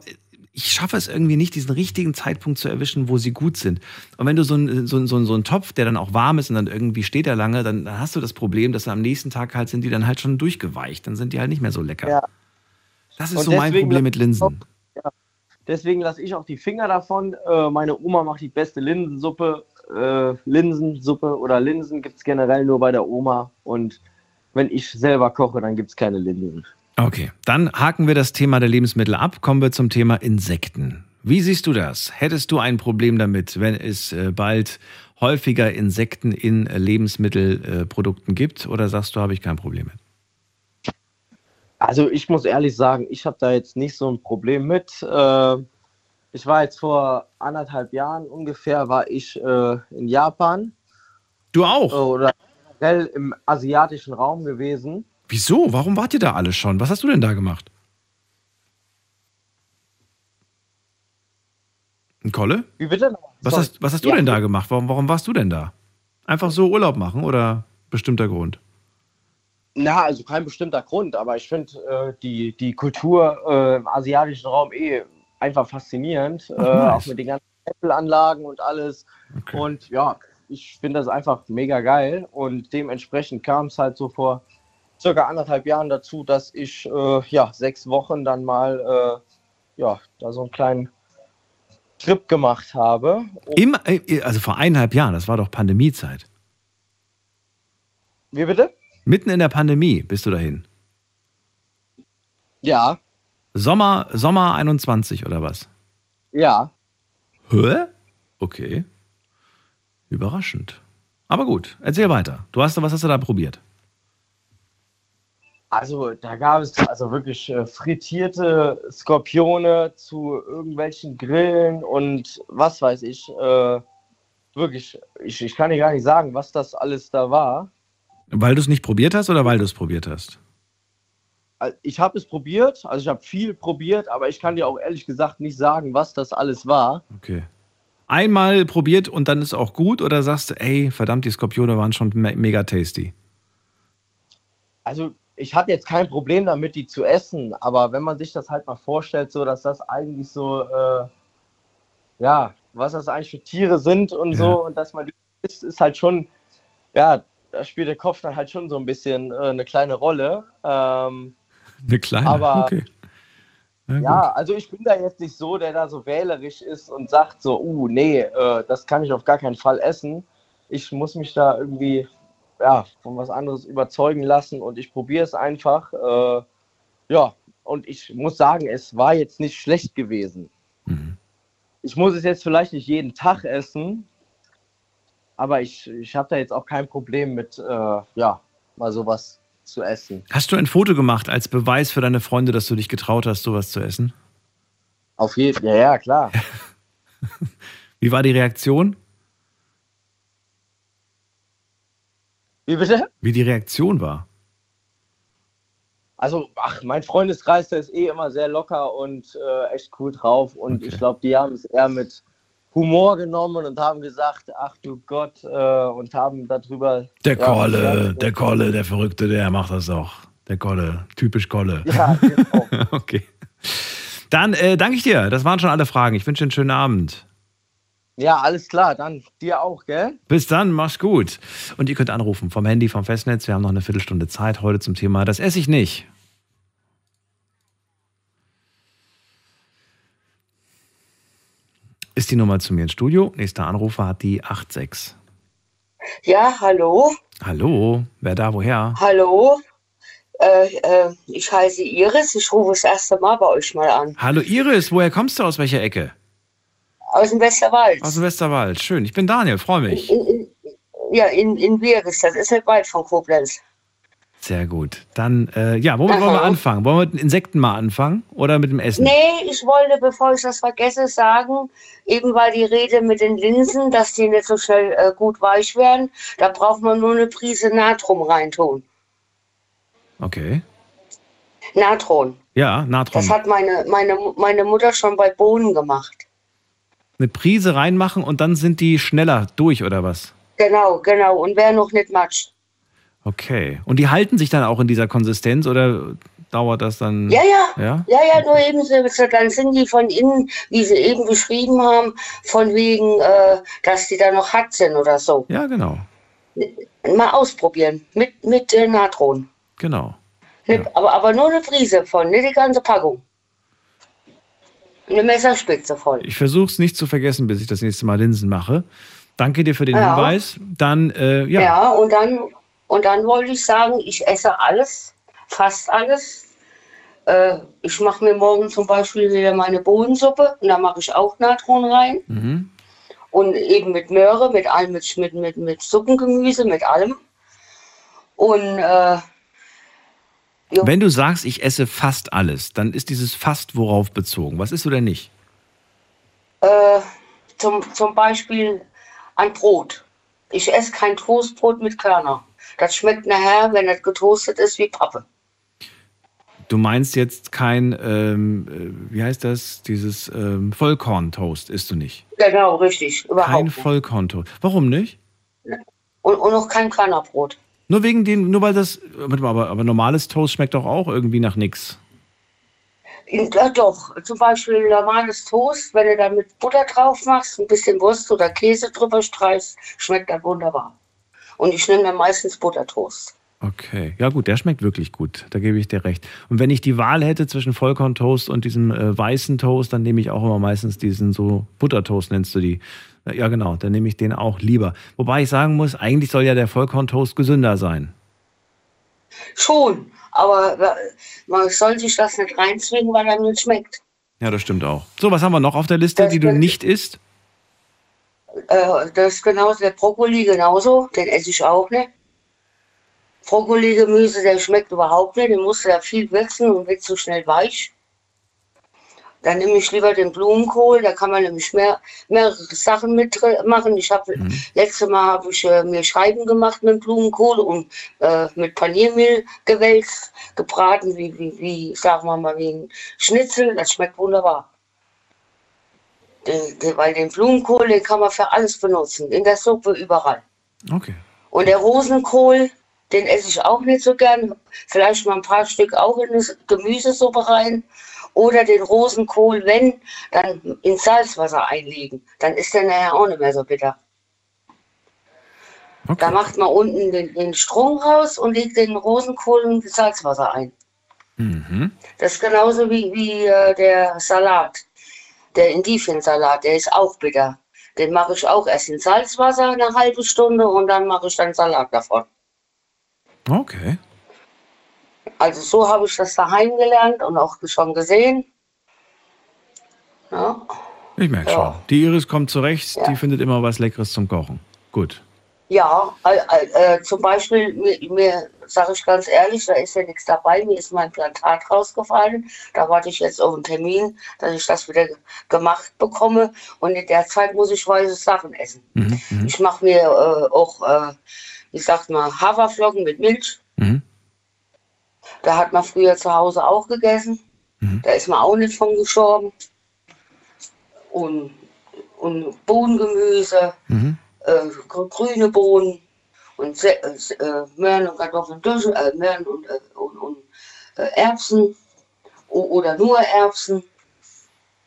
ich schaffe es irgendwie nicht, diesen richtigen Zeitpunkt zu erwischen, wo sie gut sind. Und wenn du so einen so, ein- so, ein- so einen Topf, der dann auch warm ist und dann irgendwie steht er lange, dann, dann hast du das Problem, dass am nächsten Tag halt sind die dann halt schon durchgeweicht. Dann sind die halt nicht mehr so lecker. Ja. Das ist Und so mein Problem mit Linsen. Ja, deswegen lasse ich auch die Finger davon. Äh, meine Oma macht die beste Linsensuppe. Äh, Linsensuppe oder Linsen gibt es generell nur bei der Oma. Und wenn ich selber koche, dann gibt es keine Linsen. Okay, dann haken wir das Thema der Lebensmittel ab. Kommen wir zum Thema Insekten. Wie siehst du das? Hättest du ein Problem damit, wenn es äh, bald häufiger Insekten in äh, Lebensmittelprodukten gibt? Oder sagst du, habe ich kein Problem mit? Also ich muss ehrlich sagen, ich habe da jetzt nicht so ein Problem mit. Äh, ich war jetzt vor anderthalb Jahren ungefähr, war ich in Japan. Du auch? Oder im asiatischen Raum gewesen. Wieso? Warum wart ihr da alle schon? Was hast du denn da gemacht? Ein Kolle? Wie bitte? Was hast, was hast du Ja. denn da gemacht? Warum, warum warst du denn da? Einfach so Urlaub machen oder bestimmter Grund? Na, also kein bestimmter Grund, aber ich finde äh, die, die Kultur äh, im asiatischen Raum eh einfach faszinierend. Ach, äh. Auch mit den ganzen Apple-Anlagen und alles. Und ja, ich finde das einfach mega geil. Und dementsprechend kam es halt so vor circa anderthalb Jahren dazu, dass ich äh, ja sechs Wochen dann mal ja, da so einen kleinen Trip gemacht habe. Im, äh, also vor eineinhalb Jahren, das war doch Pandemiezeit. Wie bitte? Mitten in der Pandemie bist du dahin. Ja, Sommer, Sommer 21 oder was? ja. Hä? Okay. Überraschend. Aber gut, erzähl weiter. Du hast, was hast du da probiert? Also da gab es also wirklich äh, frittierte Skorpione zu irgendwelchen Grillen und was weiß ich. Äh, wirklich, ich, ich kann dir gar nicht sagen, was das alles da war. Weil du es nicht probiert hast oder weil du es probiert hast? Ich habe es probiert, also ich habe viel probiert, aber ich kann dir auch ehrlich gesagt nicht sagen, was das alles war. Okay. Einmal probiert und dann ist auch gut oder sagst du, ey, verdammt, die Skorpione waren schon me mega tasty? Also ich hatte jetzt kein Problem damit, die zu essen, aber wenn man sich das halt mal vorstellt, so dass das eigentlich so, äh, ja, was das eigentlich für Tiere sind und so und dass man die isst, ist halt schon, ja, da spielt der Kopf dann halt schon so ein bisschen äh, eine kleine Rolle. Ähm, *laughs* Eine kleine, Aber- okay. Ja, ja, also ich bin da jetzt nicht so, der da so wählerisch ist und sagt so, uh, nee, äh, das kann ich auf gar keinen Fall essen. Ich muss mich da irgendwie ja, von was anderes überzeugen lassen und ich probiere es einfach. Äh, ja, und ich muss sagen, es war jetzt nicht schlecht gewesen. Ich muss es jetzt vielleicht nicht jeden Tag essen, aber ich, ich habe da jetzt auch kein Problem mit, äh, ja, mal sowas zu essen. Hast du ein Foto gemacht als Beweis für deine Freunde, dass du dich getraut hast, sowas zu essen? Auf jeden ja, ja, klar. *laughs* Wie war die Reaktion? Wie bitte? Wie die Reaktion war? Also, ach, mein Freundeskreis, der ist eh immer sehr locker und äh, echt cool drauf. Und ich glaube, die haben es eher mit Humor genommen und haben gesagt, ach du Gott, äh, und haben darüber. Der ja, Kolle, der Kolle, der Verrückte, der macht das auch. Der Kolle, typisch Kolle. Ja, genau. *laughs* okay. Dann äh, danke ich dir. Das waren schon alle Fragen. Ich wünsche dir einen schönen Abend. Ja, alles klar, dann dir auch, gell? Bis dann, mach's gut. Und ihr könnt anrufen vom Handy, vom Festnetz. Wir haben noch eine Viertelstunde Zeit heute zum Thema Das esse ich nicht. Ist die Nummer zu mir ins Studio. Nächster Anrufer hat die 86. Ja, hallo. Hallo, wer da, woher? Hallo. Äh, äh, ich heiße Iris. Ich rufe das erste Mal bei euch mal an. Hallo Iris, woher kommst du? Aus welcher Ecke? Aus dem Westerwald. Aus dem Westerwald. Schön. Ich bin Daniel, freue mich. In, in, ja, in, in. Das ist nicht weit von Koblenz. Sehr gut. Dann, äh, ja, womit wollen wir Aha. anfangen? Wollen wir mit den Insekten mal anfangen oder mit dem Essen? Nee, ich wollte, bevor ich das vergesse, sagen, eben war die Rede mit den Linsen, dass die nicht so schnell äh, gut weich werden. Da braucht man nur eine Prise Natron reintun. Okay. Natron. Ja, Natron. Das hat meine, meine, meine Mutter schon bei Bohnen gemacht. Eine Prise reinmachen und dann sind die schneller durch oder was? Genau, genau. Und wer noch nicht matscht. Okay. Und die halten sich dann auch in dieser Konsistenz oder dauert das dann? Ja, ja. Ja? Ja, ja, nur eben so, dann sind die von innen, wie sie eben beschrieben haben, von wegen, äh, dass die da noch hart sind oder so. Ja, genau. Mal ausprobieren. Mit, mit äh, Natron. Genau. Ne, aber, aber nur eine Prise von, nicht die ganze Packung. Eine Messerspitze voll. Ich versuche es nicht zu vergessen, bis ich das nächste Mal Linsen mache. Danke dir für den Ja. Hinweis. Dann, äh, ja. Ja, und dann, und dann wollte ich sagen, ich esse alles, fast alles. Äh, ich mache mir morgen zum Beispiel wieder meine Bohnensuppe und da mache ich auch Natron rein. Mhm. Und eben mit Möhre, mit allem, mit, mit, mit, mit Suppengemüse, mit allem. Und äh, jo, Wenn du sagst, ich esse fast alles, dann ist dieses fast worauf bezogen? Was isst du denn nicht? äh, zum, zum Beispiel ein Brot. Ich esse kein Toastbrot mit Körner. Das schmeckt nachher, wenn das getoastet ist, wie Pappe. Du meinst jetzt kein, ähm, äh, wie heißt das, dieses ähm, Vollkorntoast isst du nicht? Genau, richtig. Überhaupt Kein. Vollkorntoast. Warum nicht? Und, und auch kein Körnerbrot. Nur wegen dem, nur weil das, warte mal, aber, aber normales Toast schmeckt doch auch irgendwie nach nix. Ja, doch, zum Beispiel normales Toast, wenn du da mit Butter drauf machst, ein bisschen Wurst oder Käse drüber streichst, schmeckt das wunderbar. Und ich nehme dann meistens Buttertoast. Okay, ja gut, der schmeckt wirklich gut, da gebe ich dir recht. Und wenn ich die Wahl hätte zwischen Vollkorntoast und diesem äh, weißen Toast, dann nehme ich auch immer meistens diesen so Buttertoast, nennst du die. Ja genau, dann nehme ich den auch lieber. Wobei ich sagen muss, eigentlich soll ja der Vollkorntoast gesünder sein. Schon, aber äh, man soll sich das nicht reinzwingen, weil er nicht schmeckt. Ja, das stimmt auch. So, was haben wir noch auf der Liste, die du nicht isst? Äh, das ist genauso, der Brokkoli genauso, den esse ich auch nicht. Brokkoli-Gemüse, der schmeckt überhaupt nicht, den musst du ja viel würzen und wird zu schnell weich. Dann nehme ich lieber den Blumenkohl, da kann man nämlich mehr, mehrere Sachen mitmachen. Ich habe Mhm. letzte Mal habe ich äh, mir Scheiben gemacht mit Blumenkohl und äh, mit Paniermehl gewälzt, gebraten, wie, wie, wie, sagen wir mal, wie ein Schnitzel. Das schmeckt wunderbar. Den, den, weil den Blumenkohl, den kann man für alles benutzen, in der Suppe, überall. Okay. Und der Rosenkohl, den esse ich auch nicht so gern. Vielleicht mal ein paar Stück auch in eine Gemüsesuppe rein. Oder den Rosenkohl, wenn, dann in Salzwasser einlegen. Dann ist der nachher auch nicht mehr so bitter. Da macht man unten den, den Strunk raus und legt den Rosenkohl in Salzwasser ein. Mhm. Das ist genauso wie, wie äh, der Salat. Der Indiviensalat, der ist auch bitter. Den mache ich auch erst in Salzwasser eine halbe Stunde und dann mache ich dann Salat davon. Okay. Also so habe ich das daheim gelernt und auch schon gesehen. Ja, Ich merke Ja. schon. Die Iris kommt zurecht, Ja. die findet immer was Leckeres zum Kochen. Gut. ja äh, äh, zum Beispiel, mir, mir sage ich ganz ehrlich, da ist ja nichts dabei, mir ist mein Plantat rausgefallen. Da warte ich jetzt auf einen Termin, dass ich das wieder ge- gemacht bekomme. Und in der Zeit muss ich weiße Sachen essen. Mhm. Mhm. Ich mache mir äh, auch, äh, wie sagt man, Haferflocken mit Milch. Mhm. Da hat man früher zu Hause auch gegessen. Mhm. Da ist man auch nicht von gestorben. Und, und Bohnengemüse, Mhm. äh, gr- grüne Bohnen und äh, äh, Möhren und Kartoffeln, äh, Möhren und, äh, und, und äh, Erbsen oder nur Erbsen.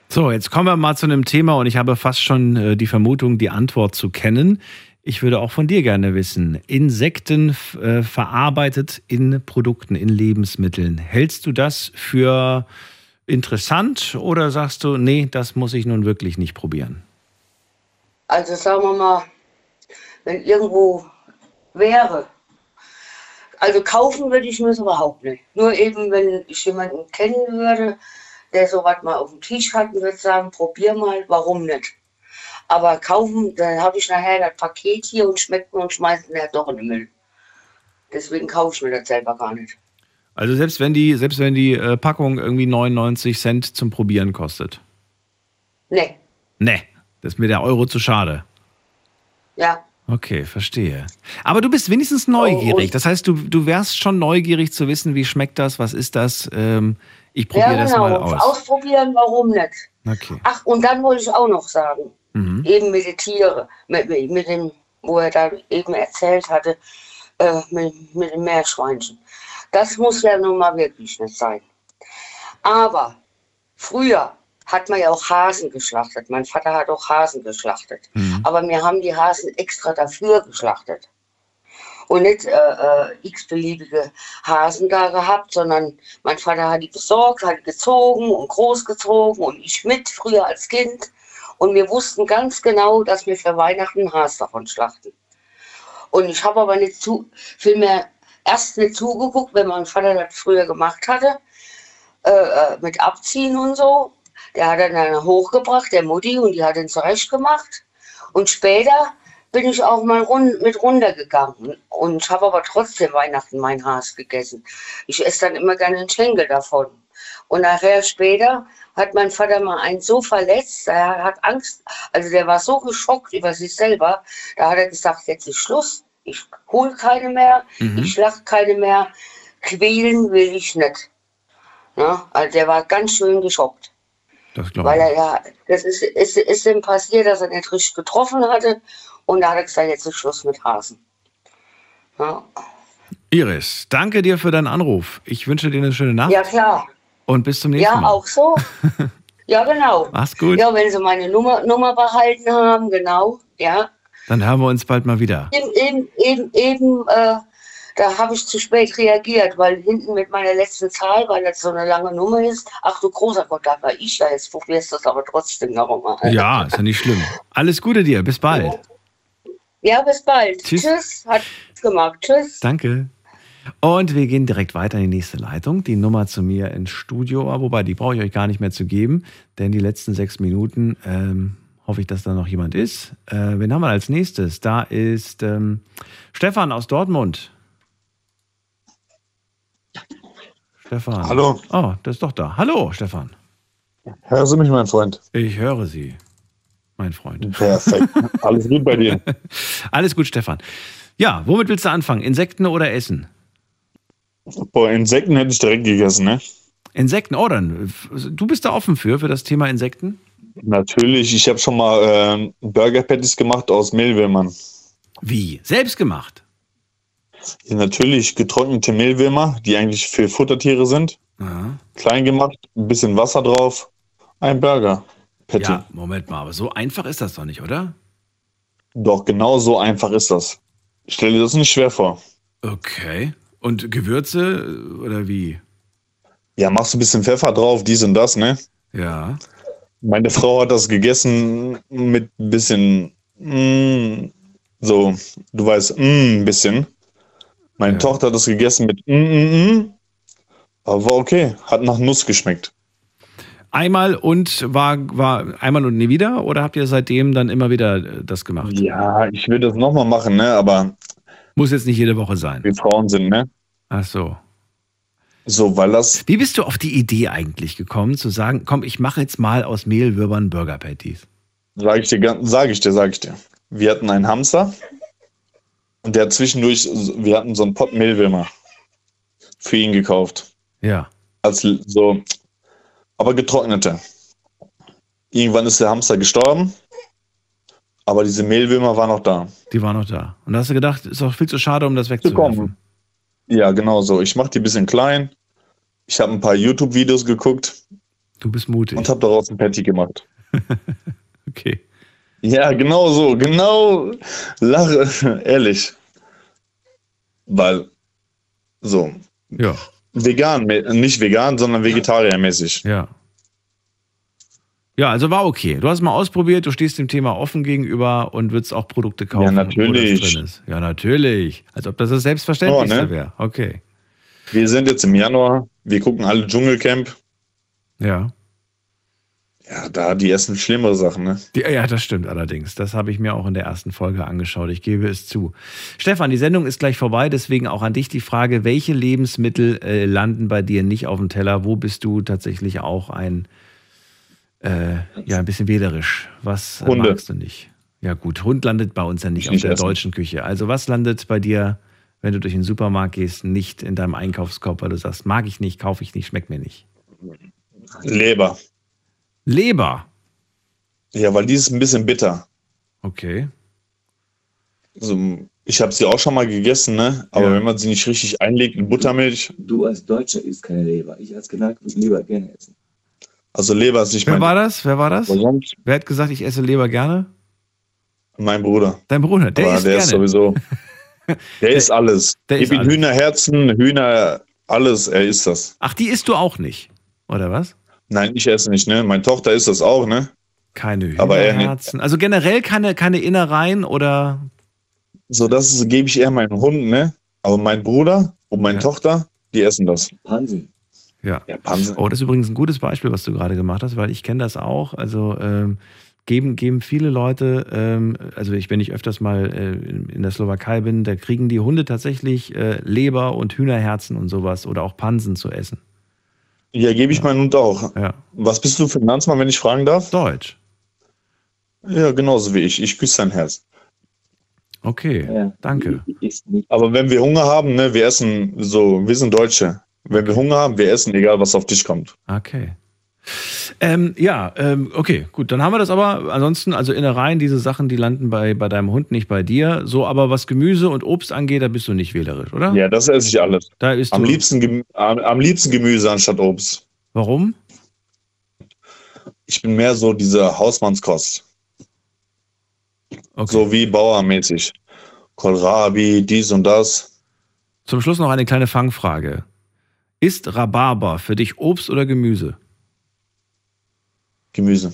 So, jetzt kommen wir mal zu einem Thema und ich habe fast schon äh, die Vermutung, die Antwort zu kennen. Ich würde auch von dir gerne wissen. Insekten äh, verarbeitet in Produkten, in Lebensmitteln. Hältst du das für interessant oder sagst du, nee, das muss ich nun wirklich nicht probieren? Also sagen wir mal, wenn irgendwo wäre. Also kaufen würde ich mir überhaupt nicht. Nur eben, wenn ich jemanden kennen würde, der sowas mal auf dem Tisch hat und würde sagen, probier mal, warum nicht. Aber kaufen, dann habe ich nachher das Paket hier und schmeckt mir und schmeißt mir doch in den Müll. Deswegen kaufe ich mir das selber gar nicht. Also selbst wenn die, selbst wenn die äh, Packung irgendwie 99 Cent zum Probieren kostet. Nee, Nee, das ist mir der Euro zu schade. ja. Okay, verstehe. Aber du bist wenigstens neugierig. Das heißt, du, du wärst schon neugierig zu wissen, wie schmeckt das, was ist das? Ähm, ich probiere ja, das genau. mal aus. Ausprobieren, warum nicht? Okay. Ach, und dann wollte ich auch noch sagen, Mhm. eben mit den Tieren, mit, mit, mit dem, wo er da eben erzählt hatte, äh, mit, mit den Meerschweinchen. Das muss ja nun mal wirklich nicht sein. Aber früher hat man ja auch Hasen geschlachtet. Mein Vater hat auch Hasen geschlachtet. Aber wir haben die Hasen extra dafür geschlachtet. Und nicht äh, äh, x-beliebige Hasen da gehabt, sondern mein Vater hat die besorgt, hat die gezogen und großgezogen und ich mit, früher als Kind. Und wir wussten ganz genau, dass wir für Weihnachten einen Has davon schlachten. Und ich habe aber nicht zu, vielmehr erst nicht zugeguckt, wenn mein Vater das früher gemacht hatte, äh, äh, mit Abziehen und so. Der hat dann, dann hochgebracht, der Mutti, und die hat ihn zurecht gemacht. Und später bin ich auch mal run mit runtergegangen. Und ich habe aber trotzdem Weihnachten mein Has gegessen. Ich esse dann immer gerne einen Schenkel davon. Und nachher später hat mein Vater mal einen so verletzt, er hat Angst, also der war so geschockt über sich selber, da hat er gesagt, jetzt ist Schluss, ich hole keine mehr, Mhm. ich schlacht keine mehr, quälen will ich nicht. Ja, also der war ganz schön geschockt. Das glaube Weil ich. er ja, das ist, ist, ist ihm passiert, dass er nicht richtig getroffen hatte. Und da hat er gesagt, jetzt ist Schluss mit Hasen. Ja, Iris, danke dir für deinen Anruf. Ich wünsche dir eine schöne Nacht ja klar. Und bis zum nächsten Ja, Mal. auch so. *laughs* Ja, genau. Mach's gut. Ja, wenn sie meine Nummer, Nummer behalten haben, genau. Ja. Dann hören wir uns bald mal wieder. Eben, eben, eben, eben äh, Da habe ich zu spät reagiert, weil hinten mit meiner letzten Zahl, weil das so eine lange Nummer ist, ach du großer Gott, da war ich da, jetzt probierst du es aber trotzdem noch einmal. Ja, ist ja nicht schlimm. Alles Gute dir, bis bald. Ja, bis bald. Tschüss. Tschüss, hat gemacht. Tschüss. Danke. Und wir gehen direkt weiter in die nächste Leitung. Die Nummer zu mir ins Studio, wobei die brauche ich euch gar nicht mehr zu geben, denn die letzten sechs Minuten ähm, hoffe ich, dass da noch jemand ist. Äh, wen haben wir als nächstes? Da ist ähm, Stefan aus Dortmund. Stefan. Hallo. Oh, der ist doch da. Hallo, Stefan. Hören Sie mich, mein Freund? Ich höre Sie, mein Freund. Perfekt. *laughs* Alles gut bei dir? Alles gut, Stefan. Ja, womit willst du anfangen? Insekten oder Essen? Boah, Insekten hätte ich direkt gegessen, ne? Insekten, oh dann, du bist da offen für, für das Thema Insekten? Natürlich, ich habe schon mal äh, Burger Patties gemacht aus Mehlwürmern. Wie? Selbst gemacht? Ja, natürlich getrocknete Mehlwürmer, die eigentlich für Futtertiere sind. Ja. Klein gemacht, ein bisschen Wasser drauf, ein Burger Patty. Ja, Moment mal, aber so einfach ist das doch nicht, oder? Doch, genau so einfach ist das. Stell dir das nicht schwer vor. Okay. Und Gewürze oder wie? Ja, machst du ein bisschen Pfeffer drauf, dies und das, ne? Ja. Meine Frau hat das gegessen mit ein bisschen, mm, so, du weißt, mm, ein bisschen. Meine Tochter hat das gegessen mit, mm, mm, mm. Aber war okay, hat nach Nuss geschmeckt. Einmal und war, war einmal und nie wieder oder habt ihr seitdem dann immer wieder äh, das gemacht? Ja, ich will das nochmal machen, ne? Aber. Muss jetzt nicht jede Woche sein. Wir Frauen sind, ne? Ach so. So, weil das. Wie bist du auf die Idee eigentlich gekommen, zu sagen, komm, ich mache jetzt mal aus Mehlwürmern Burger Patties? Sag ich dir, sag ich dir, sag ich dir. Wir hatten einen Hamster und der hat zwischendurch, wir hatten so einen Pott Mehlwürmer für ihn gekauft. Ja. Als so, aber getrocknete. Irgendwann ist der Hamster gestorben, aber diese Mehlwürmer waren noch da. Die waren noch da. Und da hast du gedacht, ist doch viel zu schade, um das wegzuwerfen. Ja, genau so. Ich mache die ein bisschen klein. Ich habe ein paar YouTube-Videos geguckt. Du bist mutig. Und habe daraus ein Patty gemacht. *laughs* Okay. Ja, genau so. Genau. Lache. *laughs* Ehrlich. Weil, so. Ja. Vegan, nicht vegan, sondern vegetariermäßig. Ja. Ja, also war okay. Du hast mal ausprobiert, du stehst dem Thema offen gegenüber und würdest auch Produkte kaufen. Ja, natürlich. Drin ist. Ja, natürlich. Als ob das das Selbstverständlichste Oh, ne? wäre. Okay. Wir sind jetzt im Januar. Wir gucken alle Dschungelcamp. Ja. Ja, da, die essen schlimmere Sachen, ne? Die, ja, das stimmt allerdings. Das habe ich mir auch in der ersten Folge angeschaut. Ich gebe es zu. Stefan, die Sendung ist gleich vorbei, deswegen auch an dich die Frage, welche Lebensmittel äh, landen bei dir nicht auf dem Teller? Wo bist du tatsächlich auch ein, äh, ja, ein bisschen wählerisch? Was äh, Hunde. magst du nicht? Ja gut, Hund landet bei uns ja nicht Ich auf nicht der essen. deutschen Küche. Also was landet bei dir, wenn du durch den Supermarkt gehst, nicht in deinem Einkaufskorb, weil du sagst, mag ich nicht, kaufe ich nicht, schmeckt mir nicht? Leber. Leber. Ja, weil die ist ein bisschen bitter. Okay. Also, ich habe sie auch schon mal gegessen, ne? Aber wenn man sie nicht richtig einlegt in Buttermilch. Du als Deutscher isst keine Leber. Ich als Kanaker würde Leber gerne essen. Also Leber ist nicht Wer mein. war das? Wer war das? Wer hat gesagt, ich esse Leber gerne? Mein Bruder. Dein Bruder, der Aber isst der gerne. ist sowieso. *laughs* Der ist alles. der Gib isst ihm alles. Hühnerherzen, Hühner, alles, er isst das. Ach, die isst du auch nicht, oder was? Nein, ich esse nicht, ne? Meine Tochter isst das auch, ne? Keine Aber er Hühnerherzen. Also generell keine, keine Innereien oder. So, das gebe ich eher meinen Hund, ne? Aber mein Bruder und meine Tochter, die essen das. Pansen. Ja. Ja. Oh, das ist übrigens ein gutes Beispiel, was du gerade gemacht hast, weil ich kenne das auch. Also ähm, geben, geben viele Leute, ähm, also ich, wenn ich öfters mal äh, in, der Slowakei bin, da kriegen die Hunde tatsächlich äh, Leber und Hühnerherzen und sowas oder auch Pansen zu essen. Ja, gebe ich meinen Hund auch. Ja. Was bist du für ein Landsmann, wenn ich fragen darf? Deutsch. Ja, genauso wie ich. Ich küsse sein Herz. Okay, danke. Aber wenn wir Hunger haben, ne, wir essen so, wir sind Deutsche. Wenn wir Hunger haben, wir essen, egal was auf Tisch kommt. Okay. Ähm, ja, ähm, okay, gut, dann haben wir das aber. Ansonsten, also Innereien, diese Sachen, die landen bei, bei deinem Hund, nicht bei dir. So, aber was Gemüse und Obst angeht, da bist du nicht wählerisch, oder? Ja, das esse ich alles. Da isst am, liebsten, Gemü- am, am liebsten Gemüse anstatt Obst. Warum? Ich bin mehr so diese Hausmannskost. So wie Bauermäßig. Kohlrabi, dies und das. Zum Schluss noch eine kleine Fangfrage. Ist Rhabarber für dich Obst oder Gemüse? Gemüse.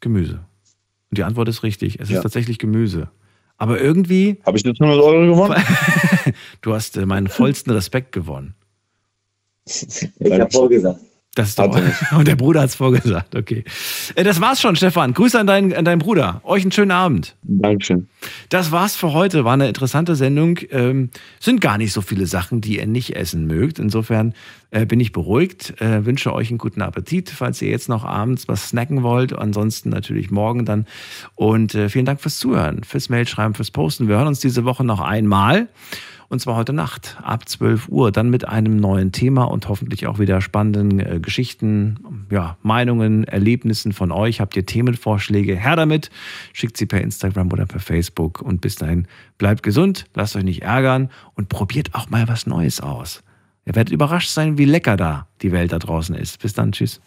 Gemüse. Und die Antwort ist richtig. Es Ja. ist tatsächlich Gemüse. Aber irgendwie. Habe ich jetzt 100 Euro gewonnen? *laughs* du hast äh, meinen vollsten Respekt gewonnen. Ich habe vorgesagt. Das ist doch, *laughs* und der Bruder hat es vorgesagt, okay. Äh, Das war's schon, Stefan. Grüße an deinen, an deinen Bruder. Euch einen schönen Abend. Dankeschön. Das war's für heute. War eine interessante Sendung. Ähm, sind gar nicht so viele Sachen, die ihr nicht essen mögt. Insofern äh, bin ich beruhigt. Äh, wünsche euch einen guten Appetit, falls ihr jetzt noch abends was snacken wollt. Ansonsten natürlich morgen dann. Und äh, vielen Dank fürs Zuhören, fürs Mailschreiben, fürs Posten. Wir hören uns diese Woche noch einmal. Und zwar heute Nacht ab 12 Uhr, dann mit einem neuen Thema und hoffentlich auch wieder spannenden äh, Geschichten, ja, Meinungen, Erlebnissen von euch. Habt ihr Themenvorschläge? Her damit. Schickt sie per Instagram oder per Facebook. Und bis dahin bleibt gesund, lasst euch nicht ärgern und probiert auch mal was Neues aus. Ihr werdet überrascht sein, wie lecker da die Welt da draußen ist. Bis dann, tschüss.